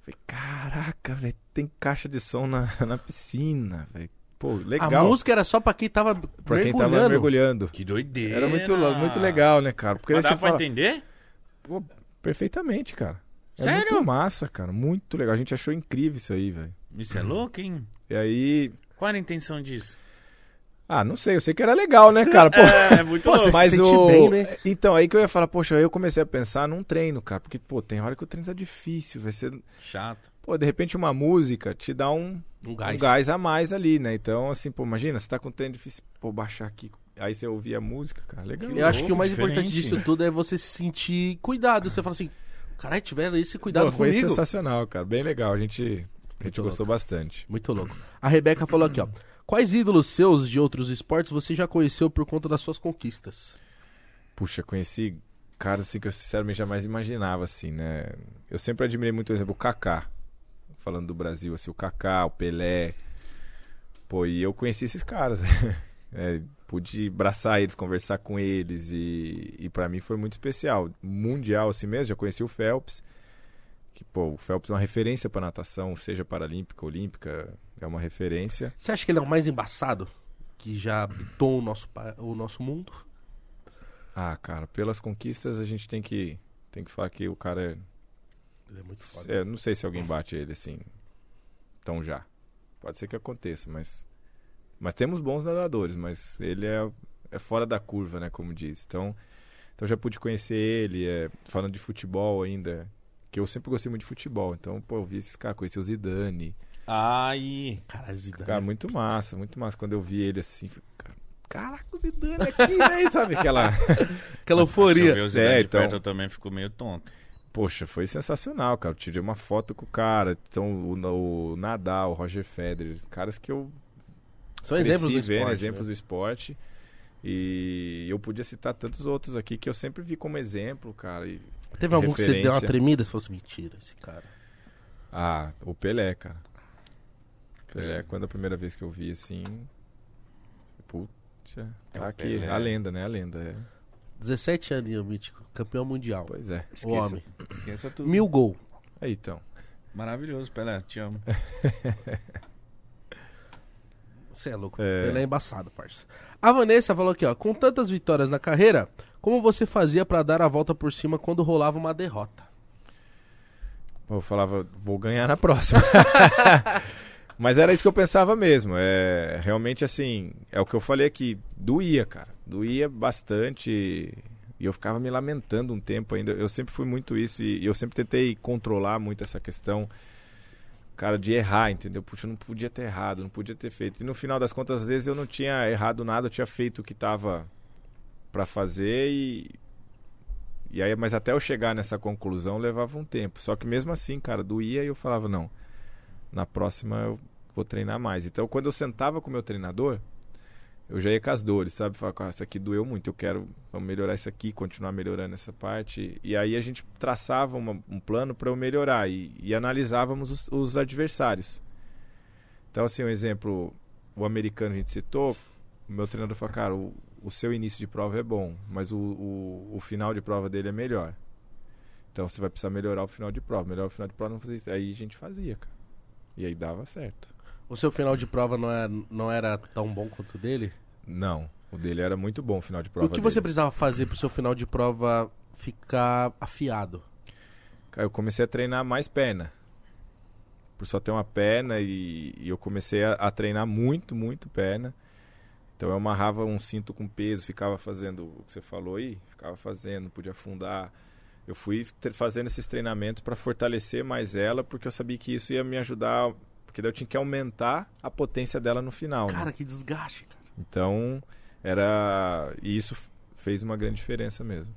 C: Falei, caraca, velho, tem caixa de som na, na piscina, velho. Pô, legal.
A: A música era só pra quem tava
C: pra mergulhando. quem tava mergulhando.
B: Que doideira.
C: Era muito, muito legal, né, cara?
B: Porque Mas dá pra fala... entender?
C: Pô, perfeitamente, cara.
B: É Sério?
C: muito massa, cara. Muito legal. A gente achou incrível isso aí, velho.
B: Isso é louco, hein?
C: E aí.
B: Qual era a intenção disso?
C: Ah, não sei, eu sei que era legal, né, cara? Pô,
B: é, muito
C: pô,
B: louco.
C: Mas o... Bem, né? Então, aí que eu ia falar, poxa, aí eu comecei a pensar num treino, cara. Porque, pô, tem hora que o treino tá difícil, vai ser.
B: Chato.
C: Pô, de repente uma música te dá um,
A: um, gás.
C: um gás a mais ali, né? Então, assim, pô, imagina, você tá com um treino difícil, pô, baixar aqui, Aí você ouvia a música, cara, legal.
A: Eu acho que o mais diferente. importante disso tudo é você se sentir cuidado. Você fala assim, caralho, tiveram esse cuidado Pô,
C: foi
A: comigo.
C: Foi sensacional, cara, bem legal. A gente, a gente gostou bastante.
A: Muito louco. A Rebeca falou aqui, ó. Quais ídolos seus de outros esportes você já conheceu por conta das suas conquistas?
C: Puxa, conheci caras assim que eu sinceramente jamais imaginava, assim, né? Eu sempre admirei muito, por exemplo, o Kaká. Falando do Brasil, assim, o Kaká, o Pelé. Pô, e eu conheci esses caras. é, pude abraçar eles, conversar com eles e, e para mim foi muito especial. Mundial assim mesmo, já conheci o Phelps, que pô, o Phelps é uma referência para natação, seja paralímpica, olímpica, é uma referência.
A: Você acha que ele é o mais embaçado que já habitou o nosso o nosso mundo?
C: Ah, cara, pelas conquistas a gente tem que tem que falar que o cara é
A: ele é muito foda.
C: É, não sei se alguém bate ele assim tão já. Pode ser que aconteça, mas mas temos bons nadadores, mas ele é, é fora da curva, né? Como diz. Então, então já pude conhecer ele, é, falando de futebol ainda, que eu sempre gostei muito de futebol. Então, pô, eu vi esses caras, conheci o Zidane.
B: Ai,
A: cara, Zidane.
C: Cara, muito massa, muito massa. Quando eu vi ele assim, cara, caraca, o Zidane aqui, né? Sabe aquela...
A: aquela euforia.
B: Se eu o Zidane é, então... perto, eu também fico meio tonto.
C: Poxa, foi sensacional, cara. Eu tirei uma foto com o cara. Então, o, o Nadal, o Roger Federer, caras que eu
A: são exemplos do esporte. Né?
C: exemplos do esporte. E eu podia citar tantos outros aqui que eu sempre vi como exemplo, cara. E,
A: Teve algum referência. que você deu uma tremida se fosse mentira, esse cara?
C: Ah, o Pelé, cara. Pelé, é. quando a primeira vez que eu vi assim. Putz, tá é aqui. Pelé. A lenda, né? A lenda. É.
A: 17 anos, mítico. Campeão mundial.
C: Pois é.
A: Esqueça, o homem. Esqueça tudo. Mil gol.
C: Aí então.
B: Maravilhoso, Pelé. Te amo.
A: Você é louco. É. Ele é embaçado, parça. A Vanessa falou aqui, ó. Com tantas vitórias na carreira, como você fazia para dar a volta por cima quando rolava uma derrota?
C: Eu falava, vou ganhar na próxima. Mas era isso que eu pensava mesmo. É realmente assim, é o que eu falei aqui, doía, cara. Doía bastante. E eu ficava me lamentando um tempo ainda. Eu sempre fui muito isso e eu sempre tentei controlar muito essa questão cara, de errar, entendeu? Puxa, eu não podia ter errado, não podia ter feito. E no final das contas, às vezes eu não tinha errado nada, eu tinha feito o que tava para fazer e e aí, mas até eu chegar nessa conclusão levava um tempo. Só que mesmo assim, cara, doía e eu falava, não. Na próxima eu vou treinar mais. Então, quando eu sentava com o meu treinador, eu já ia com as dores, sabe? Falar, ah, isso aqui doeu muito, eu quero vamos melhorar isso aqui, continuar melhorando essa parte. E aí a gente traçava uma, um plano para eu melhorar e, e analisávamos os, os, adversários. Então, assim, um exemplo, o americano a gente citou, o meu treinador falou, cara, o, o seu início de prova é bom, mas o, o, o, final de prova dele é melhor. Então você vai precisar melhorar o final de prova, melhorar o final de prova, não fazer isso. Aí a gente fazia, cara. E aí dava certo.
A: O seu final de prova não, é, não era tão bom quanto o dele?
C: Não, o dele era muito bom o final de prova.
A: o que você
C: dele.
A: precisava fazer pro seu final de prova ficar afiado?
C: Cara, eu comecei a treinar mais perna. Por só ter uma perna e, e eu comecei a, a treinar muito, muito perna. Então eu amarrava um cinto com peso, ficava fazendo o que você falou aí, ficava fazendo, podia afundar. Eu fui fazendo esses treinamentos para fortalecer mais ela, porque eu sabia que isso ia me ajudar, porque daí eu tinha que aumentar a potência dela no final. né?
A: Cara, que desgaste, cara.
C: Então, era. E isso fez uma grande diferença mesmo.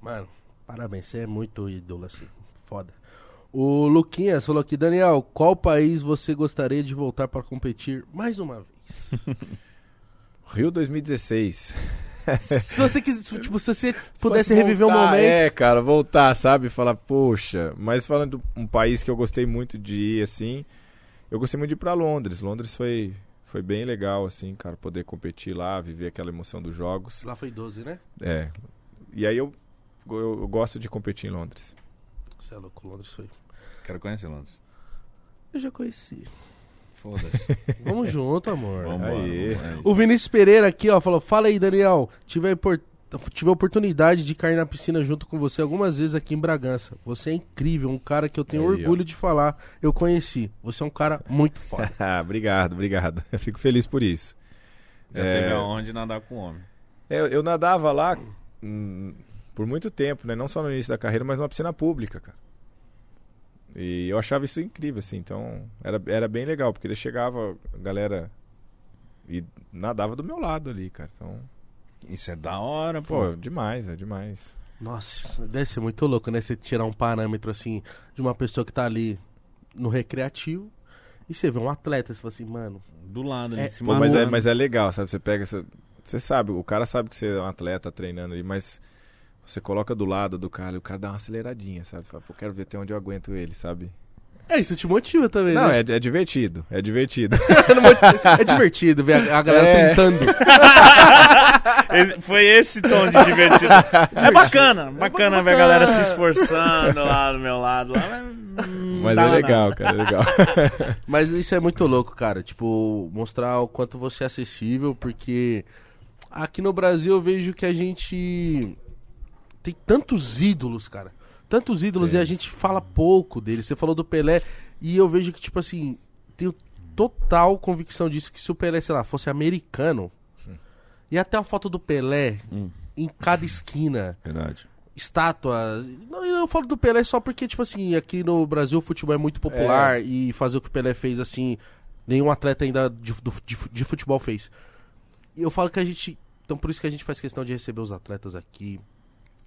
A: Mano, parabéns, você é muito ídolo, assim. Foda. O Luquinhas falou aqui, Daniel, qual país você gostaria de voltar para competir mais uma vez?
C: Rio 2016.
A: Se você quis, tipo, se você
C: Se
A: pudesse
C: fosse
A: reviver um
C: voltar,
A: momento.
C: É, cara, voltar, sabe? Falar, poxa. Mas falando de um país que eu gostei muito de ir, assim. Eu gostei muito de ir pra Londres. Londres foi, foi bem legal, assim, cara, poder competir lá, viver aquela emoção dos jogos.
A: Lá foi 12, né?
C: É. E aí eu, eu, eu gosto de competir em Londres.
A: Você é louco, Londres foi.
B: Quero conhecer Londres.
A: Eu já conheci.
B: Foda-se.
A: Vamos junto, amor.
B: Vambora,
C: Aí.
B: vamos, é.
A: O Vinícius Pereira aqui, ó, falou: Fala aí, Daniel. Tive a, tive a oportunidade de cair na piscina junto com você algumas vezes aqui em Bragança. Você é incrível, um cara que eu tenho
C: Aí, ó.
A: orgulho de falar. Eu conheci. Você é um cara muito foda.
C: obrigado, obrigado. Eu fico feliz por isso.
B: Já
C: É.
B: teve aonde nadar com homem.
C: É, eu, eu nadava lá hum, por muito tempo, né? Não só no início da carreira, mas numa piscina pública, cara. E eu achava isso incrível, assim. Então, era, era bem legal, porque ele chegava, a galera... E nadava do meu lado ali, cara. Então,
B: Isso é da hora, pô.
C: pô, demais, é demais.
A: Nossa, deve ser muito louco, né? Você tirar um parâmetro assim de uma pessoa que tá ali no recreativo e você vê um atleta, você fala assim, mano,
B: Do lado ali,
A: É,
B: se
C: Pô, mas, é, mas é legal, sabe? Você pega essa... Você sabe, o cara sabe que você é um atleta treinando ali, mas... Você coloca do lado do cara e o cara dá uma aceleradinha, sabe? Fala, Pô, quero ver até onde eu aguento ele, sabe?
A: é isso te motiva também,
C: Não,
A: né?
C: é, é divertido, é divertido.
A: é divertido ver a, a galera
C: É.
A: tentando.
B: Esse- foi esse tom de divertido. É bacana, bacana ver a galera se esforçando lá do meu lado. Lá, mas não
C: Mas
B: dá
C: é
B: nada.
C: legal, cara, é legal.
A: Mas isso é muito louco, cara. Tipo, mostrar o quanto você é acessível, porque aqui no Brasil eu vejo que a gente tem tantos ídolos, cara. Tantos ídolos e a gente fala pouco deles. Você falou do Pelé e eu vejo que, tipo assim, tenho total convicção disso que se o Pelé, sei lá, fosse americano, e até a foto do Pelé
B: Hum.
A: em cada esquina,
B: Verdade.
A: estátuas. Não, eu falo do Pelé só porque, tipo assim, aqui no Brasil o futebol é muito popular e fazer o que o Pelé fez, assim, nenhum atleta ainda de, de, de futebol fez. E eu falo que a gente. Então por isso que a gente faz questão de receber os atletas aqui,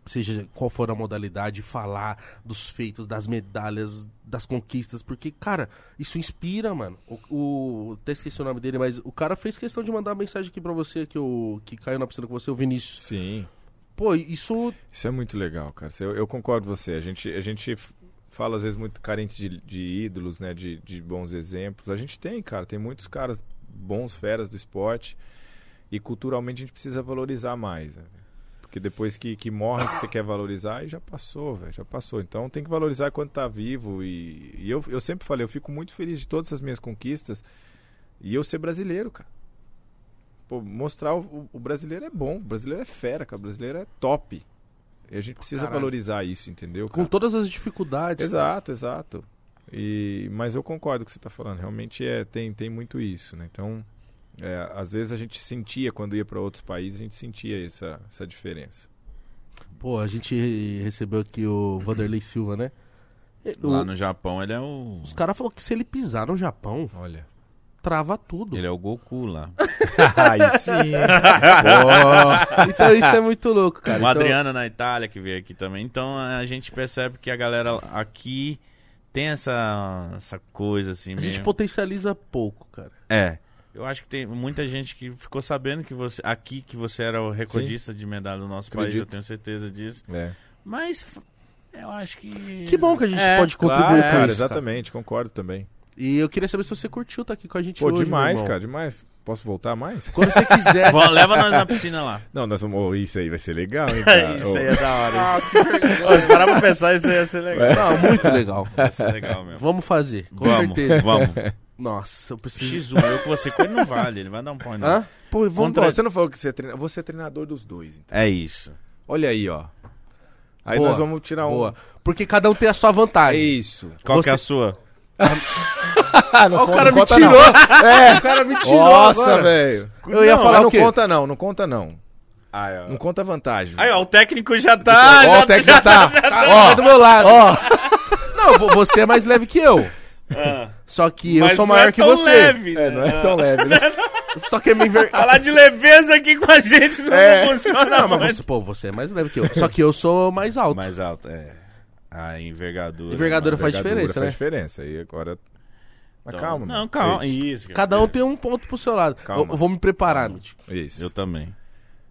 A: seja qual for a modalidade, falar dos feitos, das medalhas, das conquistas, porque, cara, isso inspira, mano. O, o, até esqueci o nome dele, mas o cara fez questão de mandar uma mensagem aqui pra você, que, o, que caiu na piscina com você, o Vinícius.
C: Sim,
A: Pô, isso
C: isso é muito legal, cara. Eu, eu concordo com você. A gente, a gente fala às vezes muito carente de, de ídolos, né? De, de bons exemplos. A gente tem, cara. Tem muitos caras bons, feras do esporte. E culturalmente a gente precisa valorizar mais. né? Porque depois que, que morre, que você quer valorizar, aí já passou, velho. Já passou. Então tem que valorizar quando tá vivo. E, e eu, eu sempre falei, eu fico muito feliz de todas as minhas conquistas. E eu ser brasileiro, cara. Pô, mostrar o, o- brasileiro é bom, o brasileiro é fera, cara. O brasileiro é top. E a gente precisa
A: Caralho.
C: valorizar isso, entendeu?
A: com
C: cara?
A: todas as dificuldades.
C: Exato, exato. E, mas eu concordo com o que você está falando. Realmente é, tem, tem muito isso, né? Então, é, às vezes a gente sentia, quando ia para outros países, a gente sentia essa, essa diferença.
A: Pô, a gente recebeu aqui o Vanderlei Silva, né? O-
B: Lá no Japão ele é o.
A: Os caras falaram que se ele pisar no Japão,
C: Olha.
A: trava tudo.
B: Ele é o Goku lá.
C: Aí sim.
A: Então isso é muito louco, cara.
B: o
A: Então,
B: Adriano na Itália que veio aqui também. Então a gente percebe que a galera aqui tem essa, essa coisa assim
A: a gente
B: mesmo.
A: potencializa pouco, cara.
B: É. Eu acho que tem muita gente que ficou sabendo que você aqui que você era o recordista de medalha do nosso país, eu
C: Acredito.
B: tenho certeza disso.
C: É.
B: Mas eu acho que
A: Que bom que a gente
B: É,
A: pode contribuir
C: Claro,
A: com
C: cara,
A: isso. cara.
C: exatamente, concordo também.
A: E eu queria saber se você curtiu estar aqui com a gente
C: Pô,
A: hoje.
C: demais, cara, demais. Posso voltar mais?
A: Quando você quiser.
B: Vamos, leva nós na piscina lá.
C: Não, nós vamos. oh, isso aí vai ser legal, hein, cara?
B: isso
C: Ô,
B: aí é da hora.
A: ah, que
B: se parar pra pensar, isso aí ia ser legal.
A: Não, muito legal.
B: Ia ser legal mesmo.
A: Vamos fazer, com
B: vamos,
A: certeza.
B: vamos.
A: Nossa, eu preciso.
B: X1, eu com você com ele não vale, ele vai dar um pau.
A: Hã?
C: Pô, vamos
B: Contra-
C: Você não falou que você é treinador. Você é treinador dos dois. Então.
B: É isso.
C: Olha aí, ó. Aí
A: Boa,
C: nós vamos tirar um.
A: Boa. Porque cada um tem a sua
C: É
A: vantagem.
C: isso.
B: Qual que é
A: Você-
B: a sua?
C: Ah, não
A: Ó, o cara
C: não
A: me
C: conta,
A: tirou.
C: não.
A: É, o cara me tirou.
C: Nossa, velho.
A: Eu ia
C: Não,
A: falar
C: não
A: quê?
C: conta não, não conta não.
B: Aí, ó.
C: Não conta vantagem.
B: Aí, ó, o técnico já tá.
C: Ó,
B: já
C: o técnico já tá.
A: Tá,
C: Ó,
A: vai do meu lado. Não, vo- você é mais leve que eu.
B: Ah,
A: Só que eu
B: mas
A: sou
B: não
A: maior
B: é
A: que
B: tão
A: você.
B: Leve,
C: É, não é
B: né?
C: tão leve, né?
A: Só que é meio enver...
B: Falar de leveza aqui com a gente não,
C: É.
B: não funciona,
A: Não, mas
B: mais.
A: você, pô, você é mais leve que eu. Só que eu sou mais alto.
B: Mais alto, é. A envergadura.
A: Envergadura faz
C: Envergadura
A: diferença,
C: faz
A: né?
C: diferença. E agora. Mas
B: Então,
C: calma.
B: Não, calma.
C: Isso.
B: Isso.
A: Cada um tem um ponto pro seu lado.
C: Calma.
A: Eu, vou me preparar, Mítico.
C: Isso.
B: Eu também.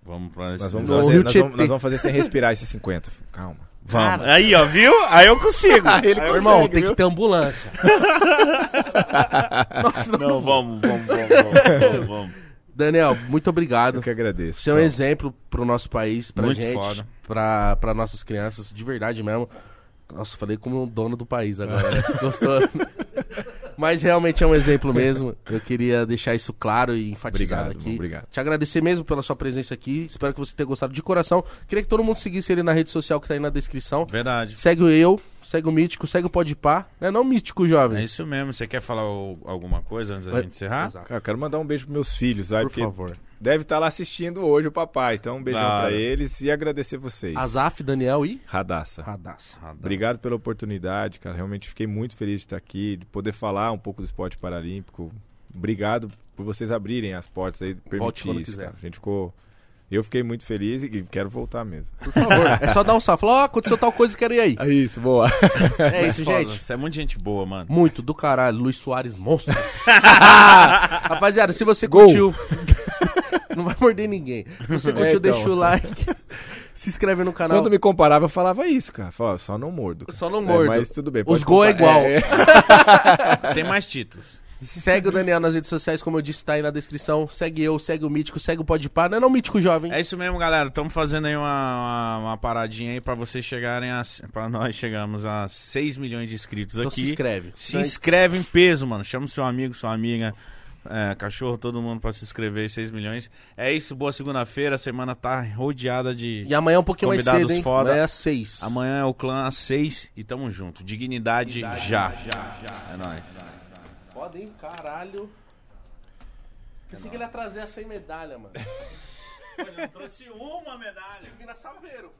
B: Vamos pra esse
C: Nós vamos, fazer, nós, vamos, nós vamos fazer sem respirar esses 50. Calma.
B: Vamos. Aí, ó, viu? Aí eu consigo.
C: ele
A: Meu irmão, tem que ter ambulância. Nossa, não.
B: Não, vamos, vamos, vamos, vamos, vamos, vamos.
A: Daniel, muito obrigado.
C: Eu que agradeço.
A: Você é um exemplo pro nosso país, pra
B: Muito
A: gente,
B: foda.
A: pra, pra nossas crianças, de verdade mesmo. Nossa, falei como um dono do país agora, né? Gostou? Mas realmente é um exemplo mesmo. Eu queria deixar isso claro e enfatizado
C: Obrigado,
A: aqui.
C: obrigado.
A: Te agradecer mesmo pela sua presença aqui. Espero que você tenha gostado de coração. Queria que todo mundo seguisse ele na rede social que tá aí na descrição.
B: Verdade.
A: Segue o eu, segue o Mítico, segue o Podpah. Não é não Mítico, jovem?
B: É isso mesmo. Você quer falar o- alguma coisa antes da
A: É,
B: gente encerrar?
A: Exato.
C: Cara, eu quero mandar um beijo pros meus filhos,
A: Por
C: porque
A: favor.
C: Deve estar lá assistindo hoje o papai. Então, um beijão
B: Claro.
C: pra eles e agradecer vocês.
A: Azaf, Daniel e
C: Radassa.
A: Radassa.
C: Obrigado pela oportunidade, cara. Realmente fiquei muito feliz de estar aqui, de poder falar um pouco do esporte paralímpico. Obrigado por vocês abrirem as portas aí, permitir isso, cara. A gente ficou. Eu fiquei muito feliz e quero voltar mesmo.
A: Por favor. é só dar um salve. Falar, ó, aconteceu tal coisa, quero ir aí.
C: É isso, boa.
A: É isso,
B: Foda,
A: gente.
B: Você é muito gente boa, mano.
A: Muito do caralho. Luiz Soares, monstro. Rapaziada, se você
C: Gol.
A: curtiu. Não vai morder ninguém. Se você curtiu,
C: É, então.
A: deixa o like. Se inscreve no canal.
C: Quando me comparava, eu falava isso, cara. Falava, só não mordo. cara.
A: Só não
C: É,
A: mordo.
C: mas tudo bem.
A: Os
C: pode
A: gol é igual.
B: Tem mais títulos.
A: Segue o Daniel nas redes sociais, como eu disse, tá aí na descrição. Segue eu, segue o Mítico, segue o Podpah. Não é não Mítico Jovem.
B: É isso mesmo, galera. Estamos fazendo aí uma, uma, uma paradinha aí pra vocês chegarem a. Pra nós chegarmos a 6 milhões de inscritos
A: Então
B: aqui.
A: se inscreve.
B: Se inscreve em peso, mano. Chama o seu amigo, sua amiga, é, cachorro, todo mundo pra se inscrever. 6 milhões. É isso, boa segunda-feira. A semana tá rodeada de.
A: E amanhã é um pouquinho mais
B: Convidados
A: cedo, hein?
B: foda.
A: Amanhã é às seis.
B: Amanhã é o clã às 6 e tamo junto. Dignidade, já. É nóis.
A: Foda, hein? Caralho. Pensei que ele ia trazer a sem medalha, mano.
B: Pô, ele não trouxe uma medalha.
A: Vim na Saveiro.